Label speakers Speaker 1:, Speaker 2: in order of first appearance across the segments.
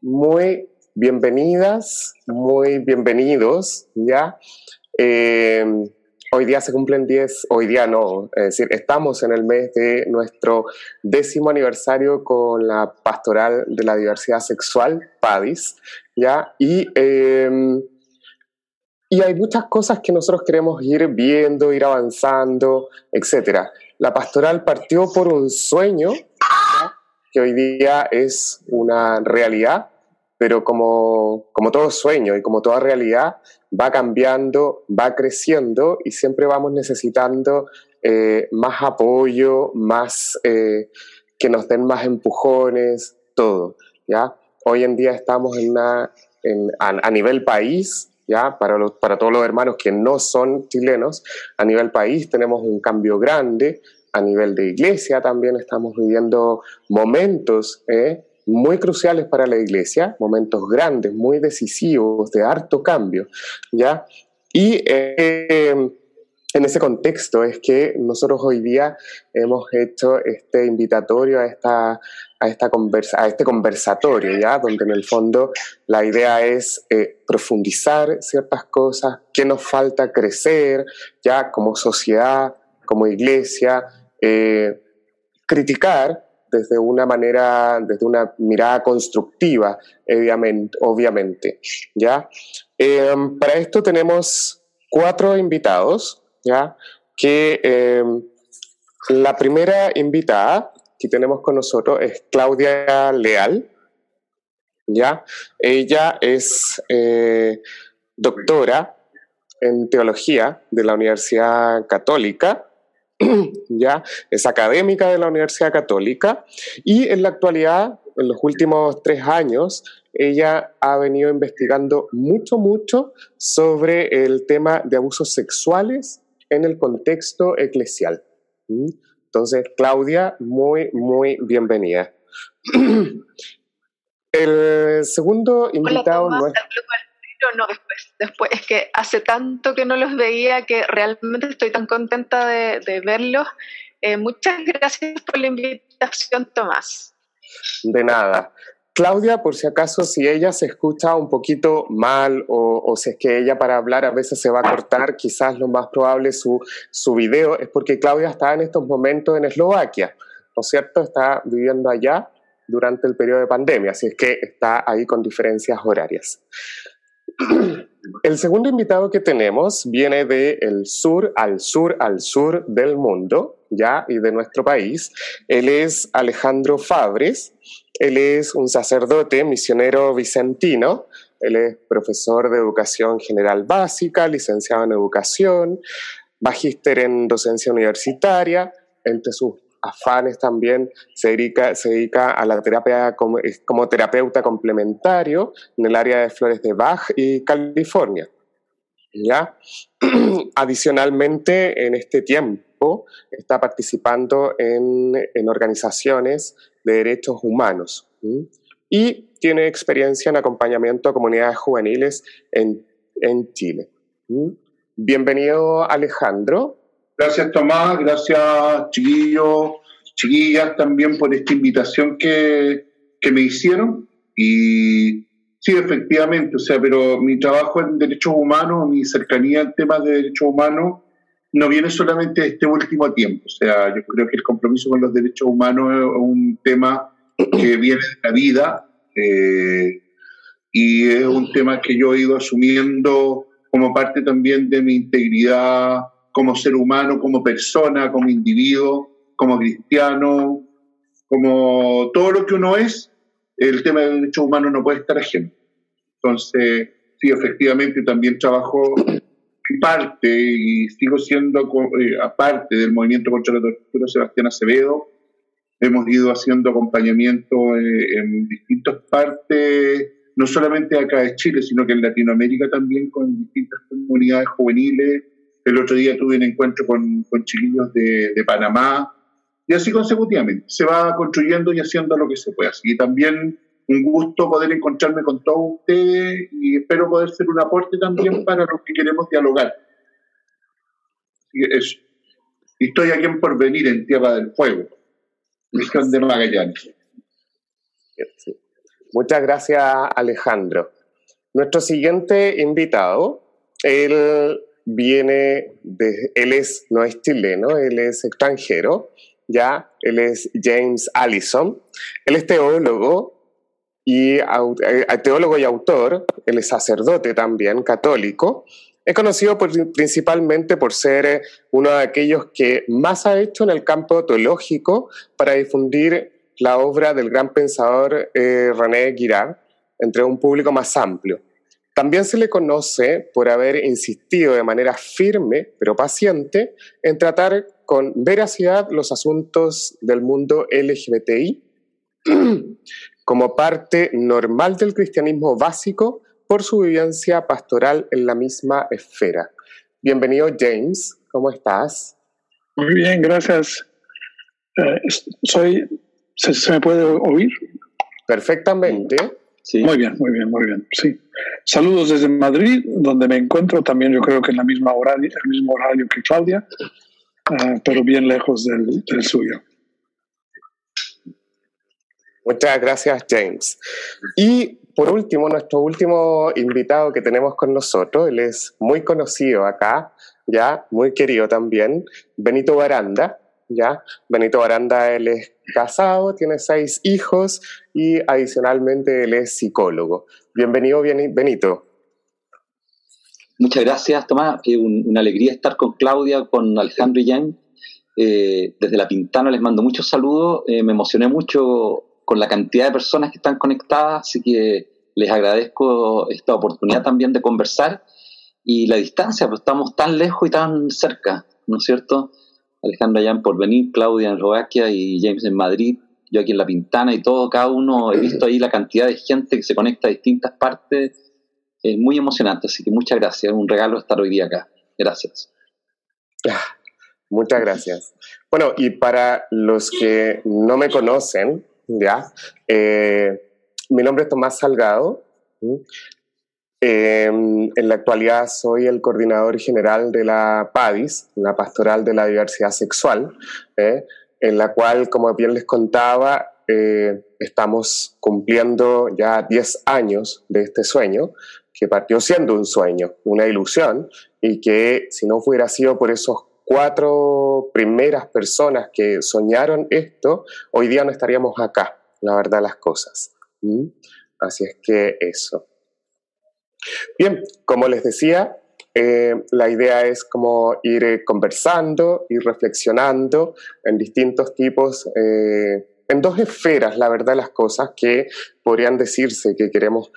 Speaker 1: Muy bienvenidas, muy bienvenidos, ¿ya? Eh, hoy día se cumplen 10, hoy día no, es decir, estamos en el mes de nuestro décimo aniversario con la Pastoral de la Diversidad Sexual, PADIS, ¿ya? Y, em, y hay muchas cosas que nosotros queremos ir viendo, ir avanzando, etc. La pastoral partió por un sueño que hoy día es una realidad, pero como, como todo sueño y como toda realidad, va cambiando, va creciendo y siempre vamos necesitando eh, más apoyo, más eh, que nos den más empujones, todo. ¿ya? Hoy en día estamos en una, a, nivel país, ¿ya? Para, los, para todos los hermanos que no son chilenos, a nivel país tenemos un cambio grande, a nivel de iglesia también estamos viviendo momentos ¿eh? muy cruciales para la iglesia, momentos grandes, muy decisivos, de harto cambio, ¿ya? Y eh, en ese contexto es que nosotros hoy día hemos hecho este invitatorio a, esta, a, esta conversa, a este conversatorio, ¿ya? Donde en el fondo la idea es eh, profundizar ciertas cosas, qué nos falta crecer, ¿ya? Como sociedad, como iglesia, eh, criticar desde una manera, desde una mirada constructiva, obviamente. ¿ya? Em, para esto tenemos cuatro invitados, ¿ya? Que em, la primera invitada que tenemos con nosotros es Claudia Leal, ¿ya? Ella es eh, doctora en teología de la Universidad Católica ya es académica de la Universidad Católica y en la actualidad, en los últimos tres años, ella ha venido investigando mucho, mucho sobre el tema de abusos sexuales en el contexto eclesial. ¿Mm? Entonces, Claudia, muy, muy bienvenida. El segundo invitado no es
Speaker 2: no, después, después. Es que hace tanto que no los veía que realmente estoy tan contenta de, verlos. Eh, muchas gracias por la invitación, Tomás.
Speaker 1: De nada. Claudia, por si acaso, si ella se escucha un poquito mal o, si es que ella para hablar a veces se va a cortar, quizás lo más probable su, su video es porque Claudia está en estos momentos en Eslovaquia, ¿no es cierto? Está viviendo allá durante el periodo de pandemia, así es que está ahí con diferencias horarias. El segundo invitado que tenemos viene del sur al sur al sur del mundo, ya, y de nuestro país. Él es Alejandro Fabres. Él es un sacerdote misionero vicentino. Él es profesor de educación general básica, licenciado en educación, magíster en docencia universitaria. Entre sus afanes también se dedica, a la terapia como, terapeuta complementario en el área de flores de Bach y California. ¿ya? Adicionalmente, en este tiempo está participando en, organizaciones de derechos humanos y tiene experiencia en acompañamiento a comunidades juveniles en, en Chile. Bienvenido, Alejandro.
Speaker 3: Gracias Tomás, gracias chiquillos, chiquillas también por esta invitación que, me hicieron. Y sí, efectivamente, o sea, pero mi trabajo en derechos humanos, mi cercanía en temas de derechos humanos, no viene solamente de este último tiempo. O sea, yo creo que el compromiso con los derechos humanos es un tema que viene de la vida eh, y es un tema que yo he ido asumiendo como parte también de mi integridad como ser humano, como persona, como individuo, como cristiano, como todo lo que uno es, el tema de derechos humanos no puede estar ajeno. Entonces, sí, efectivamente también trabajo parte y sigo siendo eh, aparte del movimiento contra la tortura Sebastián Acevedo. Hemos ido haciendo acompañamiento eh, en distintas partes, no solamente acá de Chile, sino que en Latinoamérica también con distintas comunidades juveniles el otro día tuve un encuentro con, con chiquillos de, de, Panamá, y así consecutivamente. Se va construyendo y haciendo lo que se puede. Así también un gusto poder encontrarme con todos ustedes y espero poder ser un aporte también para los que queremos dialogar. Y eso. Y estoy aquí en Porvenir, en Tierra del Fuego, misión de Magallanes.
Speaker 1: Muchas gracias, Alejandro. Nuestro siguiente invitado, él viene de, él es, no es chileno, él es extranjero, ya, él es James Allison. Él es teólogo y eh, teólogo y autor, él es sacerdote también, católico. Es conocido principalmente por ser eh, uno de aquellos que más ha hecho en el campo teológico para difundir la obra del gran pensador eh, René Girard entre un público más amplio. También se le conoce por haber insistido de manera firme, pero paciente, en tratar con veracidad los asuntos del mundo LGBTI como parte normal del cristianismo básico por su vivencia pastoral en la misma esfera. Bienvenido James, ¿cómo estás?
Speaker 4: Muy bien, gracias. Eh, soy, ¿se, me puede oír?
Speaker 1: Perfectamente.
Speaker 4: Sí. Muy bien, muy bien, muy bien. Sí. Saludos desde Madrid, donde me encuentro también yo creo que en la misma horario, el mismo horario que Claudia, eh, pero bien lejos del, del suyo.
Speaker 1: Muchas gracias, James. Y por último, nuestro último invitado que tenemos con nosotros, él es muy conocido acá, ya, muy querido también, Benito Baranda, ya. Benito Baranda, él es casado, tiene seis hijos y adicionalmente él es psicólogo. Bienvenido, Benito.
Speaker 5: Muchas gracias, Tomás. Es una alegría estar con Claudia, con Alejandro y Jan. Eh, desde La Pintana les mando muchos saludos. Eh, me emocioné mucho con la cantidad de personas que están conectadas, así que les agradezco esta oportunidad también de conversar y la distancia, pues estamos tan lejos y tan cerca, ¿no es cierto? Alejandra Jan por venir, Claudia en Roaquia y James en Madrid, yo aquí en La Pintana y todo, cada uno, he visto ahí la cantidad de gente que se conecta a distintas partes, es muy emocionante, así que muchas gracias, es un regalo estar hoy día acá, gracias.
Speaker 1: Ah, muchas gracias. Bueno, y para los que no me conocen, ¿ya? Eh, mi nombre es Tomás Salgado. Em, en la actualidad soy el coordinador general de la PADIS, la Pastoral de la Diversidad Sexual, ¿eh? en la cual, como bien les contaba, eh, estamos cumpliendo ya 10 años de este sueño, que partió siendo un sueño, una ilusión, y que si no hubiera sido por esos cuatro primeras personas que soñaron esto, hoy día no estaríamos acá, la verdad las cosas. Así es que eso. Bien, como les decía, eh, la idea es como ir conversando, ir reflexionando en distintos tipos, eh, en dos esferas, la verdad, las cosas que podrían decirse que queremos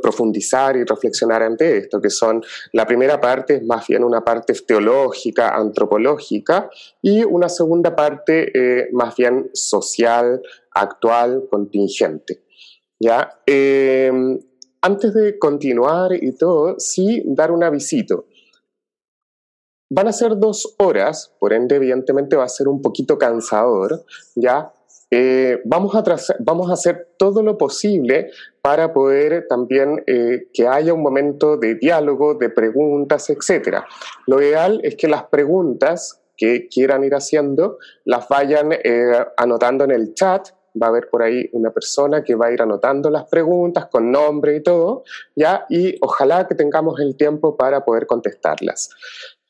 Speaker 1: profundizar y reflexionar ante esto, que son la primera parte más bien una parte teológica, antropológica, y una segunda parte eh, más bien social, actual, contingente. ¿ya? Antes de continuar y todo, sí dar un avisito. Van a ser dos horas, por ende, evidentemente va a ser un poquito cansador, ¿ya? Eh, vamos, a vamos a hacer todo lo posible para poder también eh, que haya un momento de diálogo, de preguntas, etc. Lo ideal es que las preguntas que quieran ir haciendo las vayan eh, anotando en el chat. Va a haber por ahí una persona que va a ir anotando las preguntas con nombre y todo, ¿ya? Y ojalá que tengamos el tiempo para poder contestarlas.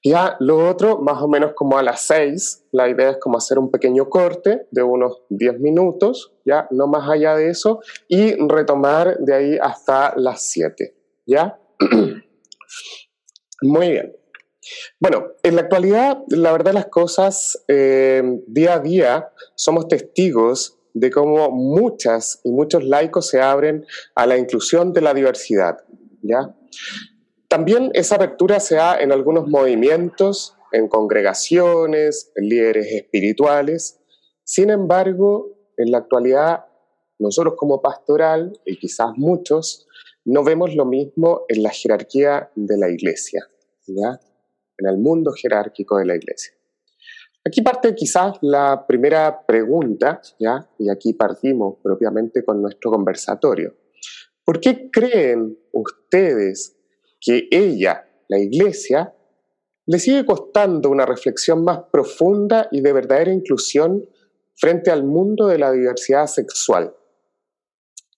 Speaker 1: Ya lo otro, más o menos como a las 6, la idea es como hacer un pequeño corte de unos 10 minutos, ya no más allá de eso, y retomar de ahí hasta las 7, ¿ya? Muy bien. Bueno, en la actualidad, la verdad las cosas, eh, día a día somos testigos de cómo muchas y muchos laicos se abren a la inclusión de la diversidad, ¿ya? También esa apertura se da en algunos movimientos, en congregaciones, en líderes espirituales. Sin embargo, en la actualidad, nosotros como pastoral, y quizás muchos, no vemos lo mismo en la jerarquía de la iglesia, ¿ya? en el mundo jerárquico de la iglesia. Aquí parte quizás la primera pregunta, ¿ya? y aquí partimos propiamente con nuestro conversatorio. ¿Por qué creen ustedes que ella, la iglesia, le sigue costando una reflexión más profunda y de verdadera inclusión frente al mundo de la diversidad sexual.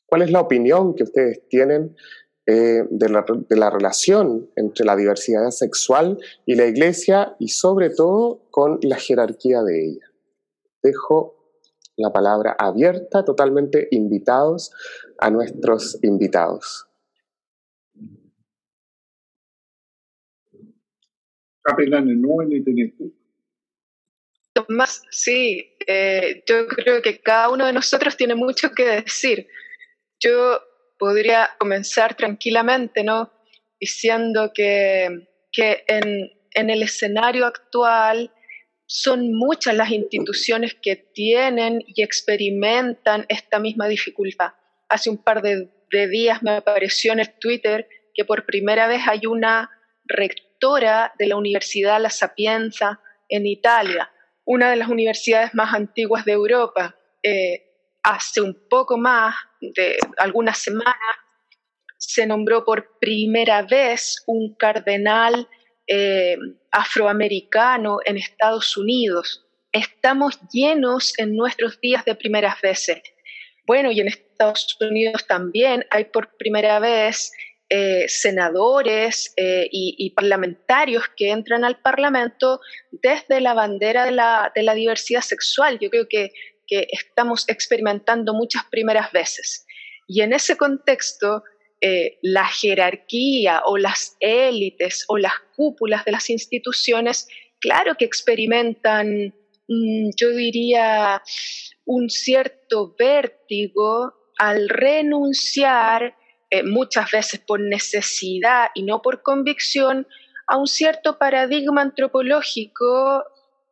Speaker 1: ¿Cuál es la opinión que ustedes tienen eh, de, la, de, la, relación entre la diversidad sexual y la iglesia y sobre todo con la jerarquía de ella? Dejo la palabra abierta, totalmente invitados a nuestros invitados.
Speaker 2: Tomás, sí, eh, yo creo que cada uno de nosotros tiene mucho que decir. Yo podría comenzar tranquilamente, ¿no? Diciendo que, que en, en el escenario actual son muchas las instituciones que tienen y experimentan esta misma dificultad. Hace un par de, de días me apareció en el Twitter que por primera vez hay una rectora de la Universidad La Sapienza en Italia, una de las universidades más antiguas de Europa. Eh, hace un poco más de algunas semanas se nombró por primera vez un cardenal eh, afroamericano en Estados Unidos. Estamos llenos en nuestros días de primeras veces. Bueno, y en Estados Unidos también hay por primera vez eh, senadores eh, y, parlamentarios que entran al Parlamento desde la bandera de la, diversidad sexual. Yo creo que, estamos experimentando muchas primeras veces. Y en ese contexto, eh, la jerarquía o las élites o las cúpulas de las instituciones, claro que experimentan, mm, yo diría, un cierto vértigo al renunciar eh, muchas veces por necesidad y no por convicción, a un cierto paradigma antropológico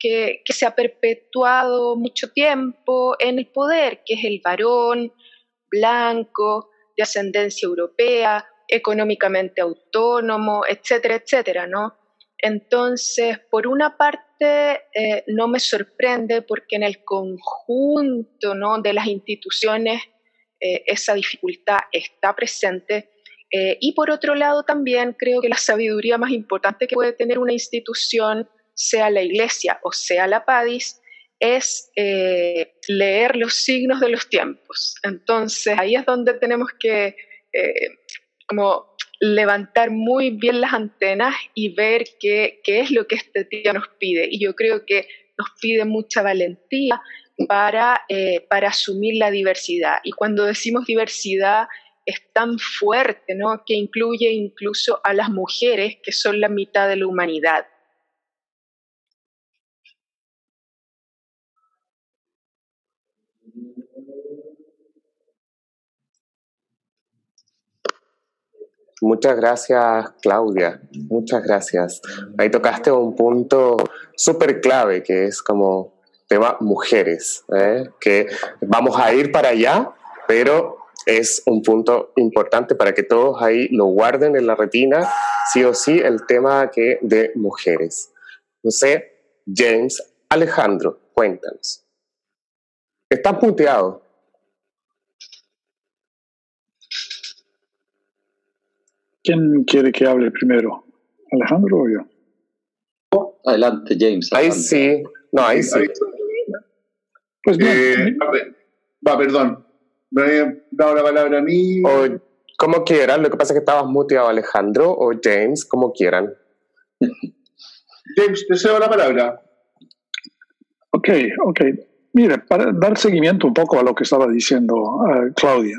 Speaker 2: que, se ha perpetuado mucho tiempo en el poder, que es el varón blanco, de ascendencia europea, económicamente autónomo, etcétera, etcétera, ¿no? Entonces, por una parte, eh, no me sorprende porque en el conjunto ¿no? de las instituciones eh, esa dificultad está presente. Eh, y por otro lado, también creo que la sabiduría más importante que puede tener una institución, sea la iglesia o sea la PADIS, es eh, leer los signos de los tiempos. Entonces, ahí es donde tenemos que como levantar muy bien las antenas y ver qué, qué es lo que este día nos pide. Y yo creo que nos pide mucha valentía, para, eh, para asumir la diversidad. Y cuando decimos diversidad es tan fuerte, ¿no? que incluye incluso a las mujeres, que son la mitad de la humanidad.
Speaker 1: Muchas gracias, Claudia. Muchas gracias. Ahí tocaste un punto súper clave, que es como tema mujeres, ¿eh? que vamos a ir para allá, pero es un punto importante para que todos ahí lo guarden en la retina, sí o sí, el tema que de mujeres. No sé, James, Alejandro, cuéntanos. Estás puteado.
Speaker 4: ¿Quién quiere que hable primero? ¿Alejandro o yo?
Speaker 5: Adelante, James.
Speaker 1: Ahí sí. No, ahí sí.
Speaker 3: Pues eh, va, perdón. Me había dado la palabra a mí.
Speaker 1: O como quieran, lo que pasa es que estabas muteado, Alejandro o James, como quieran.
Speaker 3: James, te cedo la palabra.
Speaker 4: Ok, ok. Mire, para dar seguimiento un poco a lo que estaba diciendo uh, Claudia,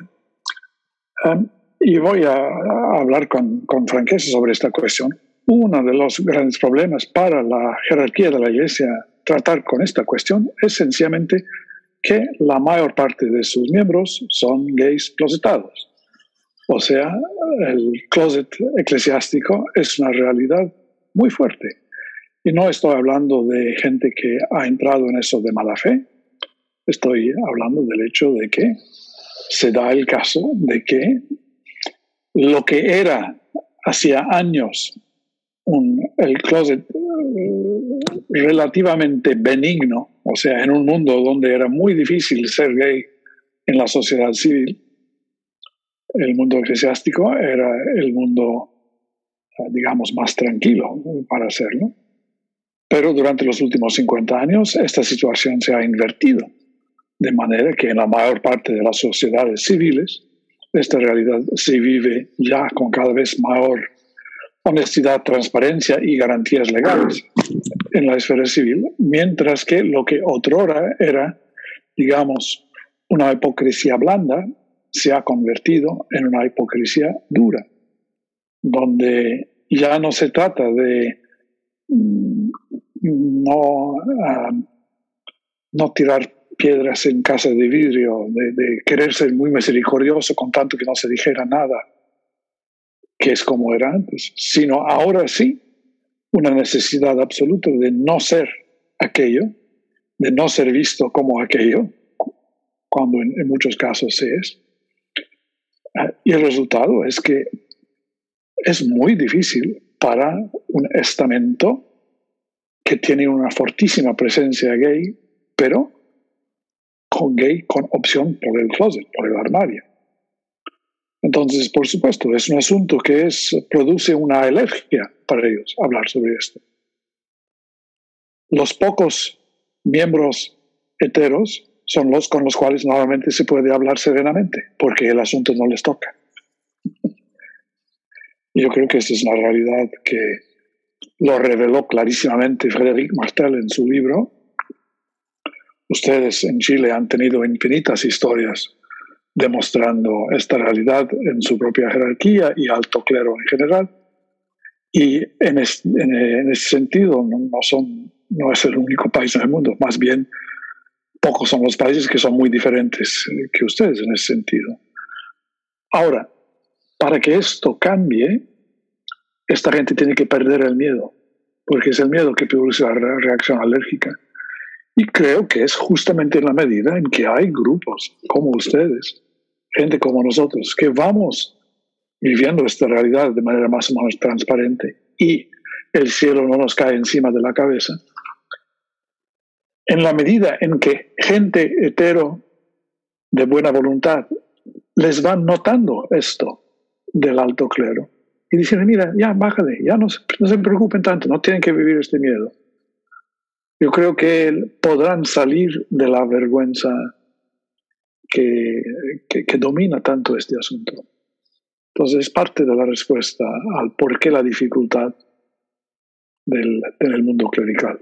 Speaker 4: um, y voy a, a hablar con, con, franqueza sobre esta cuestión. Uno de los grandes problemas para la jerarquía de la Iglesia tratar con esta cuestión es sencillamente que la mayor parte de sus miembros son gays closetados. O sea, el closet eclesiástico es una realidad muy fuerte. Y no estoy hablando de gente que ha entrado en eso de mala fe, estoy hablando del hecho de que se da el caso de que lo que era hacía años un, el closet relativamente benigno, o sea, en un mundo donde era muy difícil ser gay en la sociedad civil, el mundo eclesiástico era el mundo, eh, digamos, más tranquilo para hacerlo. Pero durante los últimos 50 años esta situación se ha invertido, de manera que en la mayor parte de las sociedades civiles esta realidad se vive ya con cada vez mayor honestidad, transparencia y garantías legales en la esfera civil, mientras que lo que otrora era, digamos, una hipocresía blanda, se ha convertido en una hipocresía dura, donde ya no se trata de mm, no, ah, no tirar piedras en casa de vidrio, de, querer ser muy misericordioso con tanto que no se dijera nada, que es como era antes, sino ahora sí una necesidad absoluta de no ser aquello, de no ser visto como aquello, cuando en, en muchos casos se es. Ah, y el resultado es que es muy difícil para un estamento que tiene una fortísima presencia gay, pero gay con opción por el closet, por el armario. Entonces, por supuesto, es un asunto que es, produce una alergia para ellos hablar sobre esto. Los pocos miembros heteros son los con los cuales normalmente se puede hablar serenamente, porque el asunto no les toca. Yo creo que esta es una realidad que lo reveló clarísimamente Frédéric Martel en su libro. Ustedes en Chile han tenido infinitas historias demostrando esta realidad en su propia jerarquía y alto clero en general. Y en, ese sentido no, no es el único país en el mundo, más bien pocos son los países que son muy diferentes que ustedes en ese sentido. Ahora, para que esto cambie, esta gente tiene que perder el miedo, porque es el miedo que produce la reacción alérgica. Y creo que es justamente en la medida en que hay grupos como ustedes, gente como nosotros, que vamos viviendo esta realidad de manera más o menos transparente y el cielo no nos cae encima de la cabeza. En la medida en que gente hetero de buena voluntad les van notando esto del alto clero y dicen, mira, ya, bájale, ya no, no se preocupen tanto, no tienen que vivir este miedo. Yo creo que podrán salir de la vergüenza que, que, domina tanto este asunto. Entonces es parte de la respuesta al por qué la dificultad del, del mundo clerical.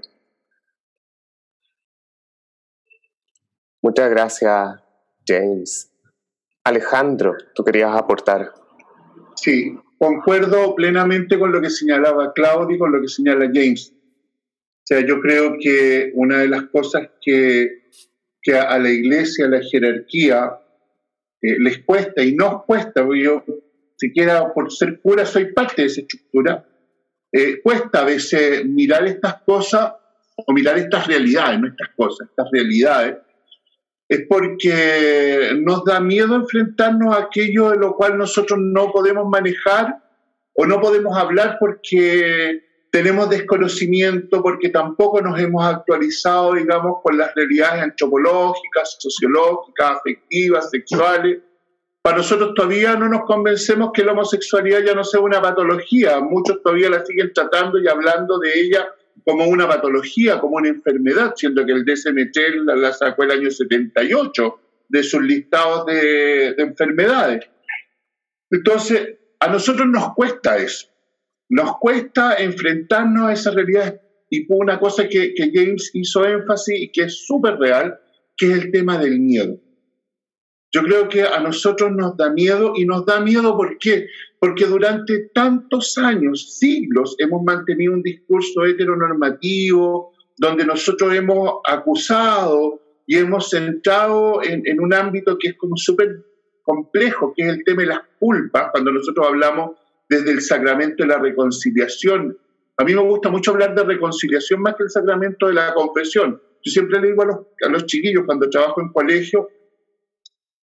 Speaker 1: Muchas gracias, James. Alejandro, tú querías aportar.
Speaker 3: Sí, concuerdo plenamente con lo que señalaba Claudio y con lo que señala James. O sea, yo creo que una de las cosas que, que a la iglesia, a la jerarquía, eh, les cuesta y nos cuesta, porque yo, siquiera por ser cura, soy parte de esa estructura, eh, cuesta a veces mirar estas cosas o mirar estas realidades, no estas cosas, estas realidades, es porque nos da miedo enfrentarnos a aquello de lo cual nosotros no podemos manejar o no podemos hablar porque tenemos desconocimiento, porque tampoco nos hemos actualizado, digamos, con las realidades antropológicas, sociológicas, afectivas, sexuales. Para nosotros todavía no nos convencemos que la homosexualidad ya no sea una patología. Muchos todavía la siguen tratando y hablando de ella como una patología, como una enfermedad, siendo que el DSM-3 la, sacó el año 78 de sus listados de, enfermedades. Entonces, a nosotros nos cuesta eso, nos cuesta enfrentarnos a esa realidad y una cosa que, que James hizo énfasis y que es súper real, que es el tema del miedo. Yo creo que a nosotros nos da miedo y nos da miedo ¿por qué? Porque durante tantos años, siglos, hemos mantenido un discurso heteronormativo donde nosotros hemos acusado y hemos centrado en, en un ámbito que es como súper complejo, que es el tema de las culpas, cuando nosotros hablamos desde el sacramento de la reconciliación. A mí me gusta mucho hablar de reconciliación más que el sacramento de la confesión. Yo siempre le digo a los, a los chiquillos cuando trabajo en colegio,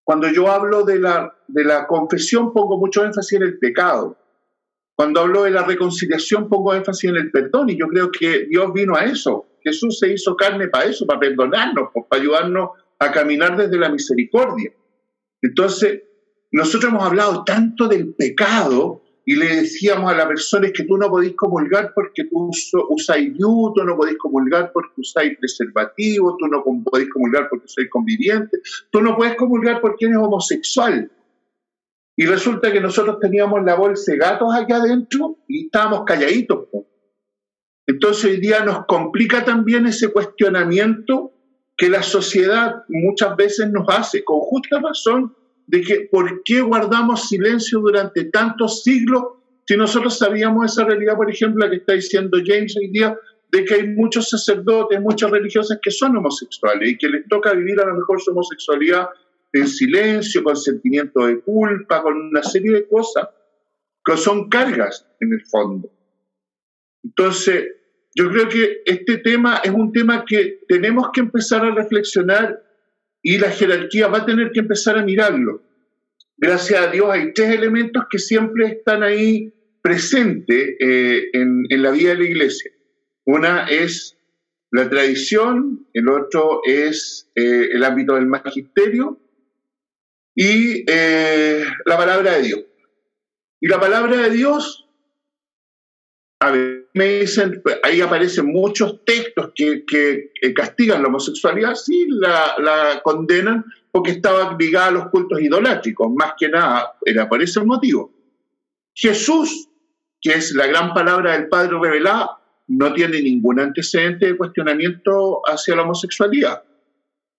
Speaker 3: cuando yo hablo de la, de la confesión pongo mucho énfasis en el pecado. Cuando hablo de la reconciliación pongo énfasis en el perdón y yo creo que Dios vino a eso. Jesús se hizo carne para eso, para perdonarnos, pues, para ayudarnos a caminar desde la misericordia. Entonces, nosotros hemos hablado tanto del pecado y le decíamos a la persona que tú no podés comulgar porque tú usáis yuto, no podés comulgar porque usáis preservativo, tú no podés comulgar porque sois conviviente, tú no puedes comulgar porque eres homosexual. y resulta que nosotros teníamos la bolsa de gatos aquí adentro y estábamos calladitos. Entonces hoy día nos complica también ese cuestionamiento que la sociedad muchas veces nos hace, con justa razón, de que por qué guardamos silencio durante tantos siglos si nosotros sabíamos esa realidad, por ejemplo, la que está diciendo James hoy día, de que hay muchos sacerdotes, muchas religiosas que son homosexuales y que les toca vivir a lo mejor su homosexualidad en silencio, con sentimiento de culpa, con una serie de cosas que son cargas en el fondo. Entonces, yo creo que este tema es un tema que tenemos que empezar a reflexionar y la jerarquía va a tener que empezar a mirarlo. Gracias a Dios hay tres elementos que siempre están ahí presentes eh, en, la vida de la iglesia. Una es la tradición, el otro es eh, el ámbito del magisterio y eh, la palabra de Dios. Y la palabra de Dios, a ver, me dicen, ahí aparecen muchos textos que, castigan la homosexualidad, sí, la, condenan porque estaba ligada a los cultos idolátricos, más que nada, era por ese motivo. Jesús, que es la gran palabra del Padre revelada, no tiene ningún antecedente de cuestionamiento hacia la homosexualidad.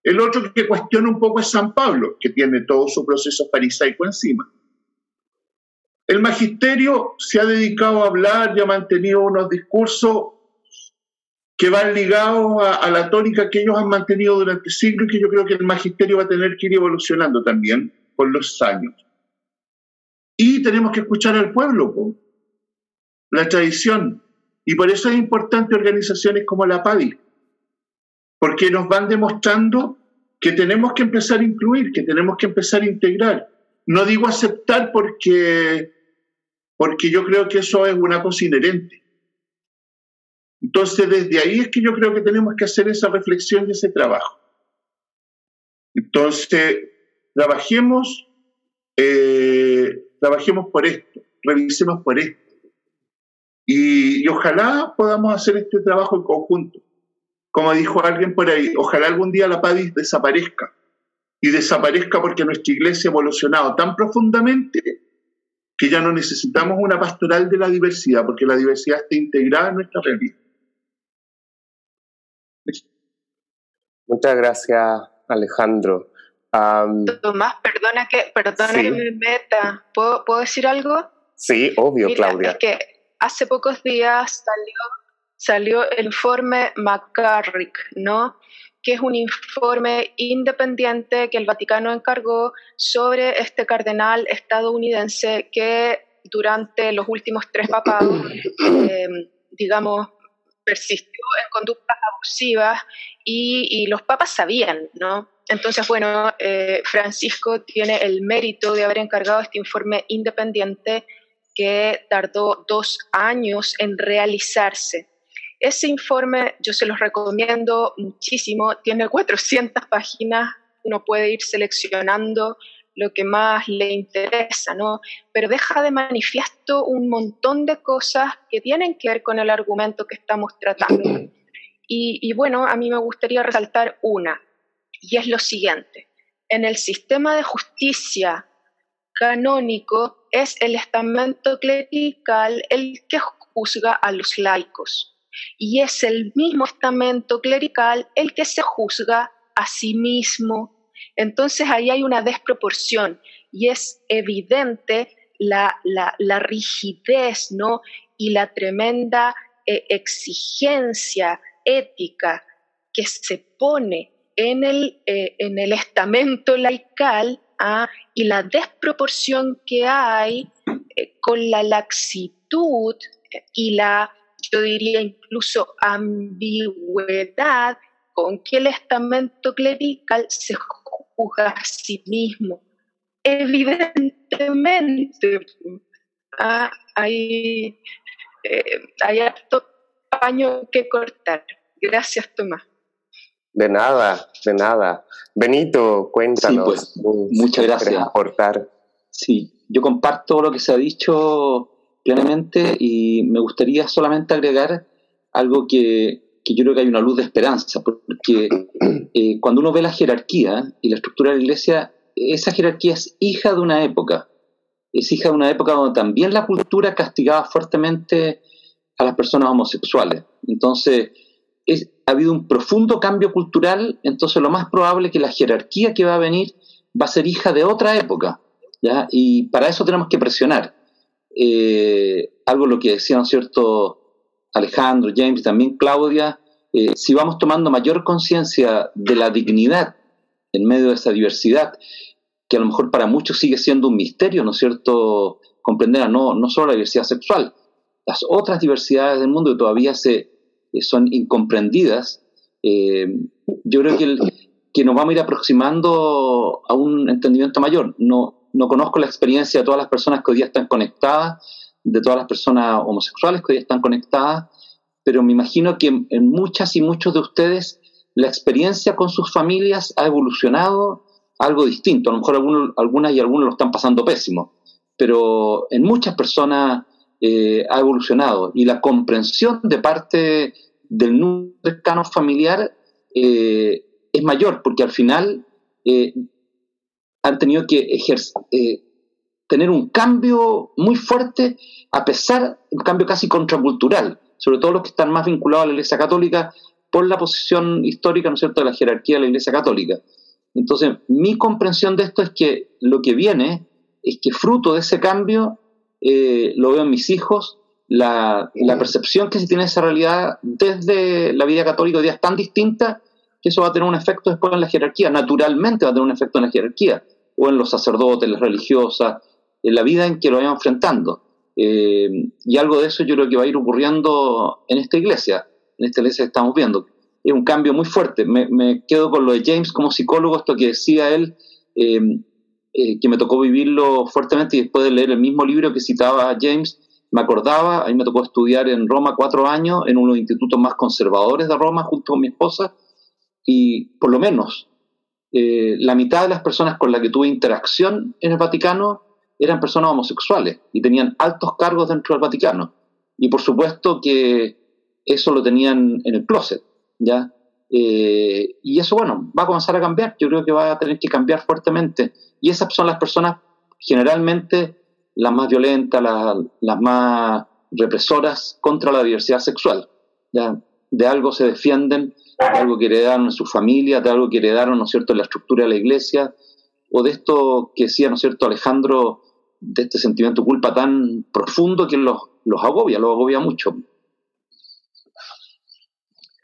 Speaker 3: El otro que cuestiona un poco es San Pablo, que tiene todo su proceso farisaico encima. El magisterio se ha dedicado a hablar y ha mantenido unos discursos que van ligados a, la tónica que ellos han mantenido durante siglos y que yo creo que el magisterio va a tener que ir evolucionando también con los años. Y tenemos que escuchar al pueblo, la tradición. Y por eso es importante organizaciones como la PADI, porque nos van demostrando que tenemos que empezar a incluir, que tenemos que empezar a integrar. No digo aceptar porque, porque yo creo que eso es una cosa inherente. Entonces, desde ahí es que yo creo que tenemos que hacer esa reflexión y ese trabajo. Entonces, trabajemos, eh, trabajemos por esto, revisemos por esto. y ojalá podamos hacer este trabajo en conjunto como dijo alguien por ahí, ojalá algún día la PADIS desaparezca. Y desaparezca porque nuestra iglesia ha evolucionado tan profundamente que ya no necesitamos una pastoral de la diversidad, porque la diversidad está integrada en nuestra realidad.
Speaker 1: Muchas gracias, Alejandro.
Speaker 2: Tomás, perdona que, perdona que me meta. ¿Puedo, ¿Puedo, decir algo?
Speaker 1: Sí, obvio, Claudia.
Speaker 2: Es que hace pocos días salió salió el informe McCarrick, ¿no? Que es un informe independiente que el Vaticano encargó sobre este cardenal estadounidense que durante los últimos tres papados, em, digamos, persistió en conductas abusivas y, los papas sabían, ¿no? Entonces, bueno, eh, Francisco tiene el mérito de haber encargado este informe independiente que tardó dos años en realizarse. Ese informe yo se los recomiendo muchísimo, tiene 400 páginas, uno puede ir seleccionando lo que más le interesa, ¿no? Pero deja de manifiesto un montón de cosas que tienen que ver con el argumento que estamos tratando. Y, y bueno, a mí me gustaría resaltar una, y es lo siguiente. En el sistema de justicia canónico es el estamento clerical el que juzga a los laicos y es el mismo estamento clerical el que se juzga a sí mismo. Entonces ahí hay una desproporción y es evidente la, rigidez ¿no? y la tremenda eh, exigencia ética que se pone en el, eh, en el estamento laical ¿ah? y la desproporción que hay eh, con la laxitud y la yo diría incluso ambigüedad con que el estamento clerical se juzga a sí mismo. Evidentemente, ah, hay, eh, hay harto paño que cortar. Gracias, Tomás.
Speaker 1: De nada, de nada. Benito, cuéntanos.
Speaker 5: Sí, pues, muchas gracias.
Speaker 1: Aportar.
Speaker 5: Sí, yo comparto lo que se ha dicho plenamente y me gustaría solamente agregar algo que, yo creo que hay una luz de esperanza, porque eh, cuando uno ve la jerarquía y la estructura de la iglesia, esa jerarquía es hija de una época. es hija de una época donde también la cultura castigaba fuertemente a las personas homosexuales. Entonces, ha habido un profundo cambio cultural, entonces lo más probable es que la jerarquía que va a venir va a ser hija de otra época, ¿ya? Y para eso tenemos que presionar. Eh, algo lo que decían, cierto? Alejandro, James, también Claudia, eh, si vamos tomando mayor conciencia de la dignidad en medio de esa diversidad, que a lo mejor para muchos sigue siendo un misterio, ¿no es cierto? Comprender no, no solo la diversidad sexual, las otras diversidades del mundo que todavía se, eh, son incomprendidas, yo creo que, que nos vamos a ir aproximando a un entendimiento mayor. No, no conozco la experiencia de todas las personas que hoy día están conectadas, de todas las personas homosexuales que hoy día están conectadas, pero me imagino que en, muchas y muchos de ustedes la experiencia con sus familias ha evolucionado algo distinto. A lo mejor algunas y algunos lo están pasando pésimo, pero en muchas personas eh, ha evolucionado y la comprensión de parte del cercano familiar eh, es mayor, porque al final eh, han tenido que ejercer, tener un cambio muy fuerte, a pesar, un cambio casi contracultural, sobre todo los que están más vinculados a la Iglesia Católica por la posición histórica, ¿no es cierto?, de la jerarquía de la Iglesia Católica. Entonces, mi comprensión de esto es que lo que viene es que fruto de ese cambio eh, lo veo en mis hijos, la, percepción que se tiene de esa realidad desde la vida católica hoy día es tan distinta que eso va a tener un efecto después en la jerarquía, naturalmente va a tener un efecto en la jerarquía, o en los sacerdotes, las religiosas, en la vida en que lo vayan enfrentando. Eh, y algo de eso yo creo que va a ir ocurriendo en esta iglesia, en esta iglesia que estamos viendo. Es un cambio muy fuerte. Me, quedo con lo de James como psicólogo, esto que decía él, eh, eh, que me tocó vivirlo fuertemente y después de leer el mismo libro que citaba James, me acordaba, a mí me tocó estudiar en Roma cuatro años, en uno de los institutos más conservadores de Roma, junto con mi esposa, y por lo menos eh, la mitad de las personas con las que tuve interacción en el Vaticano eran personas homosexuales y tenían altos cargos dentro del Vaticano. Y por supuesto que eso lo tenían en el closet, ¿ya? Eh, y eso, bueno, va a comenzar a cambiar. Yo creo que va a tener que cambiar fuertemente. Y esas son las personas generalmente las más violentas, las, más represoras contra la diversidad sexual. ¿ya? De algo se defienden, de algo que heredaron en su familia, de algo que heredaron, ¿no es cierto?, en la estructura de la iglesia, o de esto que decía, ¿no es cierto?, Alejandro, de este sentimiento de culpa tan profundo que los, los agobia, los agobia mucho.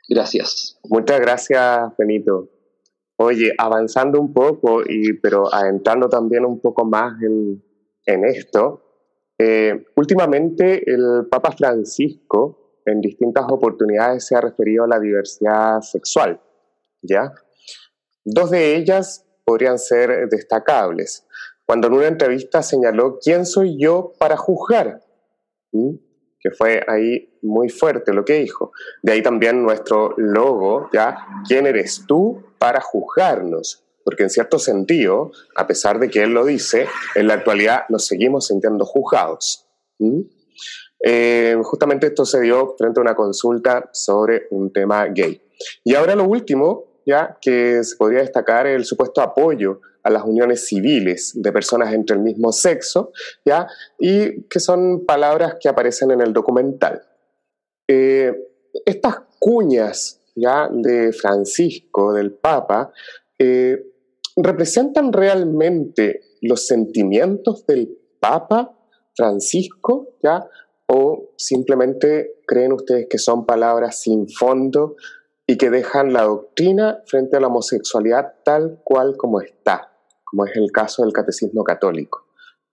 Speaker 5: Gracias.
Speaker 1: Muchas gracias, Benito. Oye, avanzando un poco, y, pero adentrando también un poco más en, en esto, eh, últimamente el Papa Francisco en distintas oportunidades se ha referido a la diversidad sexual, ¿ya? Dos de ellas podrían ser destacables. Cuando en una entrevista señaló, ¿quién soy yo para juzgar? ¿Mm? que fue ahí muy fuerte lo que dijo. De ahí también nuestro logo, ¿ya? ¿Quién eres tú para juzgarnos? Porque en cierto sentido, a pesar de que él lo dice, en la actualidad nos seguimos sintiendo juzgados. Eh, justamente esto se dio frente a una consulta sobre un tema gay. Y ahora lo último, ya que se podría destacar el supuesto apoyo a las uniones civiles de personas entre el mismo sexo, ¿ya? y que son palabras que aparecen en el documental. Eh, estas cuñas ¿ya? de Francisco, del Papa, eh, representan realmente los sentimientos del Papa Francisco, ¿ya? O simplemente creen ustedes que son palabras sin fondo y que dejan la doctrina frente a la homosexualidad tal cual como está como es el caso del catecismo católico.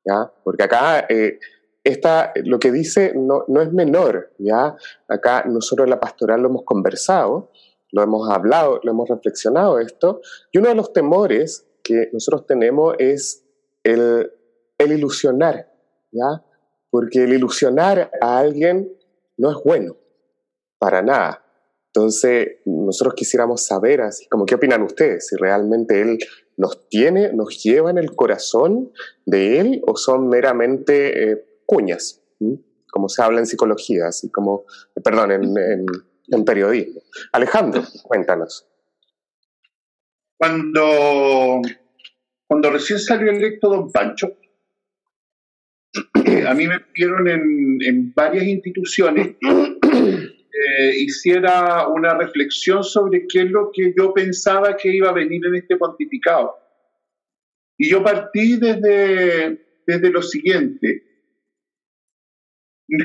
Speaker 1: ¿ya? Porque acá eh, esta, lo que dice no, no, es menor. ¿ya? Acá nosotros en la pastoral lo hemos conversado, lo hemos hablado, lo hemos reflexionado esto, y uno de los temores que nosotros tenemos es el, el ilusionar, ¿ya? Porque el ilusionar a alguien no es bueno, para nada. Entonces, nosotros quisiéramos saber, así como, ¿qué opinan ustedes? Si realmente él nos tiene, nos lleva en el corazón de él o son meramente eh, cuñas, como se habla en psicología, así como, perdón, en, en, periodismo. Alejandro, cuéntanos.
Speaker 3: Cuando, cuando recién salió electo don Pancho, eh, a mí me pidieron en, en varias instituciones eh, hiciera una reflexión sobre qué es lo que yo pensaba que iba a venir en este pontificado. Y yo partí desde, desde lo siguiente.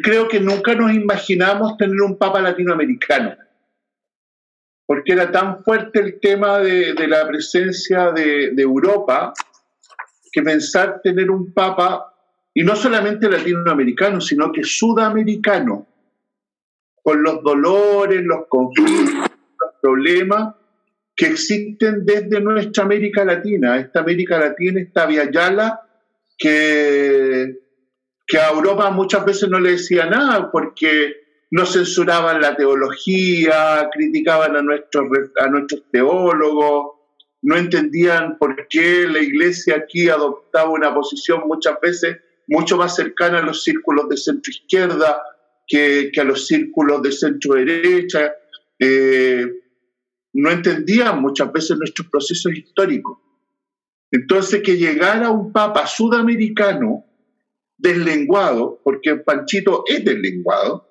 Speaker 3: Creo que nunca nos imaginamos tener un papa latinoamericano, porque era tan fuerte el tema de, de la presencia de, de Europa que pensar tener un papa, y no solamente latinoamericano, sino que sudamericano, con los dolores, los conflictos, los problemas que existen desde nuestra América Latina. Esta América Latina, esta Via Yala, que, que a Europa muchas veces no le decía nada porque no censuraban la teología, criticaban a nuestros, a nuestros teólogos, no entendían por qué la iglesia aquí adoptaba una posición muchas veces mucho más cercana a los círculos de centro izquierda que, a los círculos de centro derecha. Eh, no entendían muchas veces nuestros procesos históricos. Entonces, que llegara un papa sudamericano deslenguado, porque Panchito es deslenguado,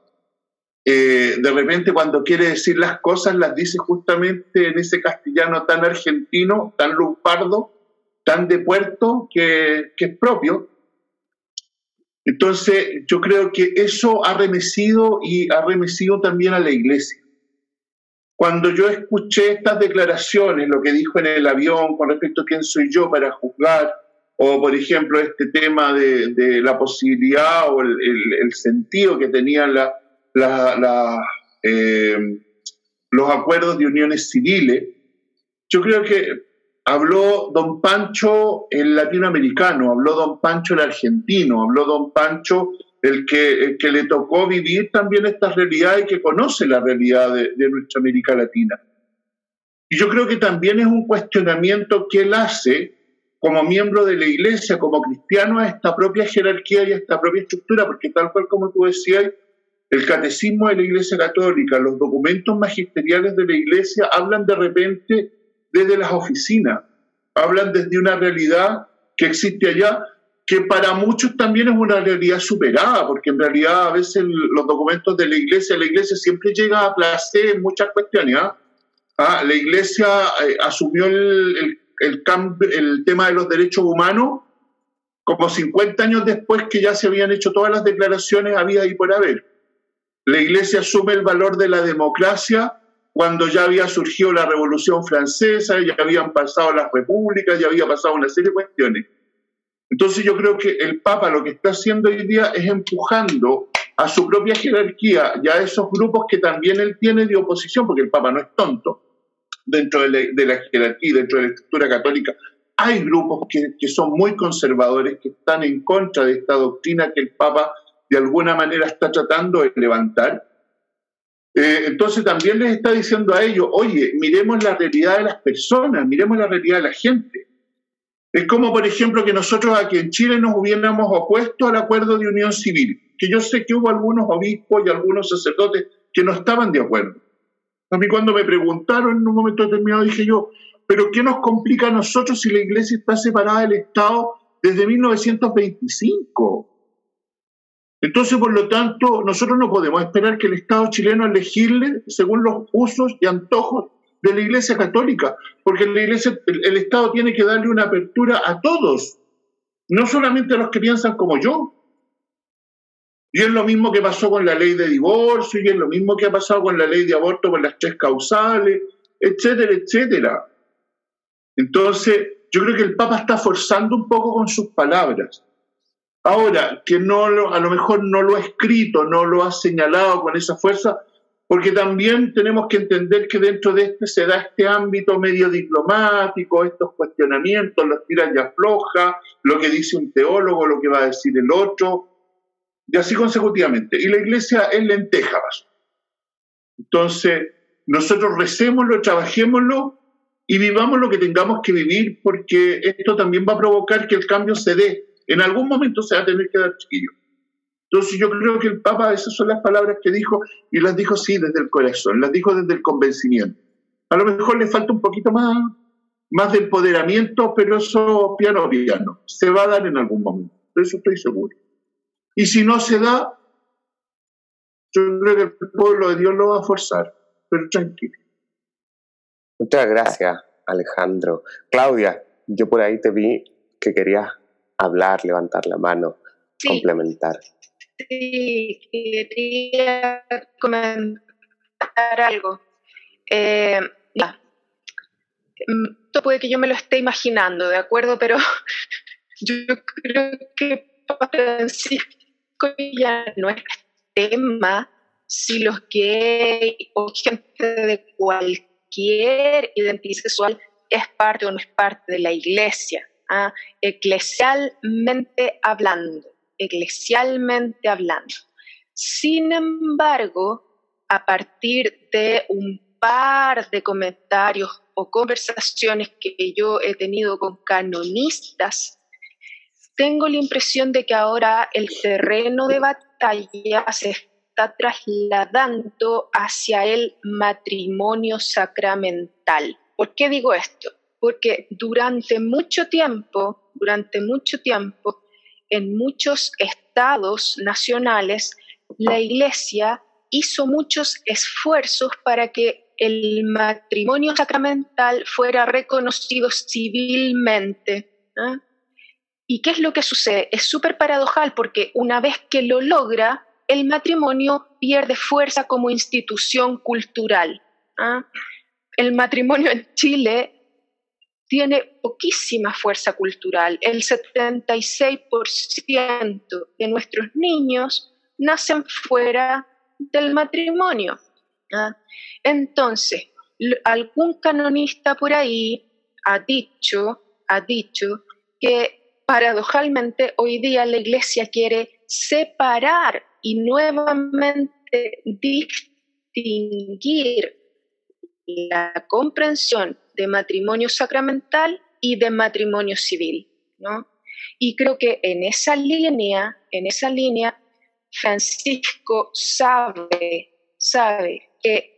Speaker 3: eh, de repente cuando quiere decir las cosas las dice justamente en ese castellano tan argentino, tan lumpardo, tan de puerto, que, que es propio. Entonces, yo creo que eso ha remecido y ha remecido también a la iglesia. Cuando yo escuché estas declaraciones, lo que dijo en el avión con respecto a quién soy yo para juzgar, o por ejemplo este tema de, la posibilidad o el, sentido que tenían eh, los acuerdos de uniones civiles, yo creo que habló don Pancho el latinoamericano, habló don Pancho el argentino, habló don Pancho el que, que le tocó vivir también esta realidad y que conoce la realidad de, de nuestra América Latina. Y yo creo que también es un cuestionamiento que él hace como miembro de la iglesia, como cristiano, a esta propia jerarquía y a esta propia estructura, porque tal cual como tú decías, el catecismo de la Iglesia Católica, los documentos magisteriales de la Iglesia hablan de repente desde las oficinas, hablan desde una realidad que existe allá, que para muchos también es una realidad superada, porque en realidad a veces los documentos de la Iglesia, la Iglesia siempre llega a placer en muchas cuestiones. ¿ah? ¿Ah? La Iglesia eh, asumió el, el, el tema de los derechos humanos como 50 años después que ya se habían hecho todas las declaraciones había y por haber. La Iglesia asume el valor de la democracia cuando ya había surgido la Revolución Francesa, ya habían pasado las repúblicas, ya había pasado una serie de cuestiones. Entonces yo creo que el Papa lo que está haciendo hoy día es empujando a su propia jerarquía y a esos grupos que también él tiene de oposición, porque el Papa no es tonto, dentro de la, de la jerarquía, dentro de la estructura católica, hay grupos que, que son muy conservadores, que están en contra de esta doctrina que el Papa de alguna manera está tratando de levantar. Eh, entonces también les está diciendo a ellos, oye, miremos la realidad de las personas, miremos la realidad de la gente. Es como, por ejemplo, que nosotros aquí en Chile nos hubiéramos opuesto al acuerdo de unión civil, que yo sé que hubo algunos obispos y algunos sacerdotes que no estaban de acuerdo. A mí cuando me preguntaron en un momento determinado dije yo, pero ¿qué nos complica a nosotros si la iglesia está separada del Estado desde 1925? Entonces, por lo tanto, nosotros no podemos esperar que el Estado chileno legisle según los usos y antojos de la Iglesia Católica, porque el, el, Estado tiene que darle una apertura a todos, no solamente a los que piensan como yo. Y es lo mismo que pasó con la ley de divorcio, y es lo mismo que ha pasado con la ley de aborto por las tres causales, etcétera, etcétera. Entonces, yo creo que el Papa está forzando un poco con sus palabras. Ahora, que no a lo mejor no lo ha escrito, no lo ha señalado con esa fuerza, porque también tenemos que entender que dentro de este se da este ámbito medio diplomático, estos cuestionamientos, los tiras y afloja, lo que dice un teólogo, lo que va a decir el otro, y así consecutivamente. Y la iglesia es lenteja, Entonces, nosotros recémoslo, trabajémoslo y vivamos lo que tengamos que vivir, porque esto también va a provocar que el cambio se dé en algún momento se va a tener que dar chiquillo. Entonces yo creo que el Papa, esas son las palabras que dijo, y las dijo sí desde el corazón, las dijo desde el convencimiento. A lo mejor le falta un poquito más, más de empoderamiento, pero eso piano piano, se va a dar en algún momento, de eso estoy seguro. Y si no se da, yo creo que el pueblo de Dios lo va a forzar, pero tranquilo.
Speaker 1: Muchas gracias, Alejandro. Claudia, yo por ahí te vi que querías hablar, levantar la mano, complementar.
Speaker 2: Sí, quería comentar algo. Eh, mm, Esto puede que yo me lo esté imaginando, ¿de acuerdo? Pero yo creo que Francisco ya no es tema si los gays o gente de cualquier identidad sexual es parte o no es parte de la iglesia, eclesialmente hablando, eclesialmente hablando. Sin embargo, a partir de un par de comentarios o conversaciones que yo he tenido con canonistas, tengo la impresión de que ahora el terreno de batalla se está trasladando hacia el matrimonio sacramental. ¿Por qué digo esto? Porque durante mucho tiempo, durante mucho tiempo, en muchos estados nacionales, la Iglesia hizo muchos esfuerzos para que el matrimonio sacramental fuera reconocido civilmente. ¿Y qué es lo que sucede? Es súper paradojal porque una vez que lo logra, el matrimonio pierde fuerza como institución cultural. El matrimonio en Chile tiene poquísima fuerza cultural. El 76% de nuestros niños nacen fuera del matrimonio. ¿ah? Entonces, algún canonista por ahí ha dicho, ha dicho que paradojalmente hoy día la iglesia quiere separar y nuevamente distinguir la comprensión de matrimonio sacramental y de matrimonio civil, ¿no? Y creo que en esa línea, en esa línea, Francisco sabe, sabe que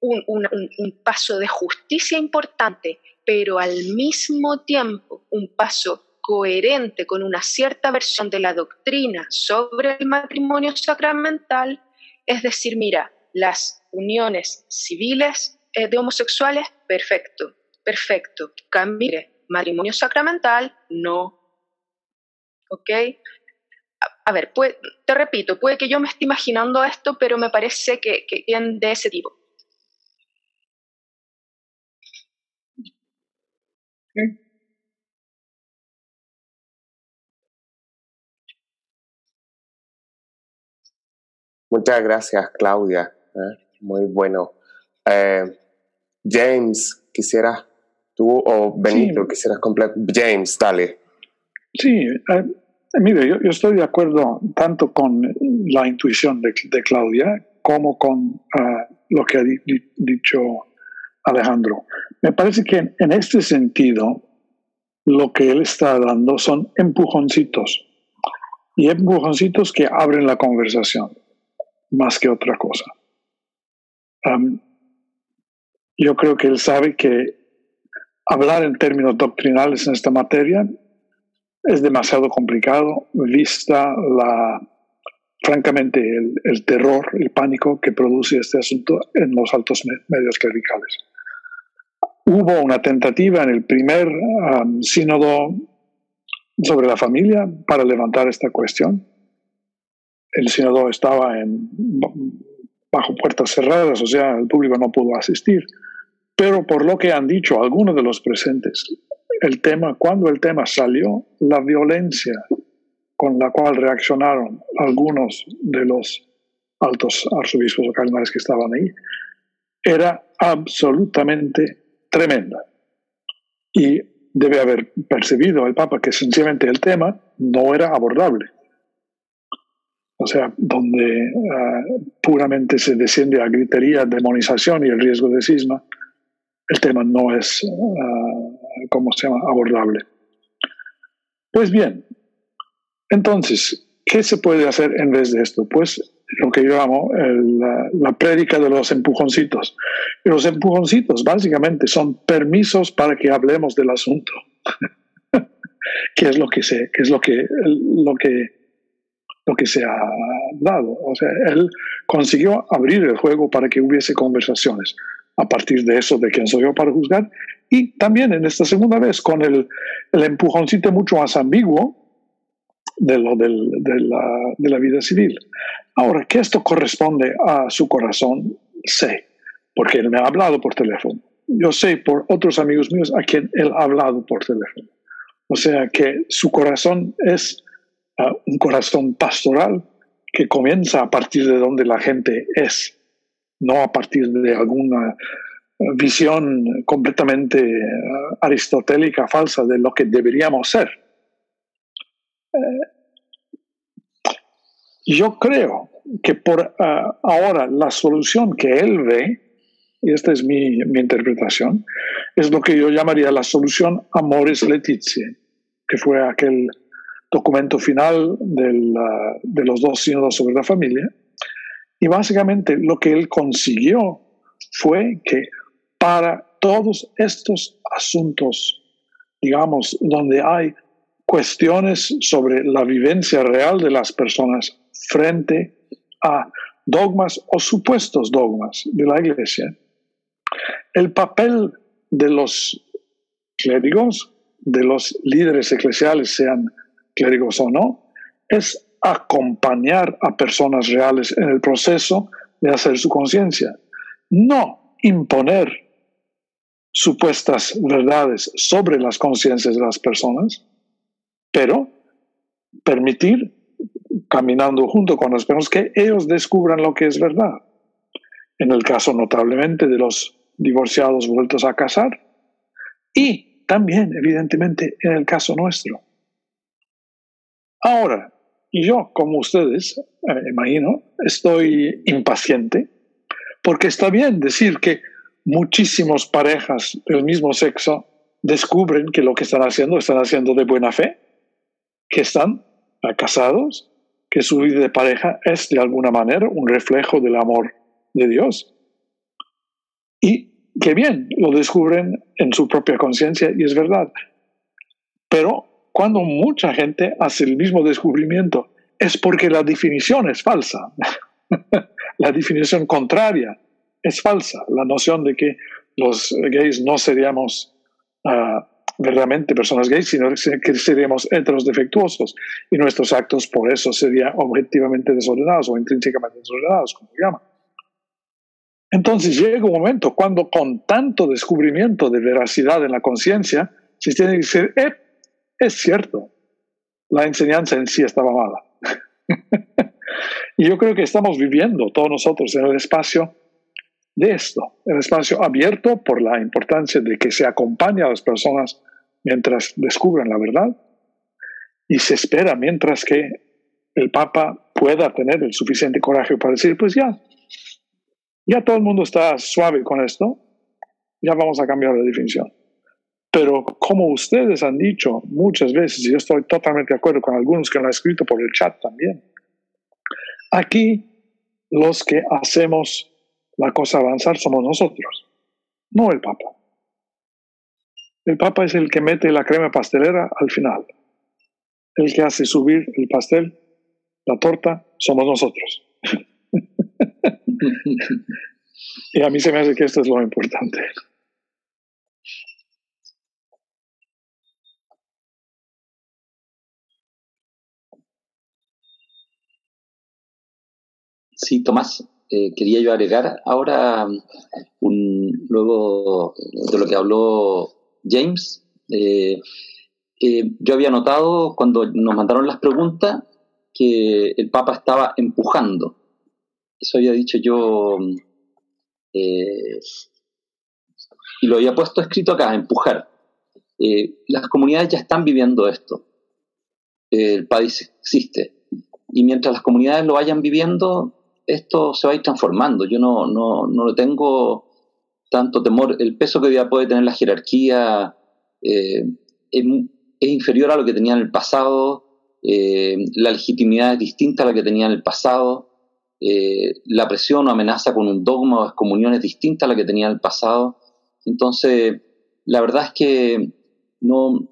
Speaker 2: un, un, paso de justicia importante, pero al mismo tiempo un paso coherente con una cierta versión de la doctrina sobre el matrimonio sacramental, es decir, mira, las uniones civiles eh, de homosexuales, perfecto, perfecto. Mire, matrimonio sacramental, no. ¿Ok? a ver, te repito, puede que yo me esté imaginando esto, pero me parece que, que de ese tipo.
Speaker 1: Muchas gracias, Claudia. ¿eh? Muy bueno. Eh, James, quisieras tú o Benito, quisieras completar. James, dale.
Speaker 4: Sí, eh, Mire, yo, estoy de acuerdo tanto con la intuición de, Claudia como con ah, lo que ha dicho Alejandro. Me parece que en este sentido lo que él está dando son empujoncitos y empujoncitos que abren la conversación más que otra cosa. Yo creo que él sabe que hablar en términos doctrinales en esta materia es demasiado complicado, vista la, francamente, el, terror, el pánico que produce este asunto en los altos medios clericales. Hubo una tentativa en el primer um, sínodo sobre la familia para levantar esta cuestión. El sínodo estaba bajo puertas cerradas, o sea, el público no pudo asistir. Pero por lo que han dicho algunos de los presentes, el tema, cuando el tema salió, la violencia con la cual reaccionaron algunos de los altos arzobispos o cardinales que estaban ahí, era absolutamente tremenda. Y debe haber percibido el Papa que sencillamente el tema no era abordable. O sea, donde ah, puramente se desciende a gritería, demonización y el riesgo de cisma, el tema no es, uh, ¿cómo se llama?, abordable. Pues bien, entonces, ¿qué se puede hacer en vez de esto? Pues lo que yo llamo la, la prédica de los empujoncitos. Los empujoncitos básicamente son permisos para que hablemos del asunto. ¿Qué es lo que sé? ¿Qué es lo que, lo que lo que se ha dado. O sea, él consiguió abrir el juego para que hubiese conversaciones a partir de eso, de quién soy yo para juzgar, y también en esta segunda vez con el, empujoncito mucho más ambiguo de, lo del, de, la, vida civil. Ahora, que esto corresponde a su corazón, sé, porque él me ha hablado por teléfono. Yo sé por otros amigos míos a quien él ha hablado por teléfono. O sea que su corazón es uh, un corazón pastoral que comienza a partir de donde la gente es, no a partir de alguna visión completamente uh, aristotélica falsa de lo que deberíamos ser. Eh, yo creo que por uh, ahora la solución que él ve, y esta es mi, interpretación, es lo que yo llamaría la solución Amores Letizia, que fue aquel documento final de los dos sínodos sobre la familia. Y básicamente lo que él consiguió fue que para todos estos asuntos, digamos, donde hay cuestiones sobre la vivencia real de las personas frente a dogmas o supuestos dogmas de la Iglesia, el papel de los clérigos, de los líderes eclesiales, sean clérigos o no, es acompañar a personas reales en el proceso de hacer su conciencia, no imponer supuestas verdades sobre las conciencias de las personas, pero permitir, caminando junto con las personas, que ellos descubran lo que es verdad. En el caso notablemente de los divorciados vueltos a casar y también, evidentemente, en el caso nuestro. Ahora, yo, como ustedes, eh, imagino, estoy impaciente porque está bien decir que muchísimas parejas del mismo sexo descubren que lo que están haciendo están haciendo de buena fe que están casados, que su vida de pareja es de alguna manera un reflejo del amor de Dios. Y que bien, lo descubren en su propia conciencia y es verdad. Pero cuando mucha gente hace el mismo descubrimiento, es porque la definición es falsa. la definición contraria es falsa. La noción de que los gays no seríamos uh, verdaderamente personas gays, sino que seríamos heteros defectuosos y nuestros actos por eso serían objetivamente desordenados o intrínsecamente desordenados, como se llama. Entonces llega un momento cuando con tanto descubrimiento de veracidad en la conciencia, se tiene que decir, eh, es cierto, la enseñanza en sí estaba mala. y yo creo que estamos viviendo todos nosotros en el espacio de esto, el espacio abierto por la importancia de que se acompañe a las personas mientras descubran la verdad y se espera mientras que el Papa pueda tener el suficiente coraje para decir, pues ya, ya todo el mundo está suave con esto, ya vamos a cambiar la definición. Pero como ustedes han dicho muchas veces, y yo estoy totalmente de acuerdo con algunos que lo han escrito por el chat también, aquí los que hacemos la cosa avanzar somos nosotros, no el Papa. El Papa es el que mete la crema pastelera al final. El que hace subir el pastel, la torta, somos nosotros. y a mí se me hace que esto es lo importante.
Speaker 5: Sí, Tomás, eh, quería yo agregar ahora, un, luego de lo que habló James, eh, eh, yo había notado cuando nos mandaron las preguntas que el Papa estaba empujando. Eso había dicho yo y lo había puesto escrito acá, empujar. las comunidades ya están viviendo esto. el país existe. Y mientras las comunidades lo vayan viviendo, esto se va a ir transformando. Yo no, no, no le tengo tanto temor. El peso que ya puede tener la jerarquía eh, es, inferior a lo que tenía en el pasado. Eh, la legitimidad es distinta a la que tenía en el pasado. Eh, la presión o amenaza con un dogma o excomunión es distinta a la que tenía en el pasado. Entonces, la verdad es que no,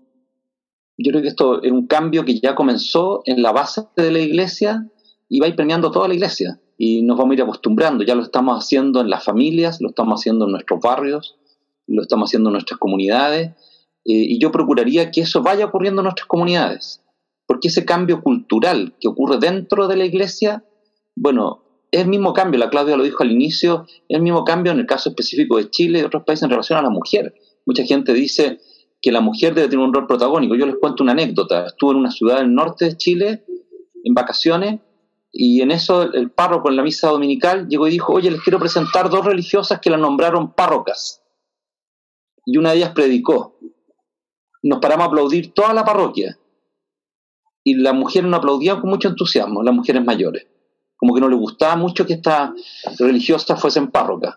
Speaker 5: yo creo que esto es un cambio que ya comenzó en la base de la iglesia y va a ir premiando toda la iglesia. Y nos vamos a ir acostumbrando, ya lo estamos haciendo en las familias, lo estamos haciendo en nuestros barrios, lo estamos haciendo en nuestras comunidades, eh, y yo procuraría que eso vaya ocurriendo en nuestras comunidades, porque ese cambio cultural que ocurre dentro de la iglesia, bueno, es el mismo cambio, la Claudia lo dijo al inicio, es el mismo cambio en el caso específico de Chile y otros países en relación a la mujer. Mucha gente dice que la mujer debe tener un rol protagónico. Yo les cuento una anécdota. Estuve en una ciudad del norte de Chile en vacaciones y en eso el párroco en la misa dominical llegó y dijo, oye, les quiero presentar dos religiosas que las nombraron párrocas. Y una de ellas predicó. Nos paramos a aplaudir toda la parroquia. Y las mujeres no aplaudían con mucho entusiasmo, las mujeres mayores como que no le gustaba mucho que estas religiosas fuesen párrocas.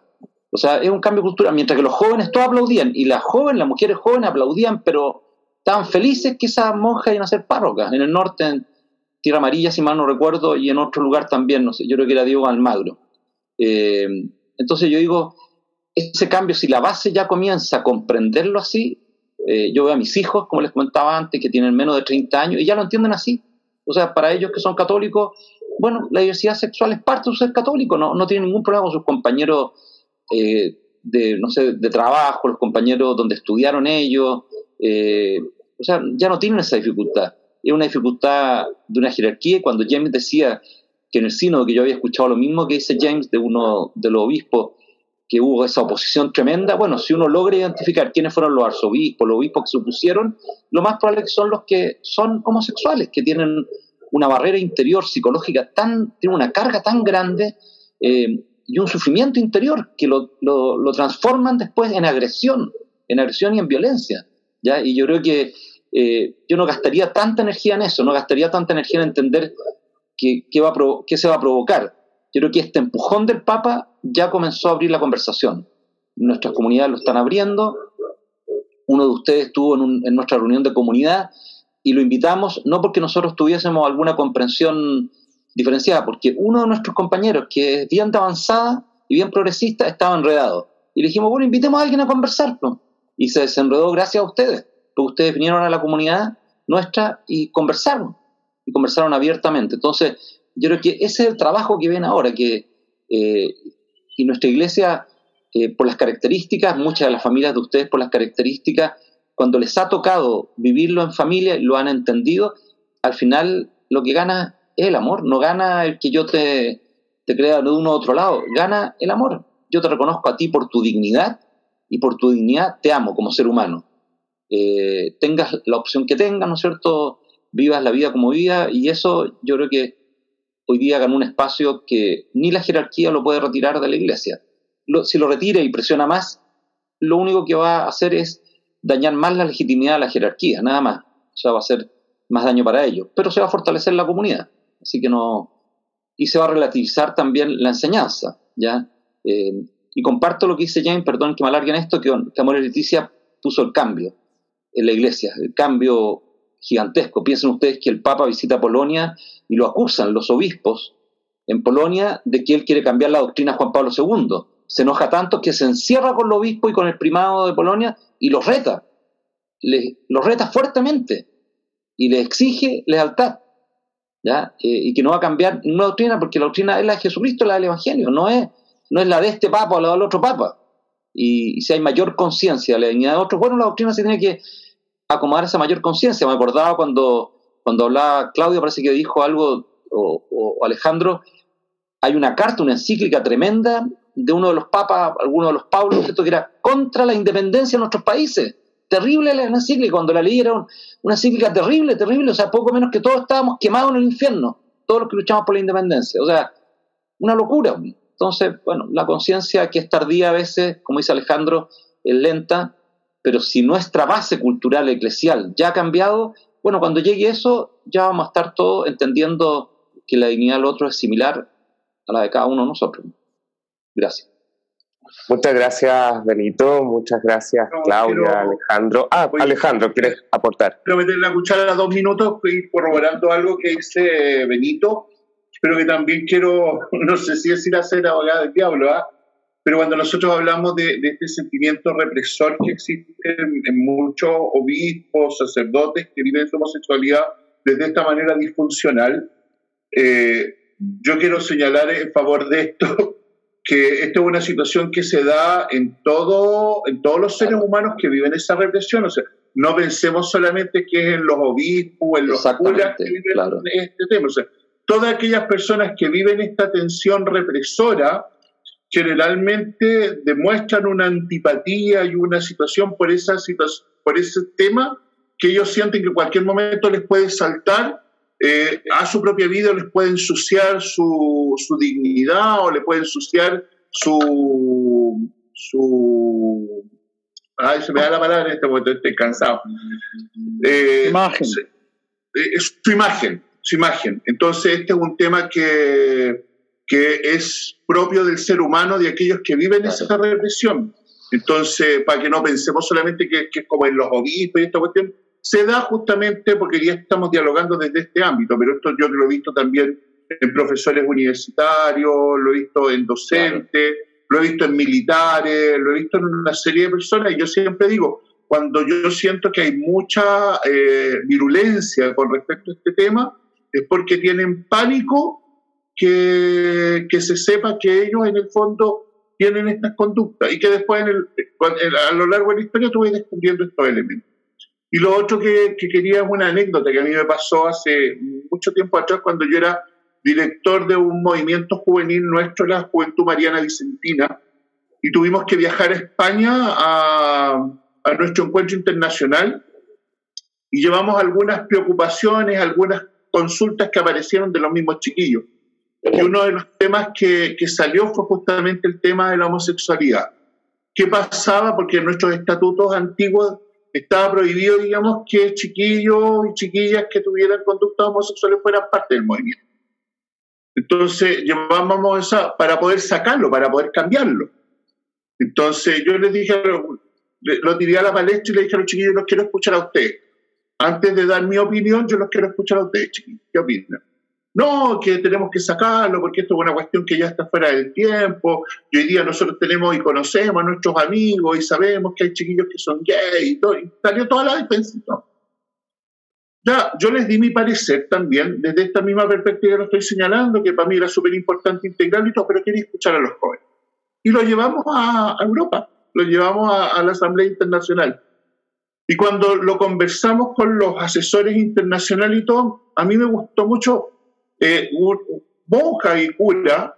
Speaker 5: O sea, es un cambio cultural, mientras que los jóvenes todos aplaudían, y las jóvenes, las mujeres jóvenes aplaudían, pero estaban felices que esas monjas iban a ser párrocas. En el norte, Tierra Amarilla, si mal no recuerdo, y en otro lugar también, no sé, yo creo que era Diego Almagro. Eh, entonces yo digo, ese cambio, si la base ya comienza a comprenderlo así, eh, yo veo a mis hijos, como les comentaba antes, que tienen menos de 30 años, y ya lo entienden así. O sea, para ellos que son católicos, bueno, la diversidad sexual es parte de ser católico, no, no tiene ningún problema con sus compañeros eh, de, no sé, de trabajo, los compañeros donde estudiaron ellos, o sea, ya no tienen esa dificultad. Es una dificultad de una jerarquía. Cuando James decía que en el sínodo, que yo había escuchado lo mismo que dice James de uno de los obispos, que hubo esa oposición tremenda, bueno, si uno logra identificar quiénes fueron los arzobispos, los obispos que se opusieron, lo más probable es que son los que son homosexuales, que tienen una barrera interior psicológica tan, tiene una carga tan grande eh, y un sufrimiento interior que lo, lo, transforman después en agresión, en agresión y en violencia. ¿ya? Y yo creo que eh, yo no gastaría tanta energía en eso, no gastaría tanta energía en entender qué, se va a provocar. Yo creo que este empujón del Papa ya comenzó a abrir la conversación. Nuestras comunidades lo están abriendo. Uno de ustedes estuvo en, en nuestra reunión de comunidad y lo invitamos no porque nosotros tuviésemos alguna comprensión diferenciada, porque uno de nuestros compañeros, que es bien avanzada y bien progresista, estaba enredado. Y le dijimos, bueno, invitemos a alguien a conversar. Y se desenredó gracias a ustedes, porque ustedes vinieron a la comunidad nuestra y conversaron, y conversaron abiertamente. Entonces, yo creo que ese es el trabajo que ven ahora, que eh, y nuestra iglesia, eh, por las características, muchas de las familias de ustedes, por las características, cuando les ha tocado vivirlo en familia, lo han entendido, al final lo que gana es el amor, no gana el que yo te, te crea de uno u otro lado, gana el amor. Yo te reconozco a ti por tu dignidad y por tu dignidad te amo como ser humano. Eh, tengas la opción que tengas, ¿no es cierto? Vivas la vida como vida y eso yo creo que hoy día gana un espacio que ni la jerarquía lo puede retirar de la iglesia. si lo retira y presiona más, lo único que va a hacer es dañar más la legitimidad de la jerarquía, nada más. O sea, va a ser más daño para ellos, pero se va a fortalecer la comunidad. Así que no. Y se va a relativizar también la enseñanza, ¿ya? Eh, y comparto lo que dice James, perdón que me alarguen esto, que, que Amor Leticia puso el cambio en la iglesia, el cambio gigantesco. Piensen ustedes que el Papa visita Polonia y lo acusan los obispos en Polonia de que él quiere cambiar la doctrina de Juan Pablo II. Se enoja tanto que se encierra con los obispos y con el primado de Polonia y los reta, los reta fuertemente y les exige lealtad. ¿ya? Eh, y que no va a cambiar una doctrina porque la doctrina es la de Jesucristo, la del Evangelio, no es, no es la de este papa o la del otro papa. Y, si hay mayor conciencia de la dignidad de otros, bueno, la doctrina se tiene que acomodar esa mayor conciencia. Me acordaba cuando, cuando hablaba Claudio, parece que dijo algo, o, Alejandro, hay una carta, una encíclica tremenda de uno de los papas, alguno de los Pablos, que era contra la independencia de nuestros países. Terrible la encíclica, cuando la leí era una encíclica terrible, terrible, o sea, poco menos que todos estábamos quemados en el infierno, todos los que luchamos por la independencia, o sea, una locura. Entonces, bueno, la conciencia que es tardía a veces, como dice Alejandro, es lenta, pero si nuestra base cultural eclesial ya ha cambiado, bueno, cuando llegue eso, ya vamos a estar todos entendiendo que la dignidad del otro es similar a la de cada uno de nosotros. Gracias.
Speaker 1: Muchas gracias, Benito. Muchas gracias, Claudia, Alejandro. Ah, Alejandro, ¿quieres aportar?
Speaker 3: Quiero meter la cuchara dos minutos y corroborando algo que dice Benito, pero que también quiero, no sé si decir hacer abogado del diablo, ¿ah? pero cuando nosotros hablamos de, este sentimiento represor que existe en, muchos obispos, sacerdotes que viven su homosexualidad desde esta manera disfuncional, eh, yo quiero señalar en favor de esto que esto es una situación que se da en, todo, en todos los seres humanos que viven esa represión. O sea, no pensemos solamente que es en los obispos, en los curas que viven este tema. O sea, todas aquellas personas que viven esta tensión represora generalmente demuestran una antipatía y una situación por, esa situación, por ese tema que ellos sienten que en cualquier momento les puede saltar eh, a su propia vida, les puede ensuciar su, su, dignidad o le puede ensuciar su, su... Ay, se me da la palabra en este momento, estoy cansado.
Speaker 4: Eh, imagen.
Speaker 3: Eh, su imagen, su imagen. Entonces, este es un tema que, que es propio del ser humano, de aquellos que viven esa represión. Entonces, para que no pensemos solamente que, que, es como en los obispos y esta cuestión, se da justamente porque ya estamos dialogando desde este ámbito, pero esto yo lo he visto también en profesores universitarios, lo he visto en docentes, lo he visto en militares, lo he visto en una serie de personas y yo siempre digo, cuando yo siento que hay mucha eh, virulencia con respecto a este tema, es porque tienen pánico que, que se sepa que ellos en el fondo tienen estas conductas y que después a lo largo de la historia tú vas descubriendo estos elementos. Y lo otro que, quería es una anécdota que a mí me pasó hace mucho tiempo atrás cuando yo era director de un movimiento juvenil nuestro, la Juventud Mariana Vicentina, y tuvimos que viajar a España a, a nuestro encuentro internacional y llevamos algunas preocupaciones, algunas consultas que aparecieron de los mismos chiquillos. Y uno de los temas que, que, salió fue justamente el tema de la homosexualidad. ¿Qué pasaba? Porque en nuestros estatutos antiguos estaba prohibido, digamos, que chiquillos y chiquillas que tuvieran conductas homosexuales fueran parte del movimiento. Entonces llevábamos eso para poder sacarlo, para poder cambiarlo. Entonces yo les dije, lo tiré a la palestra y le dije a los chiquillos, los quiero escuchar a ustedes. Antes de dar mi opinión, yo los quiero escuchar a ustedes, chiquillos. ¿Qué opinan? No, que tenemos que sacarlo porque esto es una cuestión que ya está fuera del tiempo. Y hoy día nosotros tenemos y conocemos a nuestros amigos y sabemos que hay chiquillos que son gays y todo. Y salió toda la defensa. Ya, yo les di mi parecer también desde esta misma perspectiva que lo estoy señalando, que para mí era súper importante integrarlo y todo, pero quería escuchar a los jóvenes. Y lo llevamos a, Europa, lo llevamos a, a la Asamblea Internacional. Y cuando lo conversamos con los asesores internacionales y todo, a mí me gustó mucho eh, monja y cura,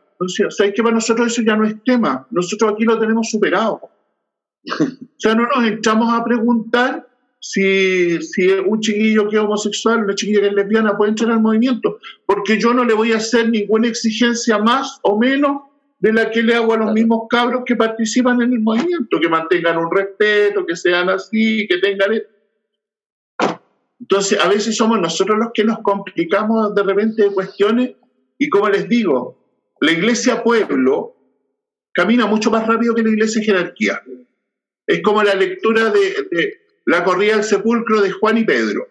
Speaker 3: ¿sabes que para nosotros eso ya no es tema? Nosotros aquí lo tenemos superado. O sea, no nos echamos a preguntar si, si un chiquillo que es homosexual, una chiquilla que es lesbiana puede entrar al movimiento, porque yo no le voy a hacer ninguna exigencia más o menos de la que le hago a los mismos cabros que participan en el movimiento, que mantengan un respeto, que sean así, que tengan... Entonces, a veces somos nosotros los que nos complicamos de repente de cuestiones y como les digo, la iglesia pueblo camina mucho más rápido que la iglesia jerarquía. Es como la lectura de, la corrida del sepulcro de Juan y Pedro.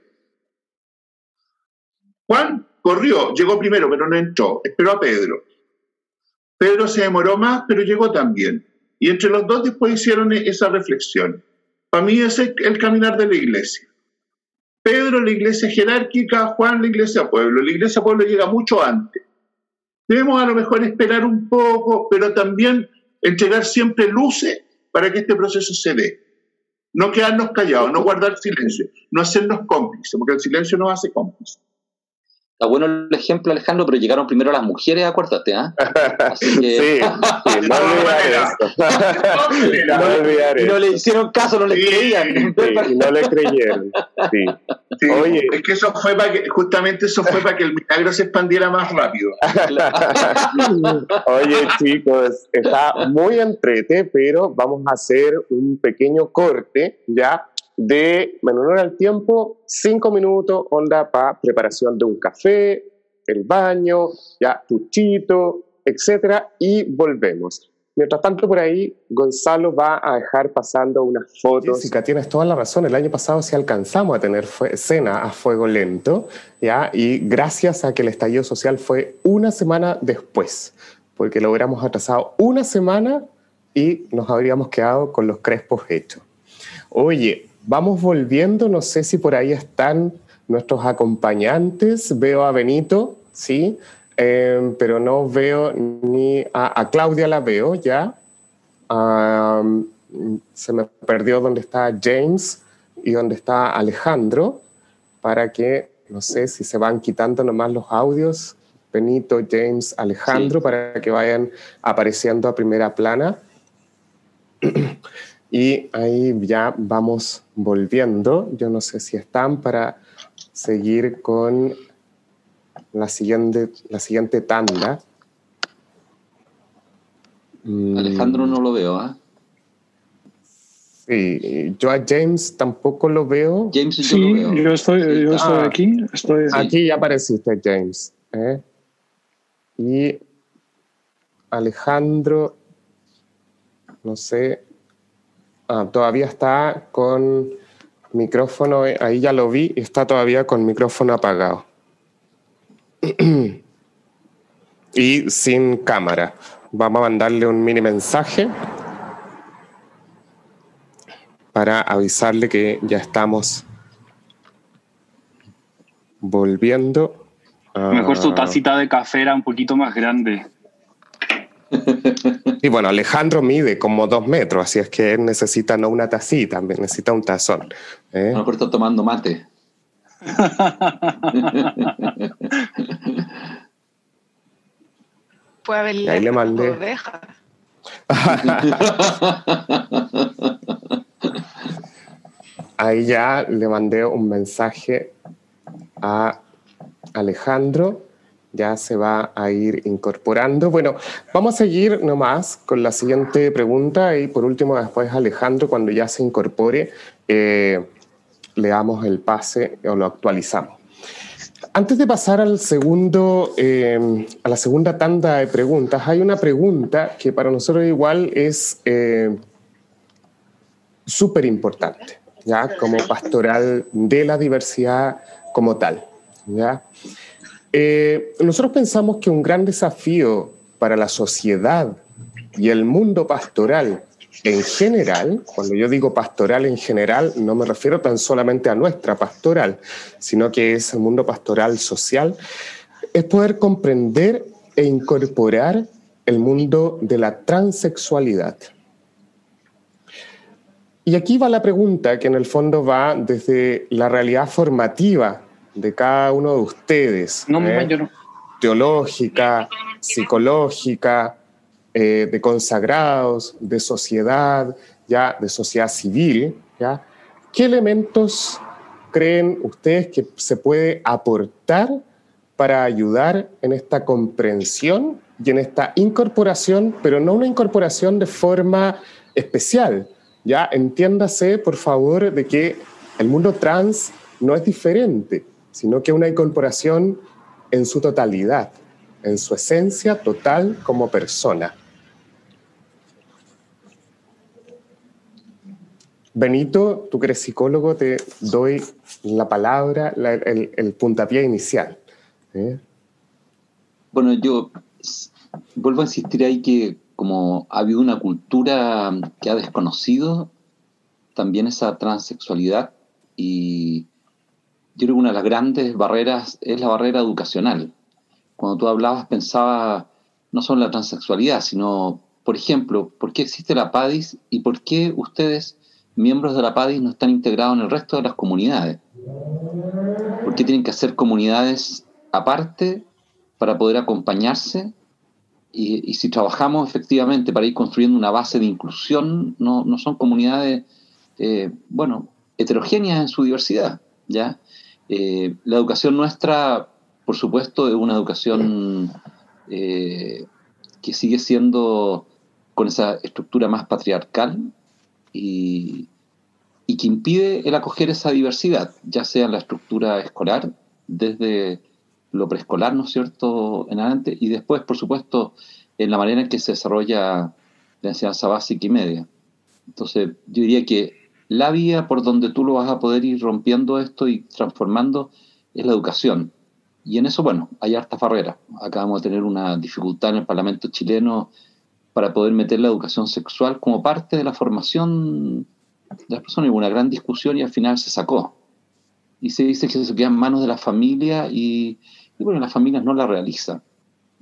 Speaker 3: Juan corrió, llegó primero, pero no entró, esperó a Pedro. Pedro se demoró más, pero llegó también. Y entre los dos después hicieron esa reflexión. Para mí ese es el caminar de la iglesia. Pedro la iglesia jerárquica, Juan la iglesia pueblo. La iglesia pueblo llega mucho antes. Debemos a lo mejor esperar un poco, pero también entregar siempre luces para que este proceso se dé. No quedarnos callados, no guardar silencio, no hacernos cómplices, porque el silencio nos hace cómplices.
Speaker 5: Está bueno el ejemplo, Alejandro, pero llegaron primero las mujeres, acuérdate, ¿ah?
Speaker 1: Sí, sí, no olvidar
Speaker 5: no, no le hicieron caso, no le creían.
Speaker 1: y no le creyeron. Sí.
Speaker 3: Oye. Es que eso fue para que, justamente eso fue para que el milagro se expandiera más rápido.
Speaker 1: Oye, chicos, está muy entrete, pero vamos a hacer un pequeño corte, ¿ya? De, en al tiempo, cinco minutos, onda para preparación de un café, el baño, ya tuchito, etcétera, y volvemos. Mientras tanto, por ahí, Gonzalo va a dejar pasando unas fotos. Jessica, tienes toda la razón. El año pasado sí alcanzamos a tener escena a fuego lento, ¿ya? Y gracias a que el estallido social fue una semana después, porque lo hubiéramos atrasado una semana, y nos habríamos quedado con los crespos hechos. Oye, vamos volviendo, no sé si por ahí están nuestros acompañantes, veo a Benito, ¿sí? Eh, pero no veo ni a, Claudia la veo ya. se me perdió dónde está James y dónde está Alejandro, para que, no sé si se van quitando nomás los audios, Benito, James, Alejandro, para que vayan apareciendo a primera plana. Y ahí ya vamos volviendo. Yo no sé si están para seguir con la siguiente, la siguiente tanda.
Speaker 5: Mm. Alejandro no lo veo, ¿ah?
Speaker 1: Sí, yo a James tampoco lo veo.
Speaker 4: James yo lo veo. yo estoy, yo estoy ah. aquí. Estoy...
Speaker 1: Aquí ya apareciste, James. ¿eh? Y Alejandro, no sé, ah, todavía está con micrófono, eh, ahí ya lo vi, está todavía con micrófono apagado. y sin cámara. Vamos a mandarle un mini mensaje para avisarle que ya estamos volviendo.
Speaker 6: Mejor su tacita de café era un poquito más grande.
Speaker 1: Y bueno, Alejandro mide como dos metros, así es que él necesita no una tacita, necesita un tazón.
Speaker 5: ¿eh? No, está tomando mate.
Speaker 2: Puede haberle
Speaker 1: ahí le mandé. ahí ya le mandé un mensaje a Alejandro ya se va a ir incorporando. Bueno, vamos a seguir nomás con la siguiente pregunta y por último después Alejandro, cuando ya se incorpore, eh, le damos el pase o lo actualizamos. Antes de pasar al segundo, eh, a la segunda tanda de preguntas, hay una pregunta que para nosotros igual es eh, súper importante, ¿ya? Como pastoral de la diversidad como tal, ¿ya? Eh, nosotros pensamos que un gran desafío para la sociedad y el mundo pastoral en general, cuando yo digo pastoral en general, no me refiero tan solamente a nuestra pastoral, sino que es el mundo pastoral social, es poder comprender e incorporar el mundo de la transexualidad. Y aquí va la pregunta que en el fondo va desde la realidad formativa de cada uno de ustedes.
Speaker 6: No, ¿eh?
Speaker 1: Teológica, psicológica, eh, de consagrados, de sociedad, ya de sociedad civil, ¿ya? ¿Qué elementos creen ustedes que se puede aportar para ayudar en esta comprensión y en esta incorporación, pero no una incorporación de forma especial? Ya entiéndase, por favor, de que el mundo trans no es diferente sino que una incorporación en su totalidad, en su esencia total como persona. Benito, tú que eres psicólogo, te doy la palabra, el, puntapié inicial. ¿eh?
Speaker 5: Bueno, yo vuelvo a insistir ahí que como ha habido una cultura que ha desconocido también esa transexualidad y yo creo que una de las grandes barreras es la barrera educacional. Cuando tú hablabas pensaba no solo en la transexualidad, sino, por ejemplo, ¿por qué existe la PADIS y por qué ustedes, miembros de la PADIS, no están integrados en el resto de las comunidades? ¿Por qué tienen que hacer comunidades aparte para poder acompañarse? Y, si trabajamos efectivamente para ir construyendo una base de inclusión, no, son comunidades, eh, bueno, heterogéneas en su diversidad, ¿ya? Eh, la educación nuestra, por supuesto, es una educación eh, que sigue siendo con esa estructura más patriarcal y, que impide el acoger esa diversidad, ya sea en la estructura escolar, desde lo preescolar, ¿no es cierto?, en adelante, y después, por supuesto, en la manera en que se desarrolla la enseñanza básica y media. Entonces, yo diría que la vía por donde tú lo vas a poder ir rompiendo esto y transformando es la educación. Y en eso, bueno, hay hartas barreras. Acabamos de tener una dificultad en el Parlamento chileno para poder meter la educación sexual como parte de la formación de las personas. Hubo una gran discusión y al final se sacó. Y se dice que se queda en manos de la familia y, bueno, las familias no la realizan.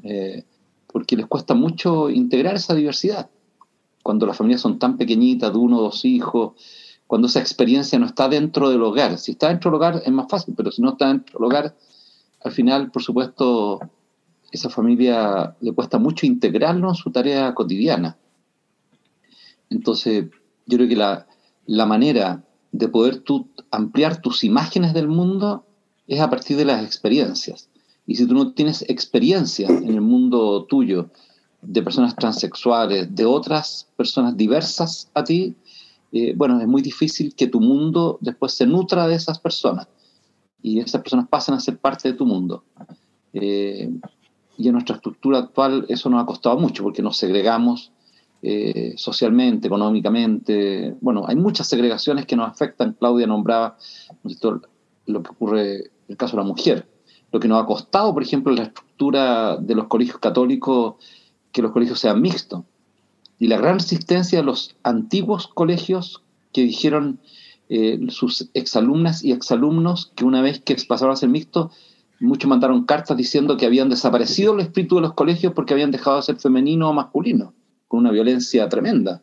Speaker 5: Eh, porque les cuesta mucho integrar esa diversidad. Cuando las familias son tan pequeñitas, de uno o dos hijos, cuando esa experiencia no está dentro del hogar. Si está dentro del hogar es más fácil, pero si no está dentro del hogar, al final, por supuesto, esa familia le cuesta mucho integrarlo en su tarea cotidiana. Entonces, yo creo que la, la manera de poder tú ampliar tus imágenes del mundo es a partir de las experiencias. Y si tú no tienes experiencia en el mundo tuyo de personas transexuales, de otras personas diversas a ti, eh, bueno, es muy difícil que tu mundo después se nutra de esas personas y esas personas pasen a ser parte de tu mundo. Eh, y en nuestra estructura actual eso nos ha costado mucho porque nos segregamos eh, socialmente, económicamente. Bueno, hay muchas segregaciones que nos afectan. Claudia nombraba lo que ocurre en el caso de la mujer. Lo que nos ha costado, por ejemplo, la estructura de los colegios católicos, que los colegios sean mixtos. Y la gran resistencia de los antiguos colegios que dijeron eh, sus exalumnas y exalumnos que una vez que pasaron a ser mixtos, muchos mandaron cartas diciendo que habían desaparecido el espíritu de los colegios porque habían dejado de ser femenino o masculino, con una violencia tremenda.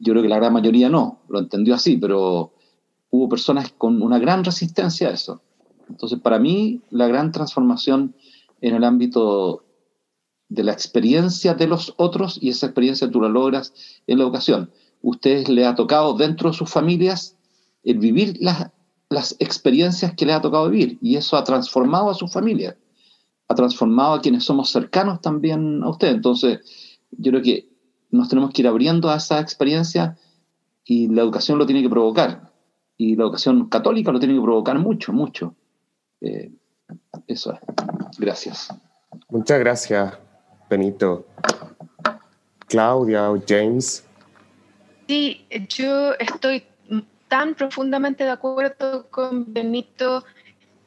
Speaker 5: Yo creo que la gran mayoría no, lo entendió así, pero hubo personas con una gran resistencia a eso. Entonces, para mí, la gran transformación en el ámbito de la experiencia de los otros y esa experiencia tú la logras en la educación. Ustedes le ha tocado dentro de sus familias el vivir las, las experiencias que les ha tocado vivir y eso ha transformado a su familia, ha transformado a quienes somos cercanos también a usted. Entonces, yo creo que nos tenemos que ir abriendo a esa experiencia y la educación lo tiene que provocar. Y la educación católica lo tiene que provocar mucho, mucho. Eh, eso es. Gracias.
Speaker 1: Muchas gracias, Benito. Claudia o James.
Speaker 2: Sí, yo estoy tan profundamente de acuerdo con Benito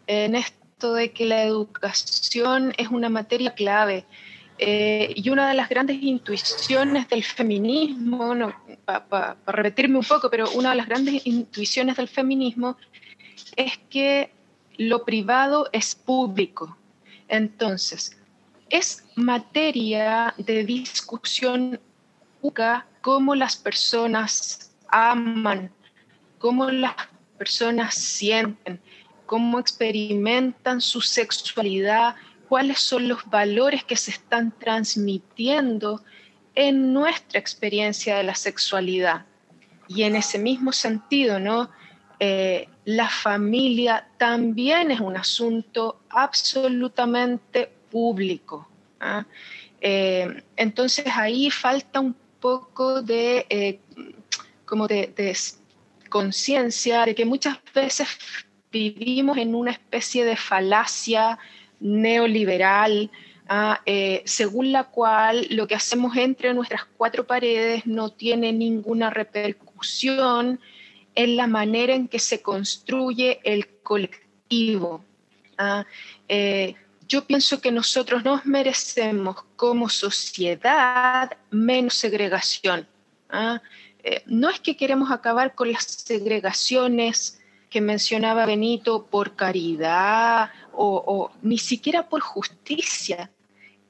Speaker 2: en esto de que la educación es una materia clave. Eh, y una de las grandes intuiciones del feminismo, para repetirme un poco, pero una de las grandes intuiciones del feminismo es que lo privado es público. Entonces, es materia de discusión cómo las personas aman, cómo las personas sienten, cómo experimentan su sexualidad, cuáles son los valores que se están transmitiendo en nuestra experiencia de la sexualidad. Y en ese mismo sentido, ¿no? Eh, la familia también es un asunto absolutamente público. ¿ah? Eh, entonces ahí falta un poco de, eh, como de, conciencia de que muchas veces vivimos en una especie de falacia neoliberal, ah, eh, según la cual lo que hacemos entre nuestras cuatro paredes no tiene ninguna repercusión en la manera en que se construye el colectivo. Ah, yo pienso que nosotros nos merecemos como sociedad menos segregación. ¿ah? Eh, no es que queremos acabar con las segregaciones que mencionaba Benito por caridad o, ni siquiera por justicia,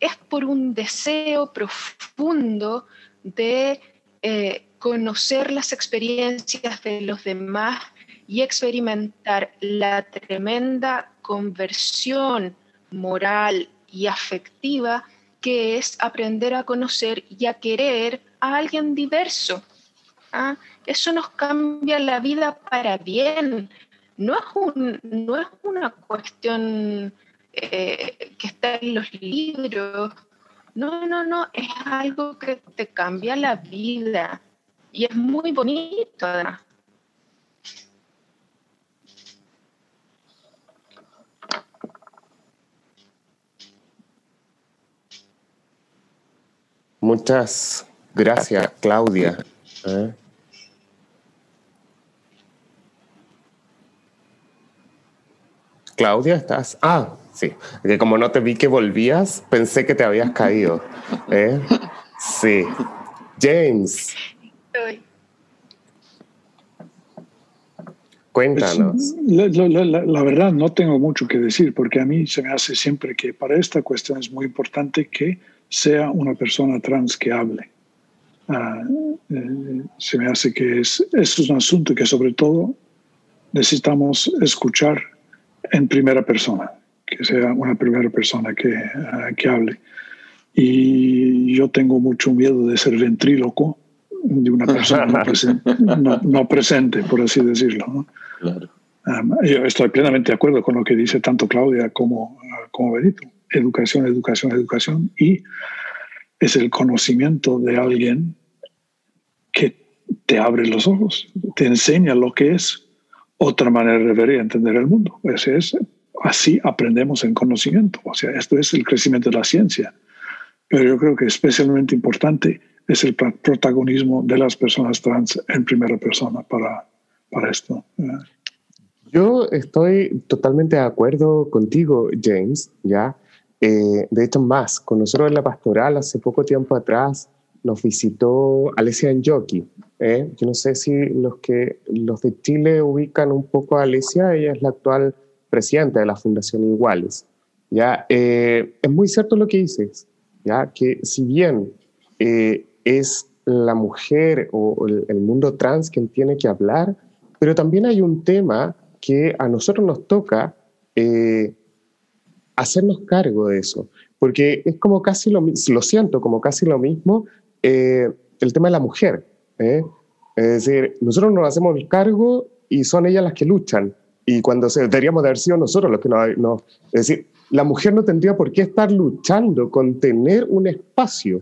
Speaker 2: es por un deseo profundo de eh, conocer las experiencias de los demás y experimentar la tremenda conversión moral y afectiva que es aprender a conocer y a querer a alguien diverso ¿ah? Eso nos cambia la vida para bien. No es, una cuestión eh, que está en los libros. No, no, no, es algo que te cambia la vida. Y es muy bonito además.
Speaker 1: Muchas gracias, Claudia. ¿Eh? Claudia, ¿estás? Ah, sí. Que como no te vi que volvías, pensé que te habías caído. ¿eh? Sí. James. Cuéntanos.
Speaker 4: La, verdad no tengo mucho que decir porque a mí se me hace siempre que para esta cuestión es muy importante que sea una persona trans que hable. Ah, eh, se me hace que es, es un asunto que sobre todo necesitamos escuchar en primera persona, que sea una primera persona que, ah, que hable. Y yo tengo mucho miedo de ser ventríloco de una persona no, presente, por así decirlo. yo estoy plenamente de acuerdo con lo que dice tanto Claudia como, como Benito. Educación, educación, educación. Y es el conocimiento de alguien que te abre los ojos, te enseña lo que es otra manera de ver y entender el mundo. Ese es, así aprendemos en conocimiento. O sea, esto es el crecimiento de la ciencia. Pero yo creo que especialmente importante es el protagonismo de las personas trans en primera persona para, para esto.
Speaker 1: Yo estoy totalmente de acuerdo contigo, James, ¿ya? Eh, de hecho, más, con nosotros en la pastoral, hace poco tiempo atrás, nos visitó Alessia Enjoki. ¿eh? Yo no sé si los, que, los de Chile ubican un poco a Alesia, ella es la actual presidenta de la Fundación Iguales. ¿ya? Eh, es muy cierto lo que dices, ¿ya? que si bien es la mujer o el, mundo trans quien tiene que hablar, pero también hay un tema que a nosotros nos toca hacernos cargo de eso, porque es como casi lo, lo siento, como casi lo mismo eh, el tema de la mujer. ¿eh? Es decir, nosotros nos hacemos el cargo y son ellas las que luchan. Y cuando se, deberíamos de haber sido nosotros los que no, Es decir, la mujer no tendría por qué estar luchando con tener un espacio.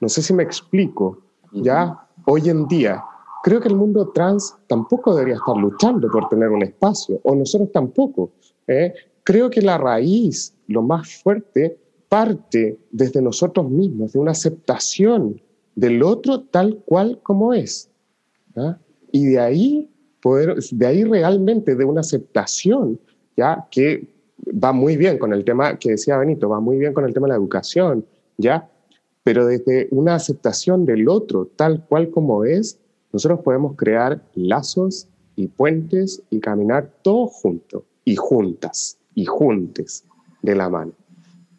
Speaker 1: No sé si me explico. Ya, hoy en día, creo que el mundo trans tampoco debería estar luchando por tener un espacio, o nosotros tampoco. ¿eh? Creo que la raíz, lo más fuerte, parte desde nosotros mismos, de una aceptación del otro tal cual como es. Y de ahí, poder, de ahí realmente de una aceptación, ya que va muy bien con el tema que decía Benito, va muy bien con el tema de la educación, ya, pero desde una aceptación del otro tal cual como es, nosotros podemos crear lazos y puentes y caminar todos juntos y juntas y juntes de la mano.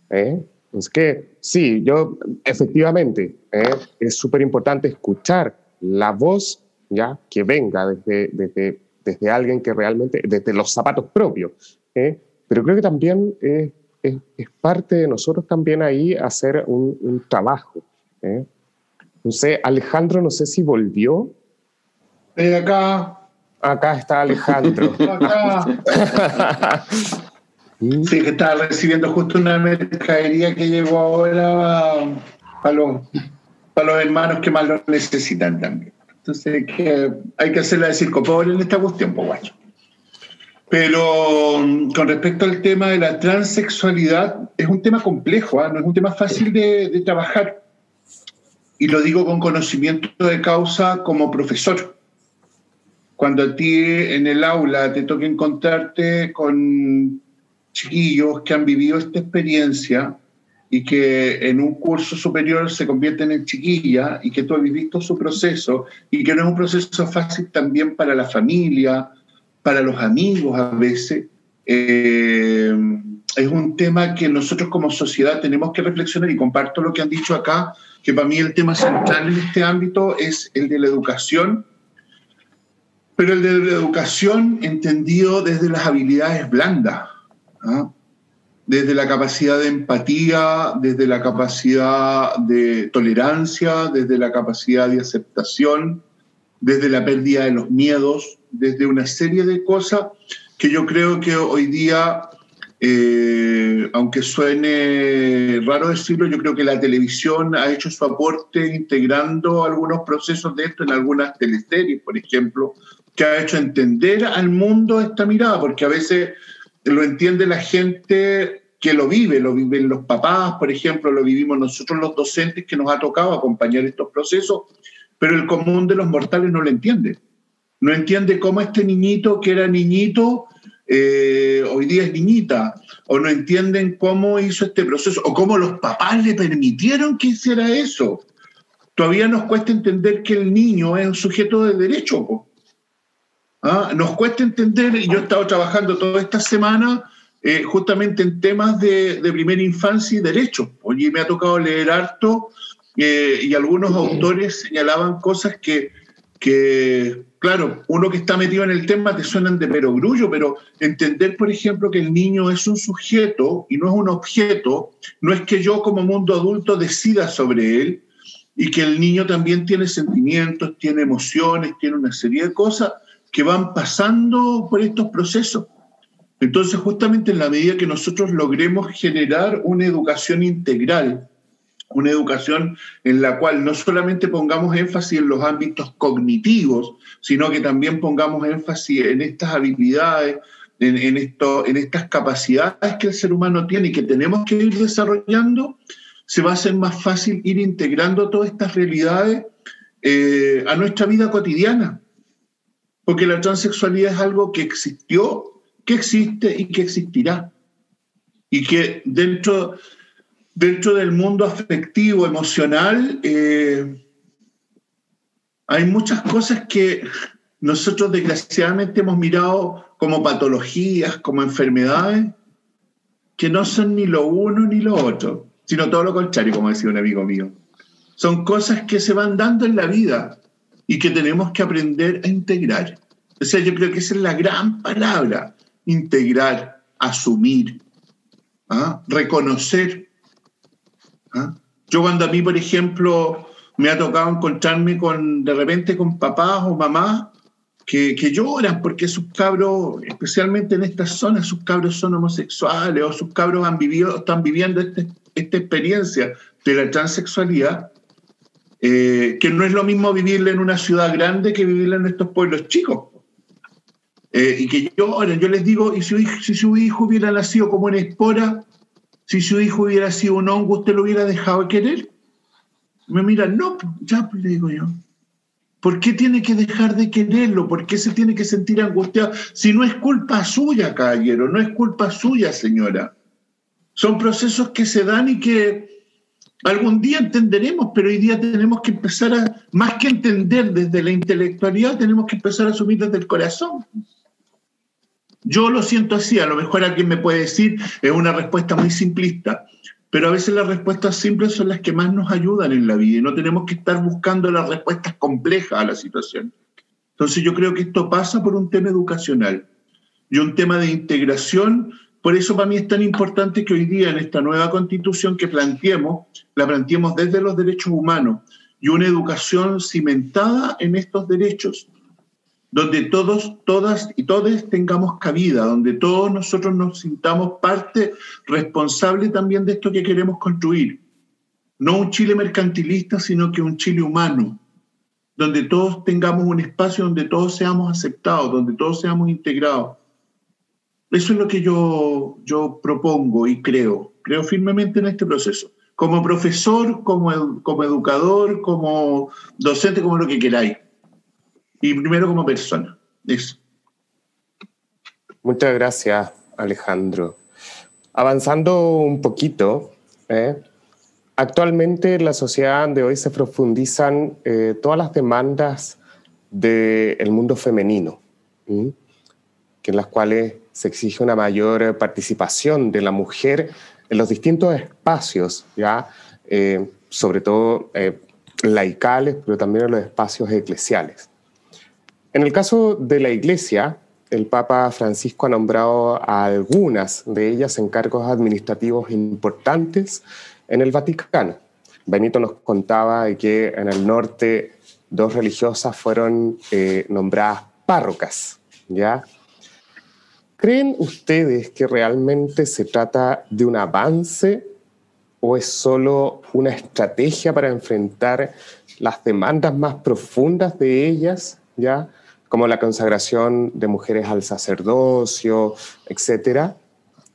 Speaker 1: ¿eh? Es que sí, yo efectivamente ¿eh? es súper importante escuchar la voz ya que venga desde, desde, desde, alguien que realmente, desde los zapatos propios. ¿eh? Pero creo que también es, es, parte de nosotros también ahí hacer un, un trabajo. ¿eh? No sé, Alejandro, no sé si volvió.
Speaker 3: De acá.
Speaker 1: Acá está Alejandro. acá.
Speaker 3: Sí, que estaba recibiendo justo una mercadería que llegó ahora para los, para los hermanos que más lo necesitan también. Entonces que hay que hacerla de circo pobre en esta cuestión, pues guacho. Pero con respecto al tema de la transexualidad, es un tema complejo, ¿ah? no es un tema fácil de, de trabajar. Y lo digo con conocimiento de causa como profesor cuando a ti en el aula te toca encontrarte con chiquillos que han vivido esta experiencia y que en un curso superior se convierten en chiquillas y que tú has visto su proceso y que no es un proceso fácil también para la familia, para los amigos a veces. Eh, es un tema que nosotros como sociedad tenemos que reflexionar y comparto lo que han dicho acá, que para mí el tema central en este ámbito es el de la educación, pero el de la educación entendido desde las habilidades blandas, ¿ah? desde la capacidad de empatía, desde la capacidad de tolerancia, desde la capacidad de aceptación, desde la pérdida de los miedos, desde una serie de cosas que yo creo que hoy día, eh, aunque suene raro decirlo, yo creo que la televisión ha hecho su aporte integrando algunos procesos de esto en algunas teleseries, por ejemplo, que ha hecho entender al mundo esta mirada, porque a veces lo entiende la gente que lo vive, lo viven los papás, por ejemplo, lo vivimos nosotros los docentes que nos ha tocado acompañar estos procesos, pero el común de los mortales no lo entiende. No entiende cómo este niñito que era niñito eh, hoy día es niñita, o no entienden cómo hizo este proceso, o cómo los papás le permitieron que hiciera eso, todavía nos cuesta entender que el niño es un sujeto de derecho. ¿Ah? Nos cuesta entender, y yo he estado trabajando toda esta semana eh, justamente en temas de, primera infancia y derechos. Oye, me ha tocado leer harto eh, y algunos autores señalaban cosas que, que, claro, uno que está metido en el tema te suenan de perogrullo, pero entender, por ejemplo, que el niño es un sujeto y no es un objeto, no es que yo como mundo adulto decida sobre él y que el niño también tiene sentimientos, tiene emociones, tiene una serie de cosas que van pasando por estos procesos. Entonces, justamente en la medida que nosotros logremos generar una educación integral, una educación en la cual no solamente pongamos énfasis en los ámbitos cognitivos, sino que también pongamos énfasis en estas habilidades, en, estas capacidades que el ser humano tiene y que tenemos que ir desarrollando, se va a hacer más fácil ir integrando todas estas realidades eh, a nuestra vida cotidiana. Porque la transexualidad es algo que existió que existe y que existirá. Y que dentro, dentro del mundo afectivo, emocional, eh, hay muchas cosas que nosotros desgraciadamente hemos mirado como patologías, como enfermedades, que no son ni lo uno ni lo otro, sino todo lo contrario, como decía un amigo mío. Son cosas que se van dando en la vida y que tenemos que aprender a integrar. O sea, yo creo que esa es la gran palabra integrar, asumir, ¿ah? reconocer. ¿ah? Yo cuando a mí, por ejemplo, me ha tocado encontrarme con, de repente con papás o mamás que, lloran porque sus cabros, especialmente en estas zonas, sus cabros son homosexuales o sus cabros han vivido, están viviendo este, esta experiencia de la transexualidad, eh, que no es lo mismo vivirla en una ciudad grande que vivirla en estos pueblos chicos. Eh, y que yo, yo les digo, y si, su hijo hubiera nacido como una espora, si su hijo hubiera sido un hongo, ¿usted lo hubiera dejado de querer? Me mira, no, ya le digo yo. ¿Por qué tiene que dejar de quererlo? ¿Por qué se tiene que sentir angustiado? Si no es culpa suya, caballero, no es culpa suya, señora. Son procesos que se dan y que algún día entenderemos, pero hoy día tenemos que empezar a, más que entender desde la intelectualidad, tenemos que empezar a asumir desde el corazón. Yo lo siento así, a lo mejor alguien me puede decir, es una respuesta muy simplista, pero a veces las respuestas simples son las que más nos ayudan en la vida y no tenemos que estar buscando las respuestas complejas a la situación. Entonces yo creo que esto pasa por un tema educacional y un tema de integración. Por eso para mí es tan importante que hoy día en esta nueva constitución que planteemos, la planteemos desde los derechos humanos y una educación cimentada en estos derechos donde todos, todas y todos tengamos cabida, donde todos nosotros nos sintamos parte responsable también de esto que queremos construir. No un Chile mercantilista, sino que un Chile humano, donde todos tengamos un espacio donde todos seamos aceptados, donde todos seamos integrados. Eso es lo que yo, yo propongo y creo, creo firmemente en este proceso. Como profesor, como, como educador, como docente, como lo que queráis y primero como persona. Eso.
Speaker 1: Muchas gracias, Alejandro. Avanzando un poquito, ¿eh? actualmente en la sociedad de hoy se profundizan eh, todas las demandas del mundo femenino, que en las cuales se exige una mayor participación de la mujer en los distintos espacios, ¿ya? Eh, sobre todo laicales, pero también en los espacios eclesiales. En el caso de la Iglesia, el Papa Francisco ha nombrado a algunas de ellas en cargos administrativos importantes en el Vaticano. Benito nos contaba que en el norte dos religiosas fueron eh, nombradas párrocas, ¿ya? ¿Creen ustedes que realmente se trata de un avance o es solo una estrategia para enfrentar las demandas más profundas de ellas, ¿ya? como la consagración de mujeres al sacerdocio, etc.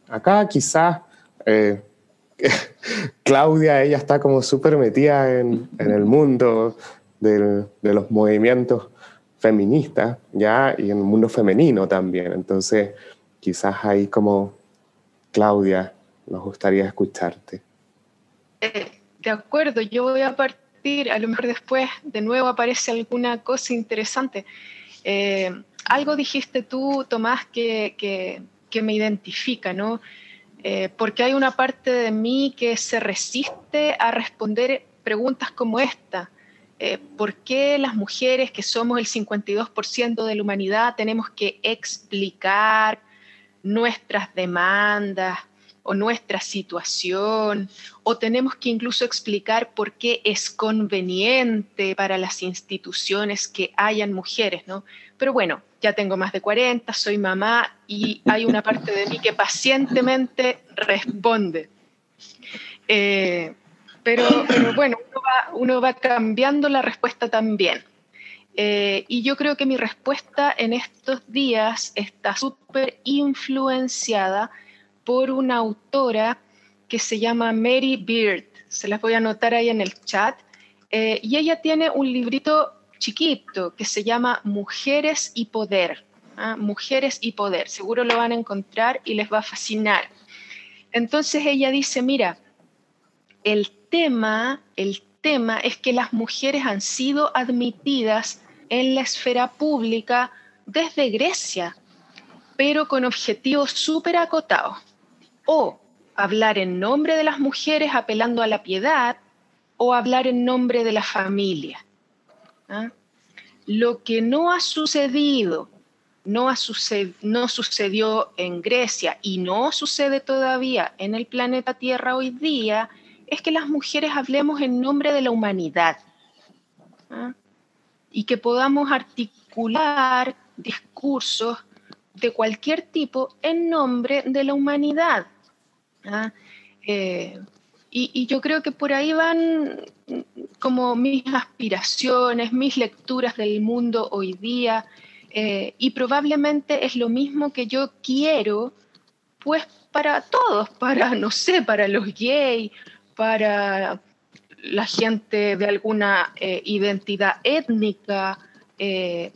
Speaker 1: Acá quizás eh, Claudia, ella está como súper metida en, el mundo de, los movimientos feministas, ¿ya? Y en el mundo femenino también. Entonces, quizás ahí como Claudia, nos gustaría escucharte.
Speaker 2: Eh, de acuerdo, yo voy a partir a lo mejor después de nuevo aparece alguna cosa interesante. Eh, algo dijiste tú, Tomás, que, que, me identifica, ¿no? Eh, porque hay una parte de mí que se resiste a responder preguntas como esta. ¿Por qué las mujeres, que somos el 52% de la humanidad, tenemos que explicar nuestras demandas, o nuestra situación, o tenemos que incluso explicar por qué es conveniente para las instituciones que hayan mujeres, ¿no? Pero bueno, ya tengo más de 40, soy mamá y hay una parte de mí que pacientemente responde. Eh, pero, bueno, uno va, cambiando la respuesta también. Eh, y yo creo que mi respuesta en estos días está súper influenciada por una autora que se llama Mary Beard. Se las voy a anotar ahí en el chat. Eh, y ella tiene un librito chiquito que se llama Mujeres y Poder. ¿ah? Mujeres y Poder. Seguro lo van a encontrar y les va a fascinar. Entonces ella dice, mira, el tema, el tema es que las mujeres han sido admitidas en la esfera pública desde Grecia, pero con objetivos súper acotados o hablar en nombre de las mujeres apelando a la piedad o hablar en nombre de la familia. ¿ah? Lo que no ha sucedido, no, ha no sucedió en Grecia y no sucede todavía en el planeta Tierra hoy día, es que las mujeres hablemos en nombre de la humanidad ¿ah? Y que podamos articular discursos de cualquier tipo en nombre de la humanidad. ¿ah? Eh, y, yo creo que por ahí van como mis aspiraciones, mis lecturas del mundo hoy día, eh, y probablemente es lo mismo que yo quiero, pues para todos, para, no sé, para los gays, para la gente de alguna eh, identidad étnica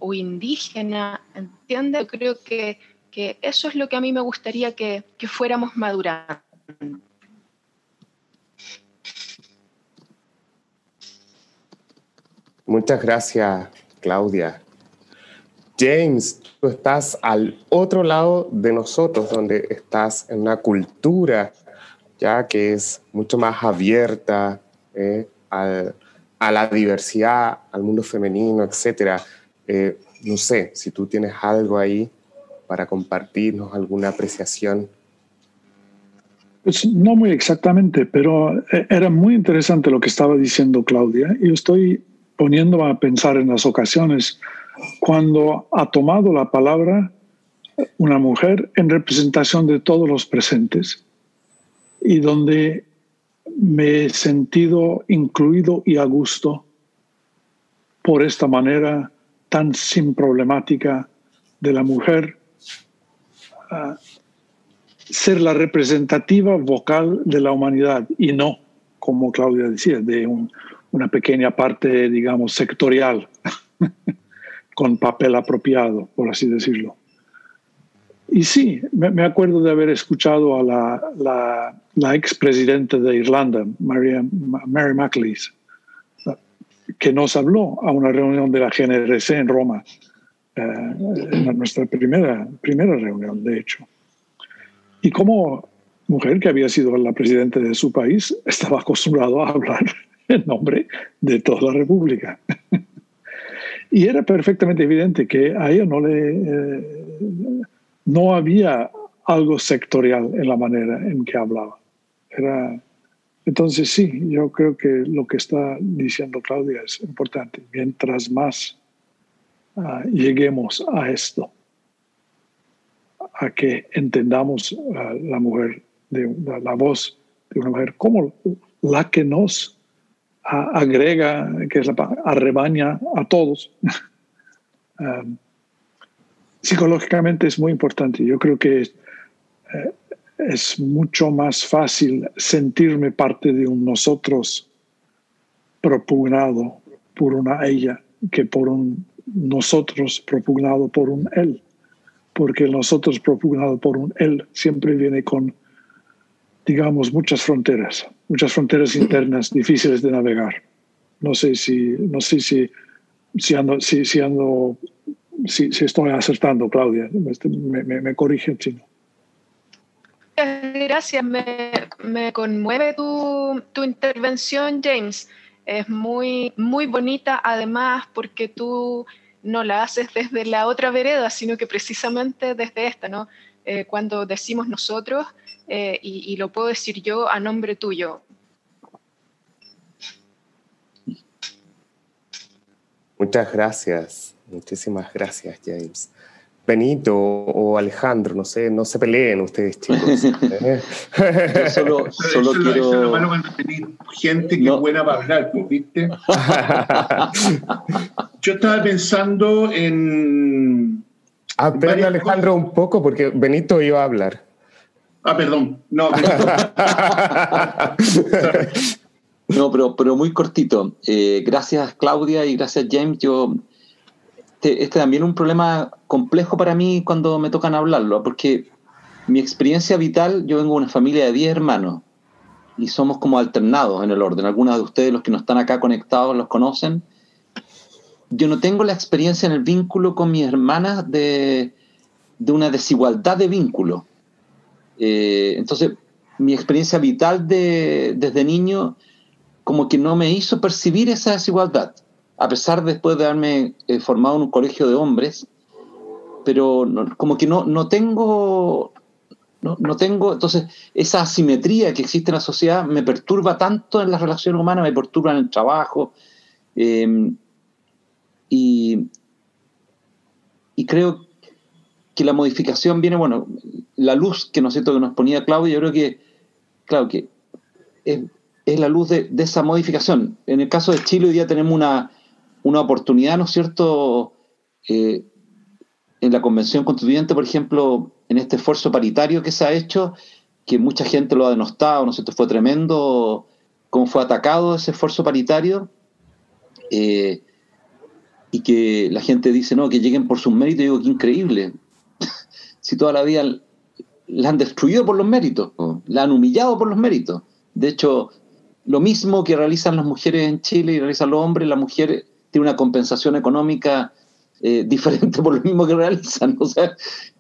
Speaker 2: o indígena, ¿entiendes? Yo creo que, que, eso es lo que a mí me gustaría que, que fuéramos madurando.
Speaker 1: Muchas gracias, Claudia. James, tú estás al otro lado de nosotros, donde estás en una cultura ya que es mucho más abierta eh, a la diversidad, al mundo femenino, etc. Eh, no sé si tú tienes algo ahí para compartirnos, alguna apreciación.
Speaker 4: Pues no muy exactamente, pero eh, era muy interesante lo que estaba diciendo Claudia y estoy poniéndome a pensar en las ocasiones cuando ha tomado la palabra una mujer en representación de todos los presentes y donde me he sentido incluido y a gusto por esta manera tan sin problemática de la mujer ser la representativa vocal de la humanidad y no, como Claudia decía, de una pequeña parte, digamos, sectorial, con papel apropiado, por así decirlo. Y sí, me, acuerdo de haber escuchado a la, la, la expresidenta de Irlanda, Mary, Mary McLeese, que nos habló a una reunión de la GNRC en Roma, eh, en nuestra primera, primera reunión, de hecho. Y como mujer que había sido la presidenta de su país, estaba acostumbrado a hablar en nombre de toda la República. y era perfectamente evidente que a ella no le eh, no había algo sectorial en la manera en que hablaba. Era, entonces sí, yo creo que lo que está diciendo Claudia es importante. Mientras más ah, lleguemos a esto, a que entendamos a la mujer, de, la voz de una mujer como la que nos agrega, que es la arrebaña a todos. Um, psicológicamente es muy importante. Yo creo que es, eh, es mucho más fácil sentirme parte de un nosotros propugnado por una ella que por un nosotros propugnado por un él porque nosotros propugnado por un él siempre viene con, digamos, muchas fronteras, muchas fronteras internas difíciles de navegar. No sé si, no sé si, si, si ando, si, si estoy acertando, Claudia. Este, me, me, me corrige chino.
Speaker 2: Gracias, me, me conmueve tu, tu, intervención, James. Es muy, muy bonita, además, porque tú no la haces desde la otra vereda, sino que precisamente desde esta, ¿no? Eh, cuando decimos nosotros, eh, y, y, lo puedo decir yo a nombre tuyo.
Speaker 1: Muchas gracias, muchísimas gracias, James. Benito o Alejandro, no sé, no se peleen ustedes, chicos.
Speaker 5: ¿eh? Yo solo, solo
Speaker 3: eso,
Speaker 5: quiero...
Speaker 3: Eso es lo malo cuando tenéis gente que
Speaker 5: No.
Speaker 3: es buena para hablar, pues, ¿viste? Yo estaba pensando en...
Speaker 1: Ah, Alejandro, un poco, porque Benito iba a hablar.
Speaker 3: Ah, perdón. No,
Speaker 5: No, pero, pero muy cortito. Eh, gracias Claudia y gracias James. Yo este, este también es un problema complejo para mí cuando me tocan hablarlo, porque mi experiencia vital, yo vengo de una familia de 10 hermanos y somos como alternados en el orden. Algunos de ustedes, los que no están acá conectados, los conocen. Yo no tengo la experiencia en el vínculo con mis hermanas de, una desigualdad de vínculo. Eh, entonces, mi experiencia vital de, desde niño como que no me hizo percibir esa desigualdad, a pesar de después de haberme eh, formado en un colegio de hombres, pero como que no, no tengo, no, no, tengo, entonces esa asimetría que existe en la sociedad me perturba tanto en las relaciones humanas, me perturba en el trabajo, eh, y, y creo que la modificación viene, bueno, la luz que, ¿no que nos ponía Claudio, yo creo que, claro, que es, es la luz de, de, esa modificación. En el caso de Chile hoy día tenemos una, una oportunidad, ¿no es cierto?, eh, en la Convención Constituyente, por ejemplo, en este esfuerzo paritario que se ha hecho, que mucha gente lo ha denostado, ¿no es cierto?, fue tremendo cómo fue atacado ese esfuerzo paritario, eh, y que la gente dice, no, que lleguen por sus méritos, y digo, qué increíble. si toda la vida la han destruido por los méritos, la han humillado por los méritos. De hecho, lo mismo que realizan las mujeres en Chile y realizan los hombres, la mujer tiene una compensación económica eh, diferente por lo mismo que realizan. O sea,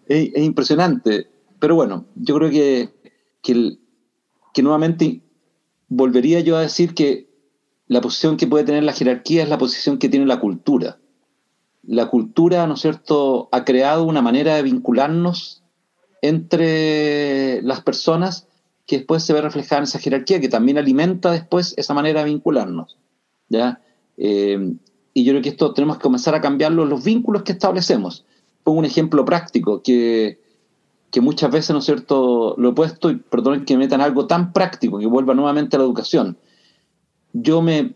Speaker 5: es, es impresionante. Pero bueno, yo creo que, que, el, que, nuevamente volvería yo a decir que la posición que puede tener la jerarquía es la posición que tiene la cultura. La cultura, ¿no es cierto?, ha creado una manera de vincularnos entre las personas que después se ve reflejada en esa jerarquía, que también alimenta después esa manera de vincularnos. ¿ya? Eh, y yo creo que esto tenemos que comenzar a cambiarlo los vínculos que establecemos. Pongo un ejemplo práctico que, que muchas veces, ¿no es cierto?, lo he puesto, y perdonen que me metan algo tan práctico, que vuelva nuevamente a la educación. Yo me,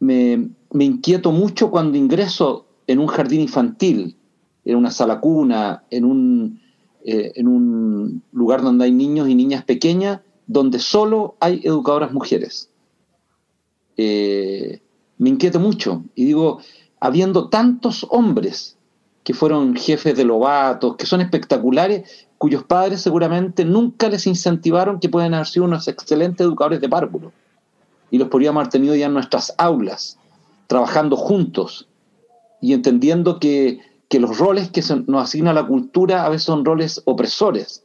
Speaker 5: me, me inquieto mucho cuando ingreso en un jardín infantil, en una sala cuna, en un, eh, en un lugar donde hay niños y niñas pequeñas, donde solo hay educadoras mujeres. Eh, me inquieto mucho y digo, habiendo tantos hombres que fueron jefes de lobatos, que son espectaculares, cuyos padres seguramente nunca les incentivaron que pueden haber sido unos excelentes educadores de párvulo. Y los podríamos haber tenido ya en nuestras aulas, trabajando juntos y entendiendo que que los roles que se nos asigna la cultura a veces son roles opresores,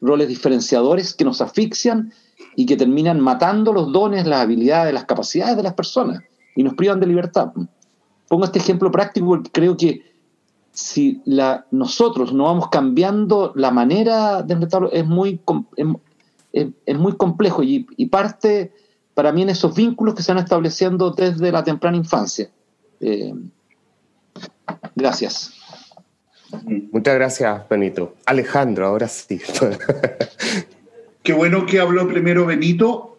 Speaker 5: roles diferenciadores que nos asfixian y que terminan matando los dones, las habilidades, las capacidades de las personas y nos privan de libertad. Pongo este ejemplo práctico porque creo que si la, nosotros no vamos cambiando la manera de enfrentarlo, es muy, es, es muy complejo y, y, parte para mí en esos vínculos que se van estableciendo desde la temprana infancia. Eh, gracias.
Speaker 1: Muchas gracias, Benito. Alejandro, ahora sí.
Speaker 3: Qué bueno que habló primero Benito,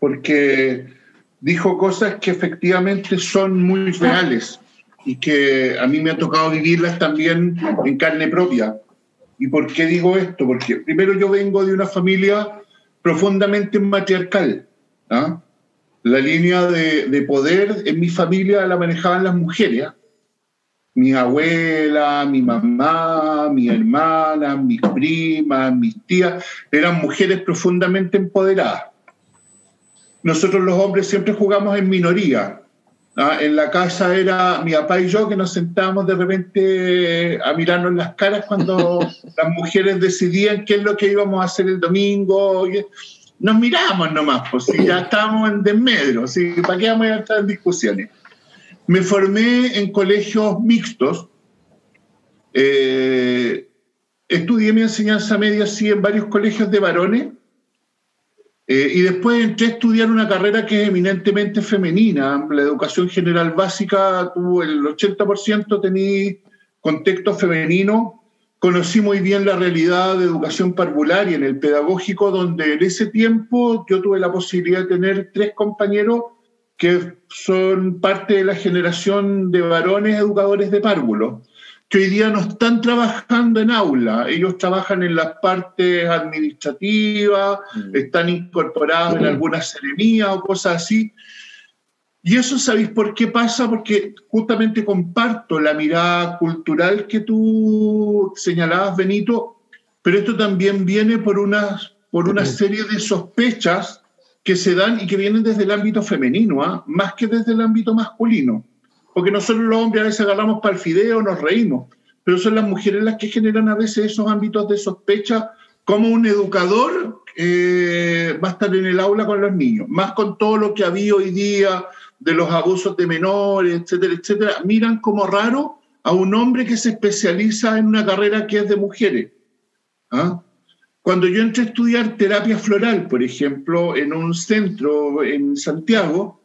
Speaker 3: porque dijo cosas que efectivamente son muy reales y que a mí me ha tocado vivirlas también en carne propia. ¿Y por qué digo esto? Porque primero yo vengo de una familia profundamente matriarcal. ¿ah? La línea de, de, poder en mi familia la manejaban las mujeres. ¿ah? Mi abuela, mi mamá, mi hermana, mis primas, mis tías, eran mujeres profundamente empoderadas. Nosotros los hombres siempre jugamos en minoría. ¿ah? En la casa era mi papá y yo que nos sentábamos de repente a mirarnos las caras cuando las mujeres decidían qué es lo que íbamos a hacer el domingo. Nos mirábamos nomás, pues si ya estábamos en desmedro, ¿sí? ¿para qué vamos a estar en discusiones? Me formé en colegios mixtos. Eh, estudié mi enseñanza media así en varios colegios de varones eh, y después entré a estudiar una carrera que es eminentemente femenina. La educación general básica tuvo el 80% tenía contexto femenino. Conocí muy bien la realidad de educación parvularia en el pedagógico, donde en ese tiempo yo tuve la posibilidad de tener tres compañeros que son parte de la generación de varones educadores de párvulos que hoy día no están trabajando en aula, ellos trabajan en las partes administrativas, mm. están incorporados en algunas seremías o cosas así. Y eso, ¿sabéis por qué pasa? Porque justamente comparto la mirada cultural que tú señalabas, Benito, pero esto también viene por una, por una serie de sospechas que se dan y que vienen desde el ámbito femenino, ¿ah? más que desde el ámbito masculino porque nosotros los hombres a veces agarramos para el fideo, nos reímos, pero son las mujeres las que generan a veces esos ámbitos de sospecha, como un educador eh, va a estar en el aula con los niños, más con todo lo que había hoy día de los abusos de menores, etcétera, etcétera, miran como raro a un hombre que se especializa en una carrera que es de mujeres. ¿ah? Cuando yo entré a estudiar terapia floral, por ejemplo, en un centro en Santiago,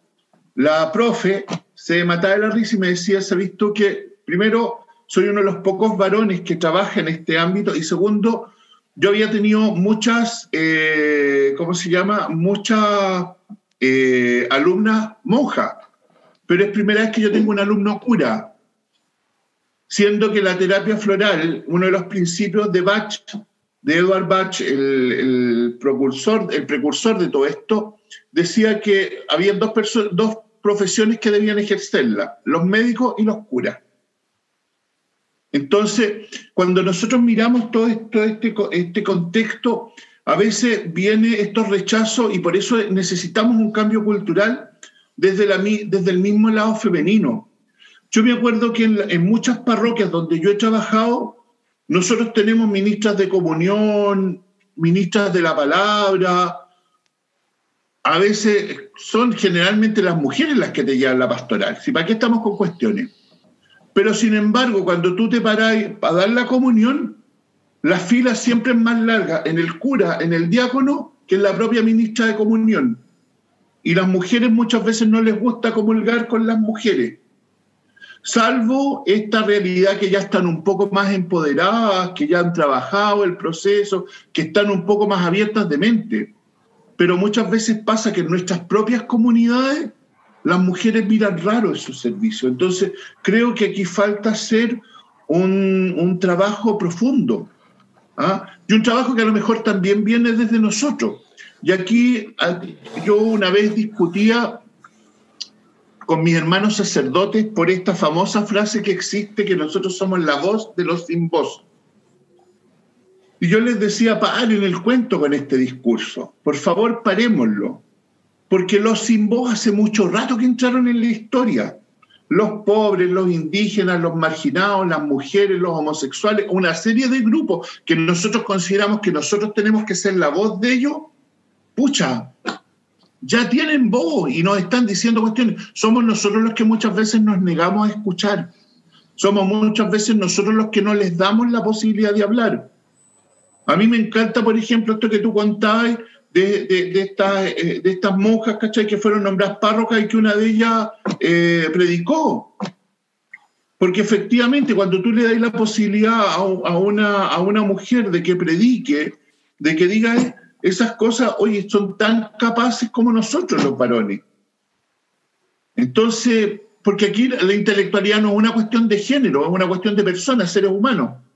Speaker 3: la profe se mataba de la risa y me decía, ¿se ha visto que primero soy uno de los pocos varones que trabaja en este ámbito y segundo, yo había tenido muchas, eh, ¿cómo se llama? Muchas eh, alumnas monjas, pero es primera vez que yo tengo un alumno cura, siendo que la terapia floral, uno de los principios de Bach, de Edward Bach, el, el, precursor, el precursor de todo esto, decía que había dos, dos profesiones que debían ejercerla, los médicos y los curas. Entonces, cuando nosotros miramos todo, este, este contexto, a veces viene estos rechazos y por eso necesitamos un cambio cultural desde el mismo lado femenino. Yo me acuerdo que en, en muchas parroquias donde yo he trabajado, nosotros tenemos ministras de comunión, ministras de la palabra, a veces son generalmente las mujeres las que te llevan la pastoral. ¿Sí? ¿Para qué estamos con cuestiones? Pero sin embargo, cuando tú te paras para dar la comunión, la fila siempre es más larga en el cura, en el diácono, que en la propia ministra de comunión. Y las mujeres muchas veces no les gusta comulgar con las mujeres. Salvo esta realidad que ya están un poco más empoderadas, que ya han trabajado el proceso, que están un poco más abiertas de mente pero muchas veces pasa que en nuestras propias comunidades las mujeres miran raro esos servicios. Entonces, creo que aquí falta hacer un, trabajo profundo. ¿ah? Y un trabajo que a lo mejor también viene desde nosotros. Y aquí yo una vez discutía con mis hermanos sacerdotes por esta famosa frase que existe, que nosotros somos la voz de los sin voz. Y yo les decía, paren el cuento con este discurso. Por favor, parémoslo. Porque los sin voz hace mucho rato que entraron en la historia. Los pobres, los indígenas, los marginados, las mujeres, los homosexuales, una serie de grupos que nosotros consideramos que nosotros tenemos que ser la voz de ellos, pucha, ya tienen voz y nos están diciendo cuestiones. Somos nosotros los que muchas veces nos negamos a escuchar. Somos muchas veces nosotros los que no les damos la posibilidad de hablar. A mí me encanta, por ejemplo, esto que tú contabas de, de, estas, eh, estas monjas. Que fueron nombradas párrocas y que una de ellas eh, predicó. Porque efectivamente, cuando tú le das la posibilidad a, una, a una mujer de que predique, de que diga esas cosas, oye, son tan capaces como nosotros los varones. Entonces, porque aquí la intelectualidad no es una cuestión de género, es una cuestión de personas, seres humanos.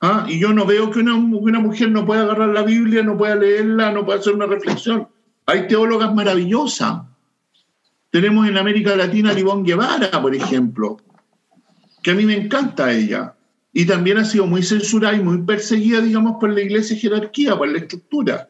Speaker 3: ¿Ah? Y yo no veo que una, una, mujer no pueda agarrar la Biblia, no pueda leerla, no pueda hacer una reflexión. Hay teólogas maravillosas. Tenemos en América Latina a Livón Guevara, por ejemplo, que a mí me encanta ella. Y también ha sido muy censurada y muy perseguida, digamos, por la iglesia jerarquía, por la estructura.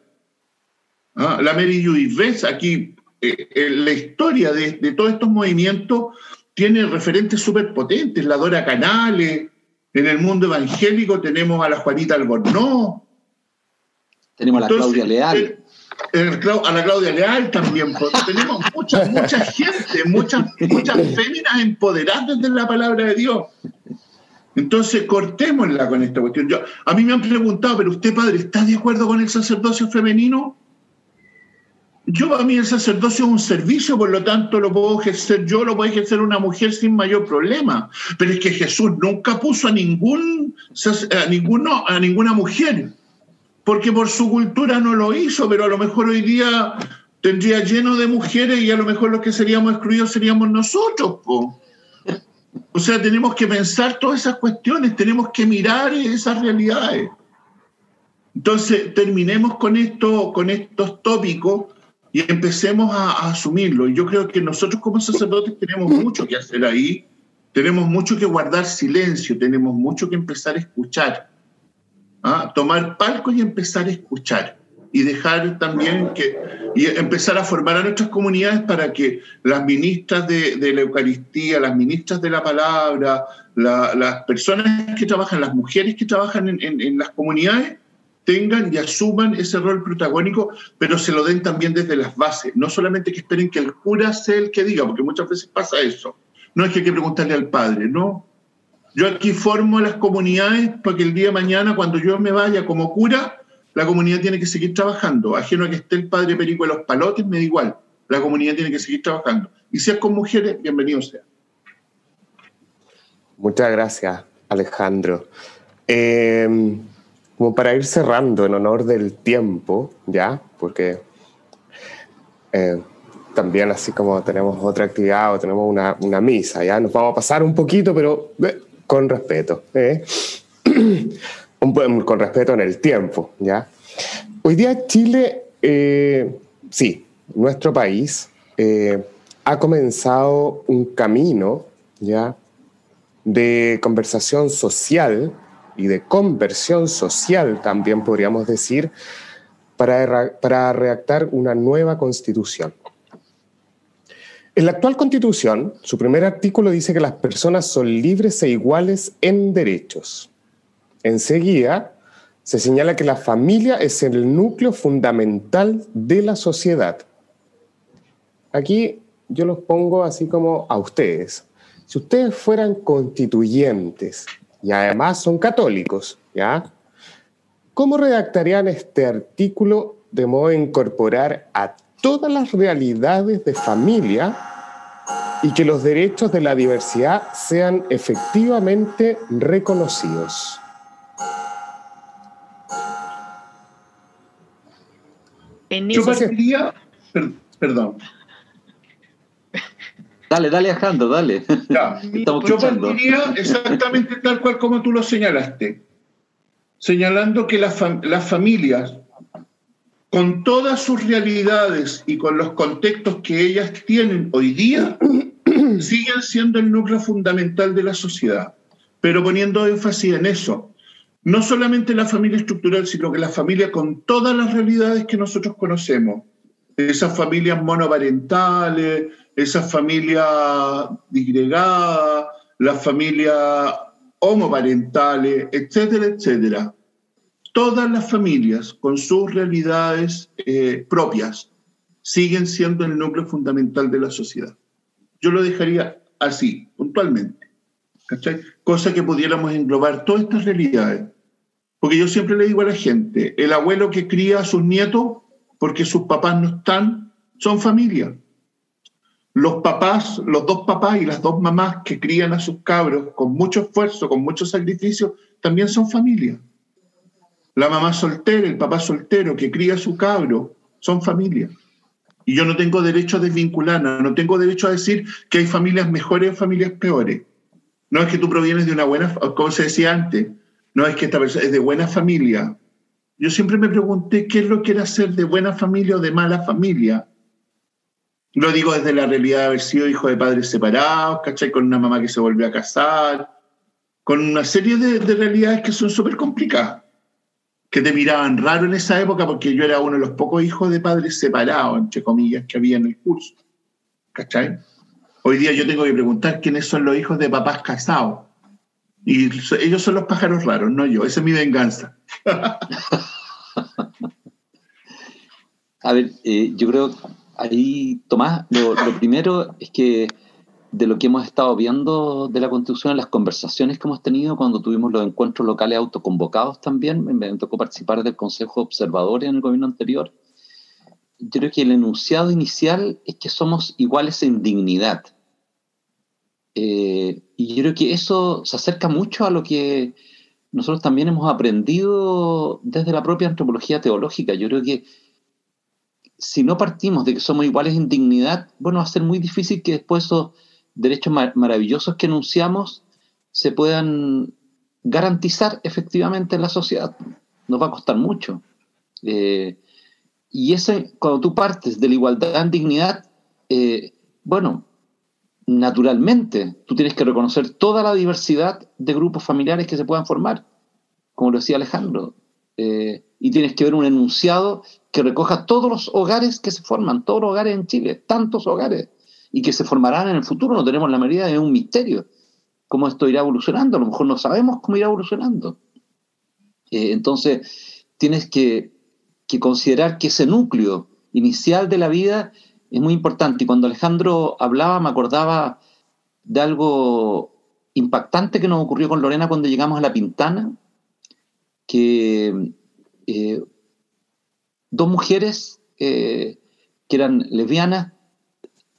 Speaker 3: ¿Ah? La Mary Judith aquí eh, la historia de, de, todos estos movimientos tiene referentes súper potentes, la Dora Canales, en el mundo evangélico tenemos a la Juanita Albornoz.
Speaker 5: Tenemos a la Claudia Leal.
Speaker 3: a la Claudia Leal también. tenemos mucha, mucha gente, muchas, muchas féminas empoderadas de la palabra de Dios. Entonces, cortémosla con esta cuestión. Yo, a mí me han preguntado, pero usted, padre, ¿está de acuerdo con el sacerdocio femenino? Yo, a mí el sacerdocio es un servicio, por lo tanto lo puedo ejercer yo, lo puede ejercer una mujer sin mayor problema. Pero es que Jesús nunca puso a, ningún, a, ninguno, a ninguna mujer, porque por su cultura no lo hizo, pero a lo mejor hoy día tendría lleno de mujeres y a lo mejor los que seríamos excluidos seríamos nosotros. O sea, tenemos que pensar todas esas cuestiones, tenemos que mirar esas realidades. Entonces, terminemos con, esto, con estos tópicos y empecemos a, asumirlo. Y yo creo que nosotros como sacerdotes tenemos mucho que hacer ahí, tenemos mucho que guardar silencio, tenemos mucho que empezar a escuchar, ¿ah? tomar palco y empezar a escuchar y dejar también que y empezar a formar a nuestras comunidades para que las ministras de, la Eucaristía, las ministras de la palabra, las personas que trabajan, las mujeres que trabajan en las comunidades, tengan y asuman ese rol protagónico, pero se lo den también desde las bases. No solamente que esperen que el cura sea el que diga, porque muchas veces pasa eso. No es que hay que preguntarle al padre, no. Yo aquí formo las comunidades para que el día de mañana, cuando yo me vaya como cura, la comunidad tiene que seguir trabajando. Ajeno a que esté el padre Perico de los palotes, me da igual. La comunidad tiene que seguir trabajando. Y si es con mujeres, bienvenido sea.
Speaker 1: Muchas gracias, Alejandro. Eh, como para ir cerrando en honor del tiempo, ¿ya? Porque eh, también así como tenemos otra actividad o tenemos una, misa, ¿ya? Nos vamos a pasar un poquito, pero eh, con respeto, ¿eh? con respeto en el tiempo, ¿ya? Hoy día Chile, sí, nuestro país ha comenzado un camino, ¿ya? De conversación social y de conversión social, también podríamos decir, para, para redactar una nueva constitución. En la actual constitución, su primer artículo dice que las personas son libres e iguales en derechos. Enseguida, se señala que la familia es el núcleo fundamental de la sociedad. Aquí yo los pongo así como a ustedes. Si ustedes fueran constituyentes y además son católicos, ¿ya? ¿Cómo redactarían este artículo de modo a incorporar a todas las realidades de familia y que los derechos de la diversidad sean efectivamente reconocidos?
Speaker 3: Yo partiría, perdón,
Speaker 5: Dale, dale, Alejandro, dale.
Speaker 3: Ya. Yo partiría exactamente tal cual como tú lo señalaste, señalando que las, familias, con todas sus realidades y con los contextos que ellas tienen hoy día, siguen siendo el núcleo fundamental de la sociedad, pero poniendo énfasis en eso. No solamente la familia estructural, sino que la familia con todas las realidades que nosotros conocemos. Esas familias monoparentales, esas familias disgregadas, las familias homoparentales, etcétera, etcétera. Todas las familias con sus realidades eh, propias siguen siendo el núcleo fundamental de la sociedad. Yo lo dejaría así, puntualmente. Cosa que pudiéramos englobar todas estas realidades. Porque yo siempre le digo a la gente, el abuelo que cría a sus nietos porque sus papás no están, son familia los papás, los dos papás y las dos mamás que crían a sus cabros con mucho esfuerzo, con mucho sacrificio, también son familia. La mamá soltera, el papá soltero que cría a su cabro, son familia. Y yo no tengo derecho a desvincularla, no tengo derecho a decir que hay familias mejores o familias peores. No es que tú provienes de una buena, como se decía antes, no es que esta persona es de buena familia. Yo siempre me pregunté qué es lo que era ser de buena familia o de mala familia. Lo digo desde la realidad de haber sido hijo de padres separados, ¿cachai? Con una mamá que se volvió a casar, con una serie de, realidades que son súper complicadas. que te miraban raro en esa época porque yo era uno de los pocos hijos de padres separados, entre comillas, que había en el curso. ¿Cachai? Hoy día yo tengo que preguntar quiénes son los hijos de papás casados. Y ellos son los pájaros raros, no yo. Esa es mi venganza.
Speaker 5: A ver, eh, yo creo ahí, Tomás, lo, primero es que de lo que hemos estado viendo de la Constitución, las conversaciones que hemos tenido cuando tuvimos los encuentros locales autoconvocados también, me, tocó participar del Consejo Observador en el gobierno anterior, yo creo que el enunciado inicial es que somos iguales en dignidad. Eh, y yo creo que eso se acerca mucho a lo que nosotros también hemos aprendido desde la propia antropología teológica. Yo creo que si no partimos de que somos iguales en dignidad, bueno, va a ser muy difícil que después esos derechos maravillosos que enunciamos se puedan garantizar efectivamente en la sociedad. Nos va a costar mucho. Eh, y ese, cuando tú partes de la igualdad en dignidad, eh, bueno, naturalmente tú tienes que reconocer toda la diversidad de grupos familiares que se puedan formar, como lo decía Alejandro. Eh, y tienes que ver un enunciado que recoja todos los hogares que se forman, todos los hogares en Chile, tantos hogares, y que se formarán en el futuro, no tenemos la medida, de un misterio cómo esto irá evolucionando, a lo mejor no sabemos cómo irá evolucionando. Eh, entonces, tienes que, que, considerar que ese núcleo inicial de la vida es muy importante. Y cuando Alejandro hablaba, me acordaba de algo impactante que nos ocurrió con Lorena cuando llegamos a La Pintana, que eh, dos mujeres eh, que eran lesbianas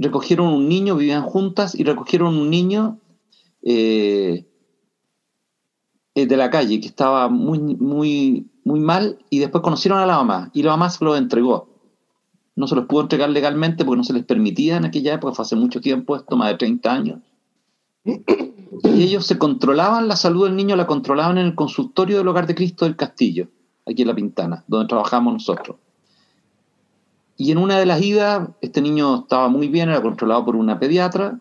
Speaker 5: recogieron un niño, vivían juntas y recogieron un niño eh, de la calle que estaba muy, muy, muy mal y después conocieron a la mamá y la mamá se lo entregó. No se los pudo entregar legalmente porque no se les permitía en aquella época, fue hace mucho tiempo, esto más de 30 años. Y ellos se controlaban la salud del niño, la controlaban en el consultorio del Hogar de Cristo del Castillo aquí en La Pintana, donde trabajamos nosotros. Y en una de las idas, este niño estaba muy bien, era controlado por una pediatra,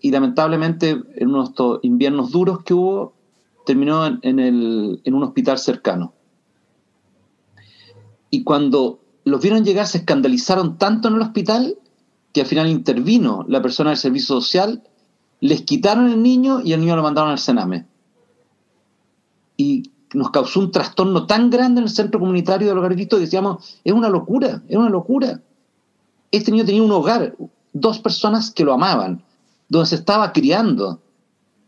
Speaker 5: y lamentablemente en uno de estos inviernos duros que hubo, terminó en, el, en un hospital cercano. Y cuando los vieron llegar, se escandalizaron tanto en el hospital que al final intervino la persona del servicio social, les quitaron el niño y el niño lo mandaron al Sename. Y nos causó un trastorno tan grande en el centro comunitario de los que decíamos, es una locura, es una locura. Este niño tenía un hogar, dos personas que lo amaban, donde se estaba criando,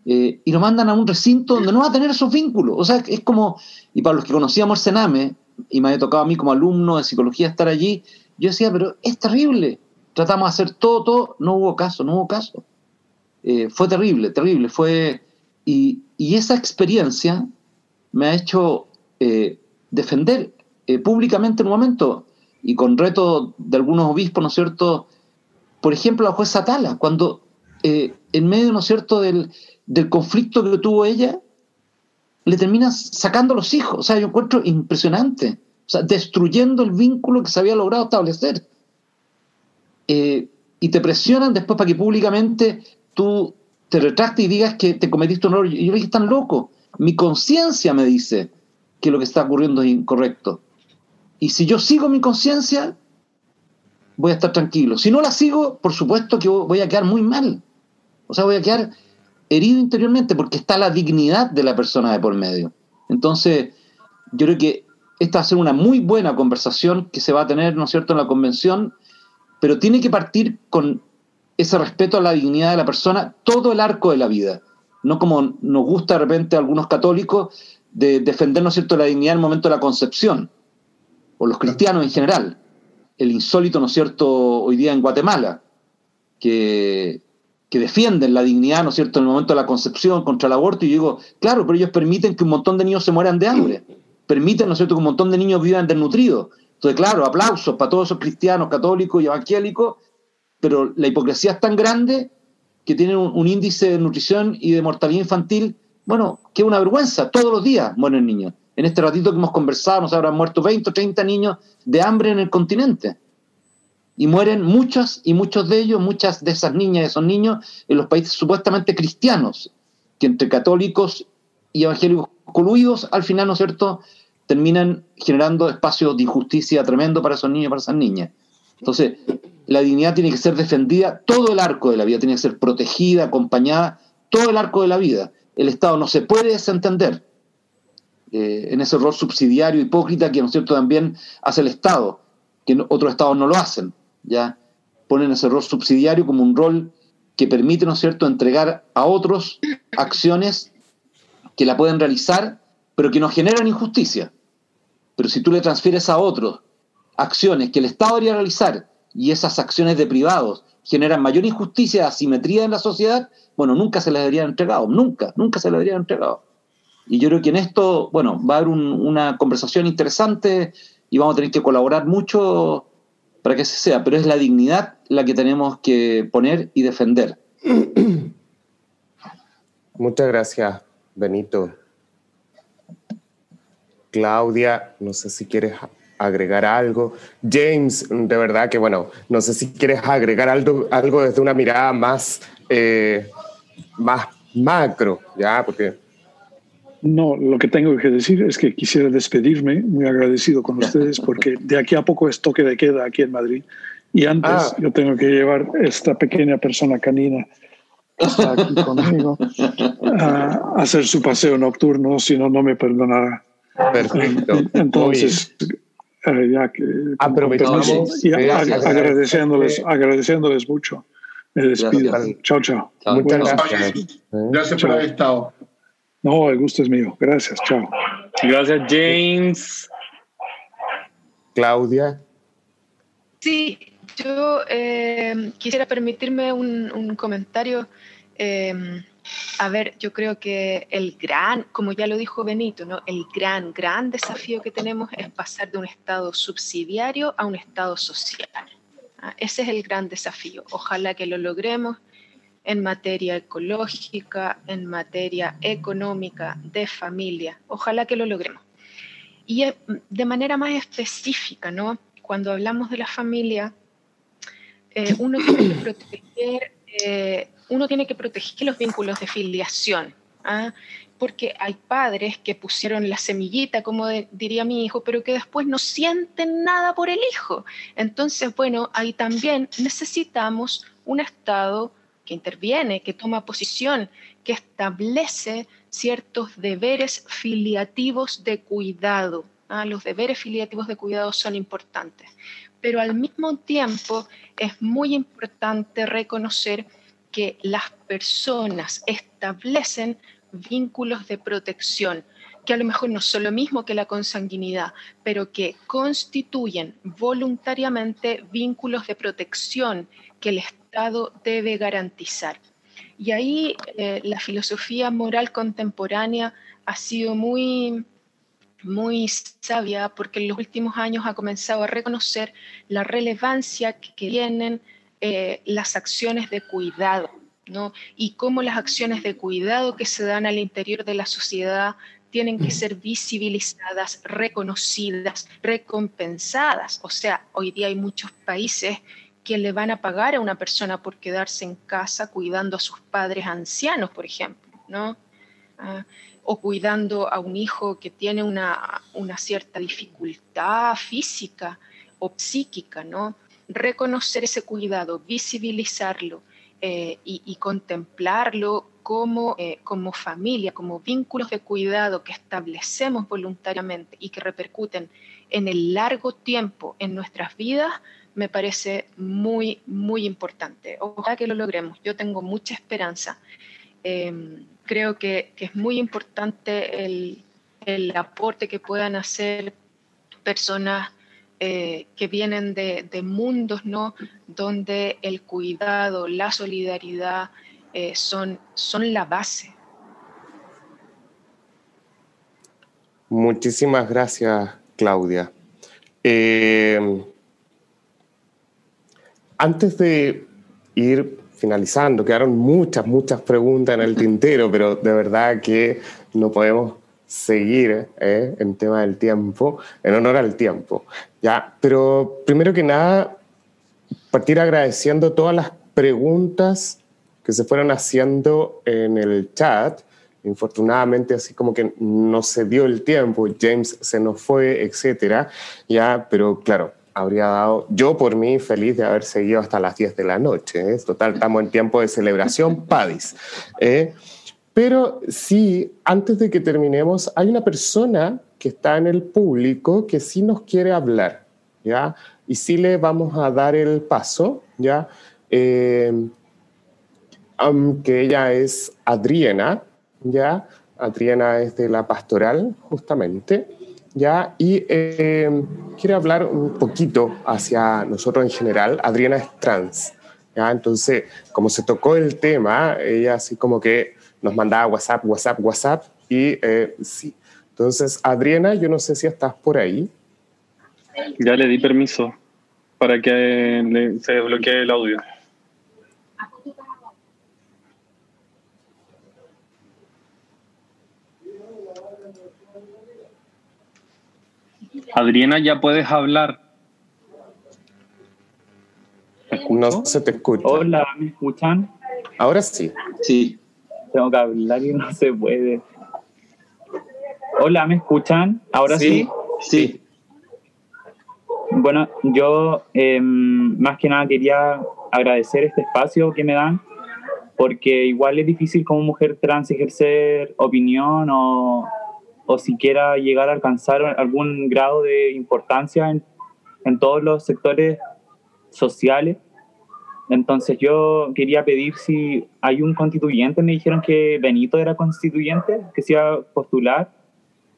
Speaker 5: eh, y lo mandan a un recinto donde no va a tener esos vínculos. O sea, es como, y para los que conocíamos el Sename, y me había tocado a mí como alumno de psicología estar allí, yo decía, pero es terrible. Tratamos de hacer todo, todo, no hubo caso, no hubo caso. Eh, fue terrible, terrible. Fue, y, y esa experiencia me ha hecho eh, defender eh, públicamente en un momento y con reto de algunos obispos, ¿no es cierto? Por ejemplo, la jueza Tala, cuando eh, en medio, ¿no es cierto?, del, del, conflicto que tuvo ella, le termina sacando los hijos. O sea, yo encuentro impresionante. O sea, destruyendo el vínculo que se había logrado establecer. y te presionan después para que públicamente tú te retractes y digas que te cometiste un error. Y yo le dije, están loco. Mi conciencia me dice que lo que está ocurriendo es incorrecto. Y si yo sigo mi conciencia, voy a estar tranquilo. Si no la sigo, por supuesto que voy a quedar muy mal. O sea, voy a quedar herido interiormente porque está la dignidad de la persona de por medio. Entonces, yo creo que esta va a ser una muy buena conversación que se va a tener, ¿no es cierto?, en la convención, pero tiene que partir con ese respeto a la dignidad de la persona todo el arco de la vida no como nos gusta de repente a algunos católicos de defender, ¿no es cierto?, la dignidad en el momento de la concepción, o los cristianos en general. El insólito, ¿no es cierto?, hoy día en Guatemala, que, que defienden la dignidad, ¿no es cierto?, en el momento de la concepción contra el aborto, y yo digo, claro, pero ellos permiten que un montón de niños se mueran de hambre, permiten, ¿no es cierto?, que un montón de niños vivan desnutridos. Entonces, claro, aplausos para todos esos cristianos, católicos y evangélicos, pero la hipocresía es tan grande que tienen un, índice de nutrición y de mortalidad infantil, bueno, que es una vergüenza, todos los días mueren niños. En este ratito que hemos conversado, nos habrán muerto 20 o 30 niños de hambre en el continente. Y mueren muchos y muchos de ellos, muchas de esas niñas y esos niños, en los países supuestamente cristianos, que entre católicos y evangélicos coluidos, al final, ¿no es cierto?, terminan generando espacios de injusticia tremendo para esos niños y para esas niñas. Entonces, la dignidad tiene que ser defendida todo el arco de la vida, tiene que ser protegida, acompañada todo el arco de la vida. El Estado no se puede desentender eh, en ese rol subsidiario hipócrita que, ¿no cierto?, también hace el Estado, que otros Estados no lo hacen, ¿ya? Ponen ese rol subsidiario como un rol que permite, ¿no es cierto?, entregar a otros acciones que la pueden realizar, pero que no generan injusticia. Pero si tú le transfieres a otros acciones que el Estado debería realizar y esas acciones de privados generan mayor injusticia, asimetría en la sociedad, bueno, nunca se les deberían entregado, nunca, nunca se les deberían entregado. Y yo creo que en esto, bueno, va a haber una conversación interesante y vamos a tener que colaborar mucho para que se sea, pero es la dignidad la que tenemos que poner y defender.
Speaker 1: Muchas gracias, Benito. Claudia, no sé si quieres agregar algo. James, de verdad que bueno, no sé si quieres agregar algo, algo desde una mirada más, eh, más macro, ¿ya? Porque...
Speaker 4: No, lo que tengo que decir es que quisiera despedirme, muy agradecido con ustedes, porque de aquí a poco es toque de queda aquí en Madrid. Y antes ah. yo tengo que llevar esta pequeña persona canina que está aquí conmigo a hacer su paseo nocturno, si no, no me perdonará.
Speaker 1: Perfecto.
Speaker 4: Entonces, eh, ya que
Speaker 1: aprovechamos
Speaker 4: y agradeciéndoles, agradeciéndoles mucho. Me despido. Chao, chao.
Speaker 1: Muchas gracias.
Speaker 3: Gracias por haber estado.
Speaker 4: No, el gusto es mío. Gracias. Chao.
Speaker 6: Gracias, James.
Speaker 1: Claudia.
Speaker 2: Sí, yo eh, quisiera permitirme un, un comentario. Eh, a ver, yo creo que el gran, como ya lo dijo Benito, ¿no? el gran, gran desafío que tenemos es pasar de un estado subsidiario a un estado social. ¿ah? Ese es el gran desafío. Ojalá que lo logremos en materia ecológica, en materia económica, de familia. Ojalá que lo logremos. Y eh, de manera más específica, ¿no? Cuando hablamos de la familia, eh, uno tiene que proteger eh, uno tiene que proteger los vínculos de filiación, ¿ah? porque hay padres que pusieron la semillita, como diría mi hijo, pero que después no sienten nada por el hijo. Entonces, bueno, ahí también necesitamos un Estado que interviene, que toma posición, que establece ciertos deberes filiativos de cuidado. ¿ah? Los deberes filiativos de cuidado son importantes, pero al mismo tiempo es muy importante reconocer que las personas establecen vínculos de protección, que a lo mejor no son lo mismo que la consanguinidad, pero que constituyen voluntariamente vínculos de protección que el Estado debe garantizar. Y ahí eh, la filosofía moral contemporánea ha sido muy, muy sabia porque en los últimos años ha comenzado a reconocer la relevancia que tienen eh, las acciones de cuidado, ¿no? Y cómo las acciones de cuidado que se dan al interior de la sociedad tienen que ser visibilizadas, reconocidas, recompensadas. O sea, hoy día hay muchos países que le van a pagar a una persona por quedarse en casa cuidando a sus padres ancianos, por ejemplo, ¿no? O cuidando a un hijo que tiene una, una cierta dificultad física o psíquica, ¿no? reconocer ese cuidado, visibilizarlo eh, y, contemplarlo como, eh, como familia, como vínculos de cuidado que establecemos voluntariamente y que repercuten en el largo tiempo en nuestras vidas, me parece muy, muy importante. Ojalá que lo logremos. Yo tengo mucha esperanza. Em, creo que, es muy importante el, el aporte que puedan hacer personas eh, que vienen de, mundos ¿no? donde el cuidado, la solidaridad eh, son, son la base.
Speaker 1: Muchísimas gracias, Claudia. Eh, antes de ir finalizando, quedaron muchas, muchas preguntas en el tintero, pero de verdad que no podemos seguir eh, en tema del tiempo, en honor al tiempo. Ya, pero primero que nada, partir agradeciendo todas las preguntas que se fueron haciendo en el chat. Infortunadamente así como que no se dio el tiempo, James se nos fue, etcétera, ya, pero claro, habría dado, yo por mí feliz de haber seguido hasta las 10 de la noche, ¿eh? total, estamos en tiempo de celebración, Padis. ¿eh? Pero sí, antes de que terminemos, hay una persona que está en el público que sí nos quiere hablar, ¿ya? Y sí le vamos a dar el paso, ¿ya? Eh, aunque ella es Adriana, ¿ya? Adriana es de la pastoral, justamente, ¿ya? Y eh, quiere hablar un poquito hacia nosotros en general. Adriana es trans, ¿ya? Entonces, como se tocó el tema, ella así como que nos mandaba WhatsApp, WhatsApp, WhatsApp, y eh, sí. Entonces, Adriana, yo no sé si estás por ahí.
Speaker 6: Ya le di permiso para que se desbloquee el audio. Adriana, ya puedes hablar.
Speaker 1: No se te escucha.
Speaker 7: Hola, ¿me escuchan?
Speaker 1: Ahora sí.
Speaker 5: Sí.
Speaker 7: Tengo que hablar y no se puede. Hola, ¿me escuchan? ¿Ahora sí?
Speaker 5: Sí.
Speaker 7: Bueno, yo em, más que nada quería agradecer este espacio que me dan, porque igual es difícil como mujer trans ejercer opinión o, o siquiera llegar a alcanzar algún grado de importancia en, en todos los sectores sociales. Entonces yo quería pedir si hay un constituyente, me dijeron que Benito era constituyente, que se iba a postular.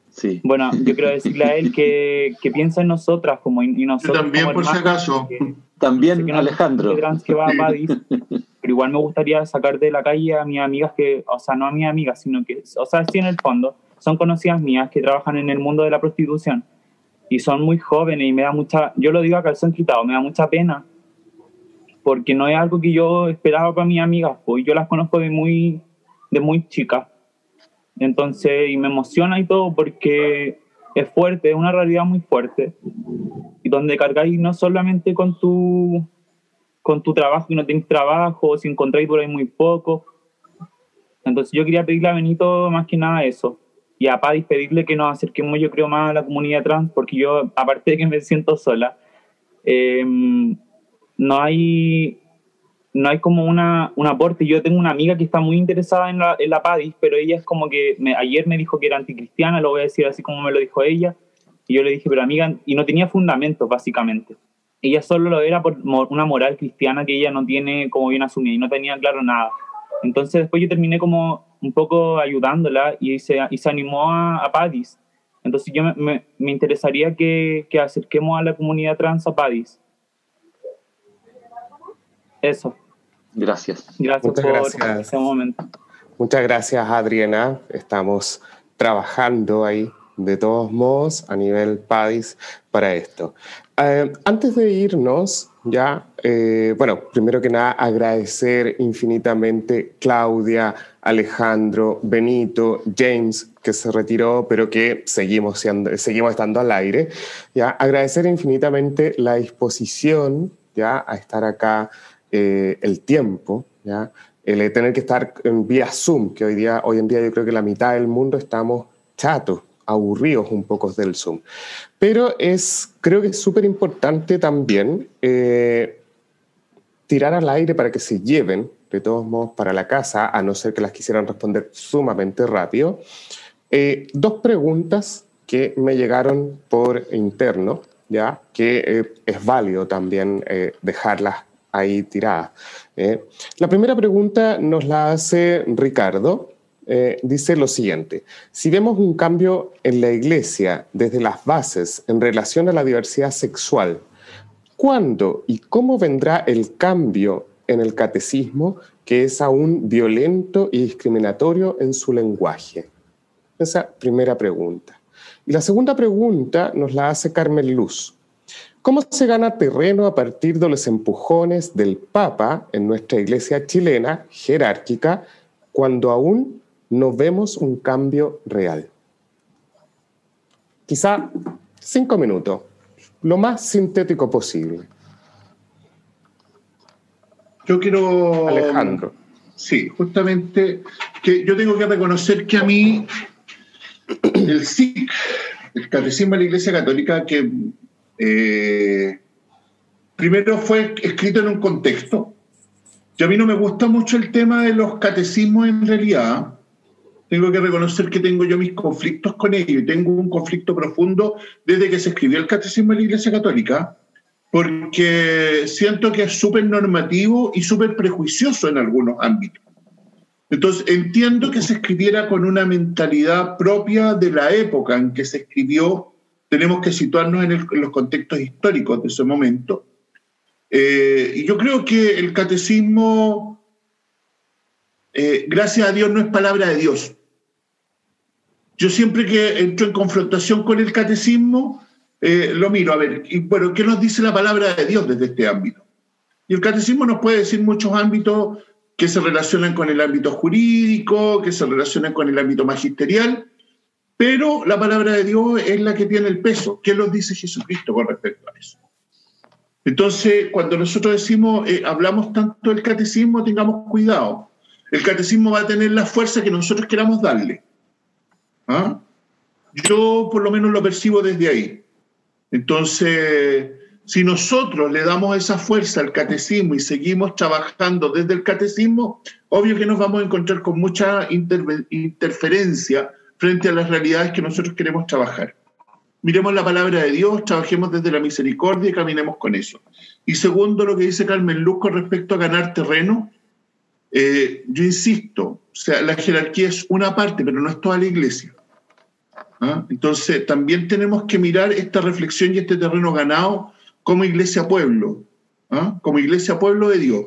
Speaker 5: Sí.
Speaker 7: Bueno, yo quiero decirle a él que, que piensa en nosotras como y nosotros.
Speaker 3: Yo también,
Speaker 7: como
Speaker 3: por si acaso.
Speaker 7: que-
Speaker 5: También
Speaker 7: que no
Speaker 5: Alejandro.
Speaker 7: trans que va a Padis, pero igual me gustaría sacar de la calle a mis amigas que, o sea, no a mis amigas, sino que, o sea, sí en el fondo, son conocidas mías que trabajan en el mundo de la prostitución y son muy jóvenes y me da mucha, yo lo digo a calzón quitado, me da mucha pena porque no es algo que yo esperaba para mis amigas, pues yo las conozco de muy, de muy chicas. Entonces, y me emociona y todo porque es fuerte, es una realidad muy fuerte. Y donde cargáis no solamente con tu, con tu trabajo y no tenéis trabajo, si encontráis por ahí muy poco. Entonces yo quería pedirle a Benito más que nada eso. Y a Padis pedirle que nos acerquemos yo creo más a la comunidad trans, porque yo, aparte de que me siento sola, eh, no hay no hay como una, un aporte. Yo tengo una amiga que está muy interesada en la, en la PADIS, pero ella es como que me- ayer me dijo que era anticristiana, lo voy a decir así como me lo dijo ella, y yo le dije, pero amiga, y no tenía fundamentos básicamente. Ella solo lo era por una moral cristiana que ella no tiene como bien asumida y no tenía claro nada. Entonces después yo terminé como un poco ayudándola y se, y se animó a, a PADIS. Entonces yo me, me, me interesaría que, que acerquemos a la comunidad trans a PADIS. Eso.
Speaker 5: Gracias.
Speaker 7: Gracias
Speaker 1: Muchas
Speaker 7: por
Speaker 1: gracias.
Speaker 7: este momento.
Speaker 1: Muchas gracias, Adriana. Estamos trabajando ahí de todos modos a nivel PADIS para esto. Eh, antes de irnos, ya, eh, bueno, primero que nada, agradecer infinitamente Claudia, Alejandro, Benito, James, que se retiró, pero que seguimos, siendo, seguimos estando al aire. Ya, agradecer infinitamente la disposición ya, a estar acá, eh, el tiempo, ya, el de tener que estar en vía Zoom, que hoy, día, hoy en día yo creo que la mitad del mundo estamos chatos, aburridos un poco del Zoom. Pero es, creo que es súper importante también eh, tirar al aire para que se lleven, de todos modos, para la casa, a no ser que las quisieran responder sumamente rápido. Eh, dos preguntas que me llegaron por interno, ya que eh, es válido también eh, dejarlas ahí tiradas. La primera pregunta nos la hace Ricardo. Dice lo siguiente, si vemos un cambio en la iglesia desde las bases en relación a la diversidad sexual, ¿cuándo y cómo vendrá el cambio en el catecismo que es aún violento y discriminatorio en su lenguaje? Esa primera pregunta. Y la segunda pregunta nos la hace Carmen Luz. ¿Cómo se gana terreno a partir de los empujones del Papa en nuestra iglesia chilena jerárquica cuando aún no vemos un cambio real? Quizá cinco minutos, lo más sintético posible.
Speaker 3: Yo quiero.
Speaker 1: Alejandro.
Speaker 3: Sí, justamente que yo tengo que reconocer que a mí el SIC, el Catecismo de la Iglesia Católica, que eh, primero fue escrito en un contexto. Y a mí no me gusta mucho el tema de los catecismos en realidad. Tengo que reconocer que tengo yo mis conflictos con ellos y tengo un conflicto profundo desde que se escribió el Catecismo de la Iglesia Católica, porque siento que es súper normativo y súper prejuicioso en algunos ámbitos. Entonces, entiendo que se escribiera con una mentalidad propia de la época en que se escribió. Tenemos que situarnos en, los contextos históricos de ese momento. Eh, y yo creo que el catecismo, eh, gracias a Dios, no es palabra de Dios. Yo siempre que entro en confrontación con el catecismo, eh, lo miro a ver, y bueno, ¿qué nos dice la palabra de Dios desde este ámbito? Y el catecismo nos puede decir muchos ámbitos que se relacionan con el ámbito jurídico, que se relacionan con el ámbito magisterial, pero la palabra de Dios es la que tiene el peso. ¿Qué nos dice Jesucristo con respecto a eso? Entonces, cuando nosotros decimos, eh, hablamos tanto del catecismo, tengamos cuidado. El catecismo va a tener la fuerza que nosotros queramos darle. ¿Ah? Yo por lo menos lo percibo desde ahí. Entonces, si nosotros le damos esa fuerza al catecismo y seguimos trabajando desde el catecismo, obvio que nos vamos a encontrar con mucha interferencia frente a las realidades que nosotros queremos trabajar. Miremos la palabra de Dios, trabajemos desde la misericordia y caminemos con eso. Y segundo, lo que dice Carmen Luz con respecto a ganar terreno, eh, yo insisto, o sea, la jerarquía es una parte, pero no es toda la iglesia. ¿Ah? Entonces, también tenemos que mirar esta reflexión y este terreno ganado como iglesia pueblo, ¿ah? como iglesia pueblo de Dios.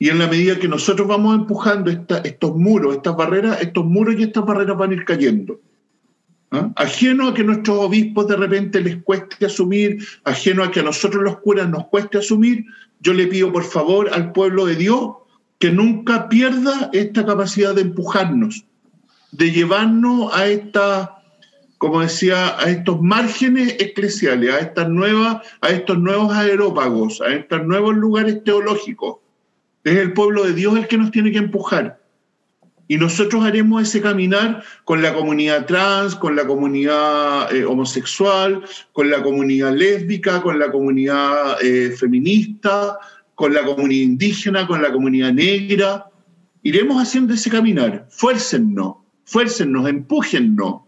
Speaker 3: Y en la medida que nosotros vamos empujando estos muros, estas barreras, estos muros y estas barreras van a ir cayendo. ¿ah? Ajeno a que nuestros obispos de repente les cueste asumir, ajeno a que a nosotros los curas nos cueste asumir, yo le pido por favor al pueblo de Dios que nunca pierda esta capacidad de empujarnos, de llevarnos a esta como decía, a estos márgenes eclesiales, a, estas nuevas, a estos nuevos aerópagos, a estos nuevos lugares teológicos. Es el pueblo de Dios el que nos tiene que empujar. Y nosotros haremos ese caminar con la comunidad trans, con la comunidad eh, homosexual, con la comunidad lésbica, con la comunidad eh, feminista, con la comunidad indígena, con la comunidad negra. Iremos haciendo ese caminar. Fuércennos, fuércennos, empújennos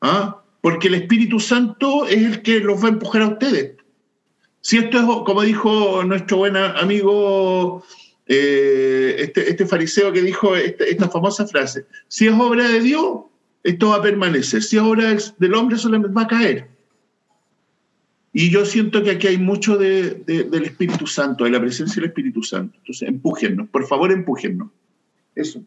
Speaker 3: ¿Ah? Porque el Espíritu Santo es el que los va a empujar a ustedes. Si esto es, como dijo nuestro buen amigo, eh, este, este, fariseo que dijo esta, famosa frase, si es obra de Dios, esto va a permanecer. Si es obra del, hombre, solamente va a caer. Y yo siento que aquí hay mucho del Espíritu Santo, de la presencia del Espíritu Santo. Entonces, empújennos, por favor, empújennos. Eso.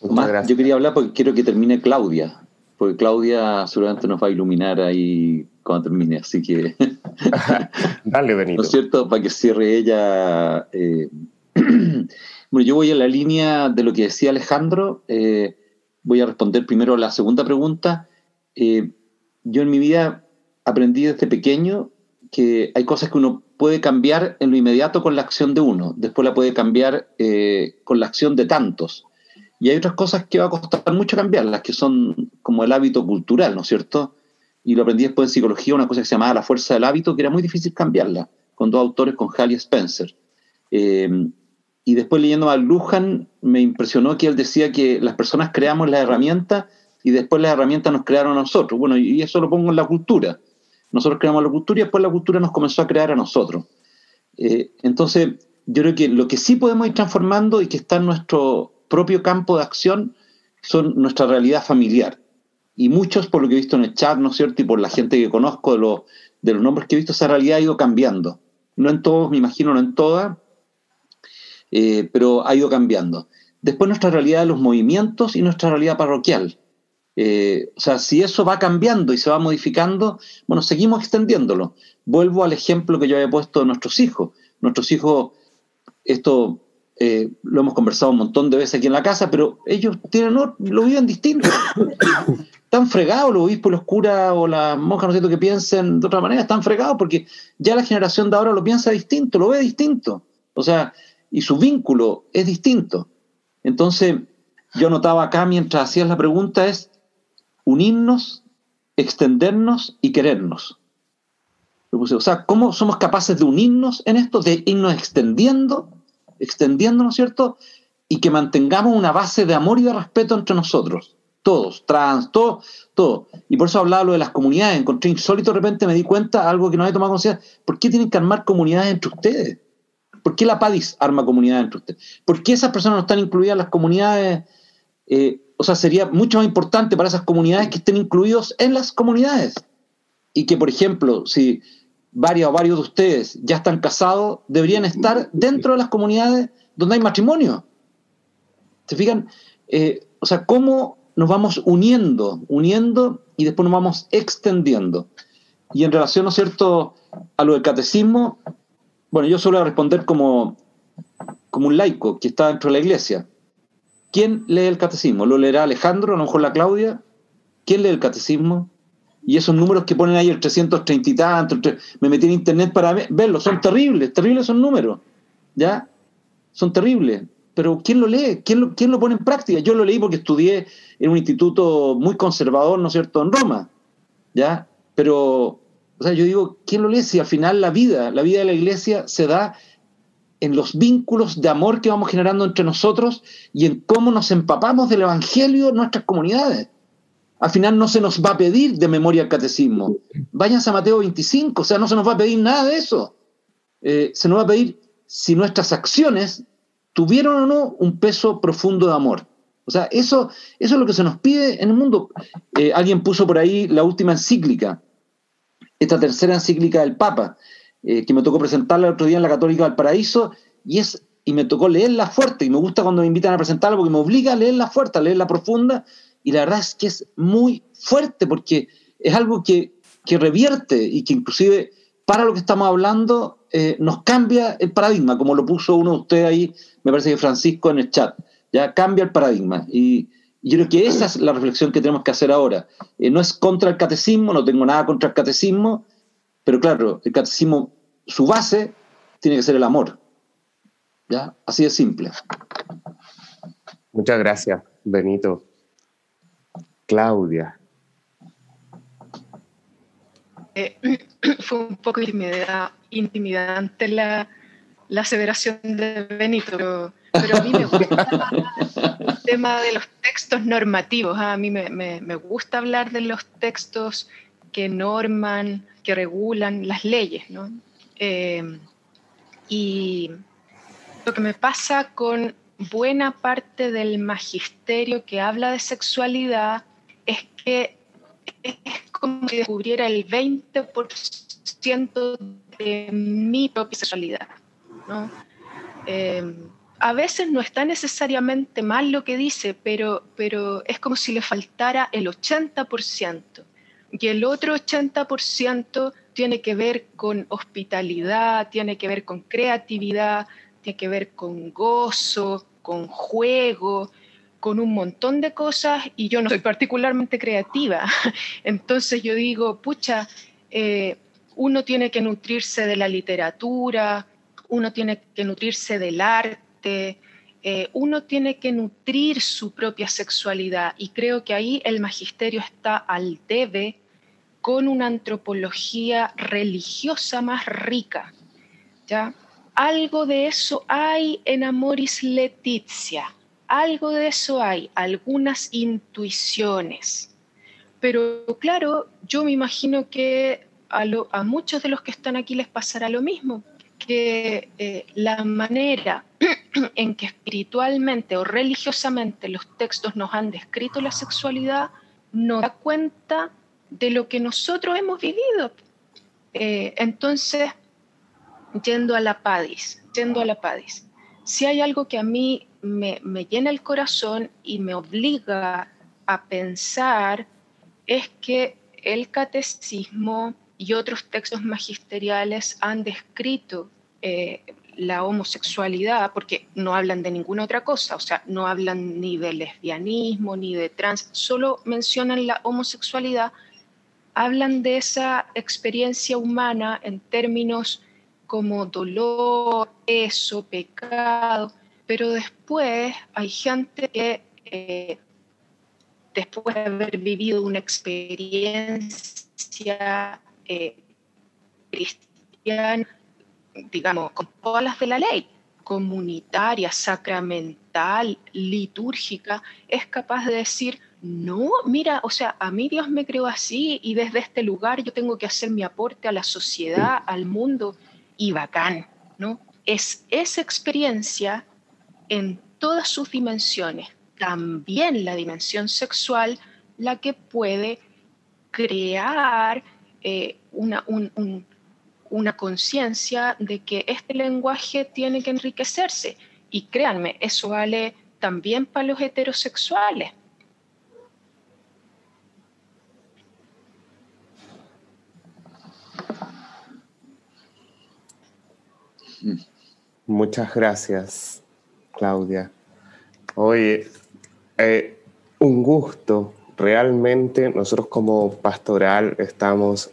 Speaker 5: yo quería hablar porque quiero que termine Claudia porque Claudia seguramente nos va a iluminar ahí cuando termine, así que...
Speaker 1: Dale, Benito.
Speaker 5: ¿No es cierto? Para que cierre ella... Eh, bueno, yo voy a la línea de lo que decía Alejandro. Eh, voy a responder primero a la segunda pregunta. Eh, yo en mi vida aprendí desde pequeño que hay cosas que uno puede cambiar en lo inmediato con la acción de uno, después la puede cambiar con la acción de tantos. Y hay otras cosas que va a costar mucho cambiarlas, que son como el hábito cultural, ¿no es cierto? Y lo aprendí después en psicología, una cosa que se llamaba la fuerza del hábito, que era muy difícil cambiarla, con dos autores, con Hall y Spencer. Eh, y después leyendo a Lujan, me impresionó que él decía que las personas creamos las herramientas y después las herramientas nos crearon a nosotros. Bueno, y eso lo pongo en la cultura. Nosotros creamos la cultura y después la cultura nos comenzó a crear a nosotros. Eh, entonces, yo creo que lo que sí podemos ir transformando y que está en nuestro propio campo de acción son nuestra realidad familiar. Y muchos, por lo que he visto en el chat, ¿no es cierto? Y por la gente que conozco, de, los, de los nombres que he visto, esa realidad ha ido cambiando. No en todos, me imagino, no en todas, eh, pero ha ido cambiando. Después nuestra realidad de los movimientos y nuestra realidad parroquial. Eh, o sea, si eso va cambiando y se va modificando, bueno, seguimos extendiéndolo. Vuelvo al ejemplo que yo había puesto de nuestros hijos. Nuestros hijos, esto eh, lo hemos conversado un montón de veces aquí en la casa, pero ellos tienen lo viven distinto. están fregados los obispos, los curas o las monjas, no sé que piensen de otra manera, están fregados porque ya la generación de ahora lo piensa distinto, lo ve distinto. O sea, y su vínculo es distinto. Entonces, yo notaba acá mientras hacías la pregunta es unirnos, extendernos y querernos. O sea, ¿cómo somos capaces de unirnos en esto, de irnos extendiendo, extendiendo, ¿no es cierto? Y que mantengamos una base de amor y de respeto entre nosotros, todos, trans, todo, todo. Y por eso hablaba lo de las comunidades. Encontré insólito, de repente me di cuenta, algo que no había tomado conciencia, ¿por qué tienen que armar comunidades entre ustedes? ¿Por qué la PADIS arma comunidades entre ustedes? ¿Por qué esas personas no están incluidas en las comunidades? Eh, o sea, sería mucho más importante para esas comunidades que estén incluidos en las comunidades. Y que, por ejemplo, si varios o varios de ustedes ya están casados, deberían estar dentro de las comunidades donde hay matrimonio. ¿Se fijan? Eh, o sea, cómo nos vamos uniendo, uniendo y después nos vamos extendiendo. Y en relación, ¿no es cierto?, a lo del catecismo, bueno, yo suelo responder como, como un laico que está dentro de la iglesia. ¿Quién lee el catecismo? ¿Lo leerá Alejandro, a lo mejor la Claudia? ¿Quién lee el catecismo? Y esos números que ponen ahí, el 330 y tanto, me metí en internet para verlos, son terribles, terribles son números, ¿ya? Son terribles. Pero ¿quién lo lee? ¿Quién lo, ¿Quién lo pone en práctica? Yo lo leí porque estudié en un instituto muy conservador, ¿no es cierto?, en Roma, ¿ya? Pero, o sea, yo digo, ¿quién lo lee? Si al final la vida, la vida de la iglesia se da en los vínculos de amor que vamos generando entre nosotros y en cómo nos empapamos del Evangelio en nuestras comunidades al final no se nos va a pedir de memoria el catecismo. Váyanse a Mateo 25, o sea, no se nos va a pedir nada de eso. Eh, se nos va a pedir si nuestras acciones tuvieron o no un peso profundo de amor. O sea, eso, eso es lo que se nos pide en el mundo. Eh, alguien puso por ahí la última encíclica, esta tercera encíclica del Papa, eh, que me tocó presentarla el otro día en la Católica del Paraíso, y es y me tocó leerla fuerte, y me gusta cuando me invitan a presentarla porque me obliga a leerla fuerte, a leerla profunda, y la verdad es que es muy fuerte porque es algo que, revierte y que inclusive para lo que estamos hablando eh, nos cambia el paradigma, como lo puso uno de ustedes ahí, me parece que Francisco en el chat, ya cambia el paradigma. Y, yo creo que esa es la reflexión que tenemos que hacer ahora. Eh, no es contra el catecismo, no tengo nada contra el catecismo, pero claro, el catecismo, su base tiene que ser el amor. ¿Ya? Así de simple.
Speaker 1: Muchas gracias, Benito. Claudia.
Speaker 2: Eh, fue un poco intimidante la, aseveración de Benito, pero, a mí me gusta el tema de los textos normativos. ¿ah? A mí me, gusta hablar de los textos que norman, que regulan las leyes. ¿no? Eh, y lo que me pasa con buena parte del magisterio que habla de sexualidad es que es como si descubriera el 20% de mi propia sexualidad. Eh, a veces no está necesariamente mal lo que dice, pero, pero es como si le faltara el 80%. Y el otro 80% tiene que ver con hospitalidad, tiene que ver con creatividad, tiene que ver con gozo, con juego, con un montón de cosas y yo no soy particularmente creativa. Entonces yo digo, pucha, eh, uno tiene que nutrirse de la literatura, uno tiene que nutrirse del arte, eh, uno tiene que nutrir su propia sexualidad y creo que ahí el magisterio está al debe con una antropología religiosa más rica. ¿ya? Algo de eso hay en Amoris Letizia algo de eso hay, algunas intuiciones. Pero claro, yo me imagino que a, muchos de los que están aquí les pasará lo mismo, que eh, la manera en que espiritualmente o religiosamente los textos nos han descrito la sexualidad nos da cuenta de lo que nosotros hemos vivido. Eh, entonces, yendo a la Padis, yendo a la Padis, si hay algo que a mí me, llena el corazón y me obliga a pensar es que el catecismo y otros textos magisteriales han descrito eh, la homosexualidad, porque no hablan de ninguna otra cosa, o sea, no hablan ni de lesbianismo ni de trans, solo mencionan la homosexualidad, hablan de esa experiencia humana en términos como dolor, eso, pecado, pero después hay gente que eh, después de haber vivido una experiencia eh, cristiana, digamos, con todas las de la ley, comunitaria, sacramental, litúrgica, es capaz de decir, no, mira, o sea, a mí Dios me creó así y desde este lugar yo tengo que hacer mi aporte a la sociedad, al mundo, y bacán, ¿no? Es esa experiencia en todas sus dimensiones, también la dimensión sexual, la que puede crear eh, una, una conciencia de que este lenguaje tiene que enriquecerse. Y créanme, eso vale también para los heterosexuales.
Speaker 1: Muchas gracias, Claudia. Oye, eh, un gusto. Realmente nosotros como pastoral estamos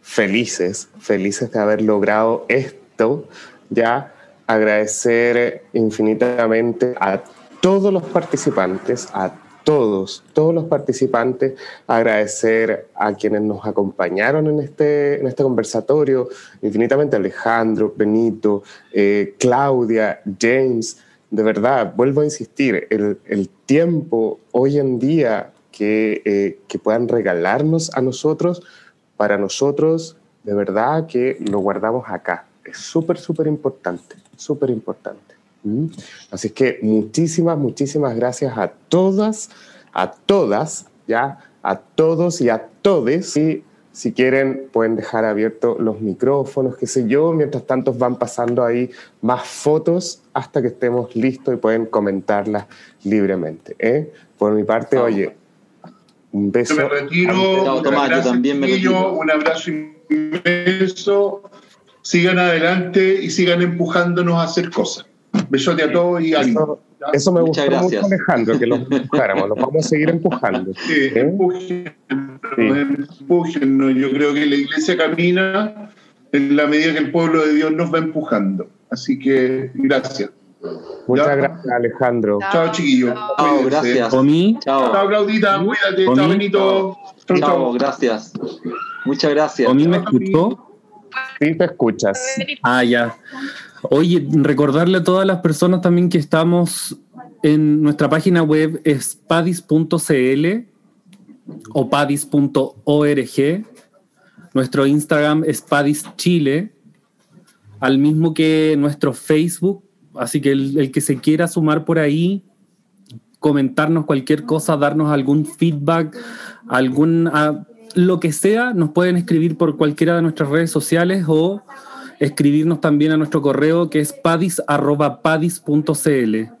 Speaker 1: felices, felices de haber logrado esto, ya agradecer infinitamente a todos los participantes, a todos, todos los participantes, agradecer a quienes nos acompañaron en este, en este conversatorio, infinitamente Alejandro, Benito, eh, Claudia, James, de verdad, vuelvo a insistir, el, tiempo hoy en día que, eh, que puedan regalarnos a nosotros, para nosotros, de verdad que lo guardamos acá. Es súper, súper importante, súper importante. Así que muchísimas, muchísimas gracias a todas, a todas, ya, a todos y a todes. Y si quieren, pueden dejar abiertos los micrófonos, qué sé yo. Mientras tanto, van pasando ahí más fotos hasta que estemos listos y pueden comentarlas libremente. ¿eh? Por mi parte, oye, un beso.
Speaker 3: Yo me retiro.
Speaker 5: Tomás, yo también me retiro.
Speaker 3: Un abrazo inmenso. Sigan adelante y sigan empujándonos a hacer cosas. Besote a todos y ánimo.
Speaker 1: Eso, eso me
Speaker 5: Muchas
Speaker 1: gustó
Speaker 5: gracias.
Speaker 1: mucho, Alejandro, que los empujáramos. Los vamos a seguir empujando.
Speaker 3: Sí,
Speaker 1: ¿eh?
Speaker 3: empújennos,
Speaker 1: Sí.
Speaker 3: empújennos. Yo creo que la iglesia camina en la medida que el pueblo de Dios nos va empujando. Así que gracias.
Speaker 1: Muchas
Speaker 3: Ya.
Speaker 1: gracias, Alejandro.
Speaker 3: Chao, chiquillos.
Speaker 5: Chao,
Speaker 3: Cuídense.
Speaker 5: gracias.
Speaker 6: Omi,
Speaker 5: Chao.
Speaker 3: Chao, Claudita. Cuídate. Chao, Benito. Chao,
Speaker 5: Chao,
Speaker 3: chao.
Speaker 5: gracias. Muchas gracias.
Speaker 6: Omi me escuchó.
Speaker 1: Sí, te escuchas.
Speaker 6: Ah, ya. Oye, recordarle a todas las personas también que estamos en nuestra página web es padis.cl o padis.org. Nuestro Instagram es padischile, al mismo que nuestro Facebook. Así que el, que se quiera sumar por ahí, comentarnos cualquier cosa, darnos algún feedback, algún ah, lo que sea, nos pueden escribir por cualquiera de nuestras redes sociales o escribirnos también a nuestro correo que es padis@padis.cl.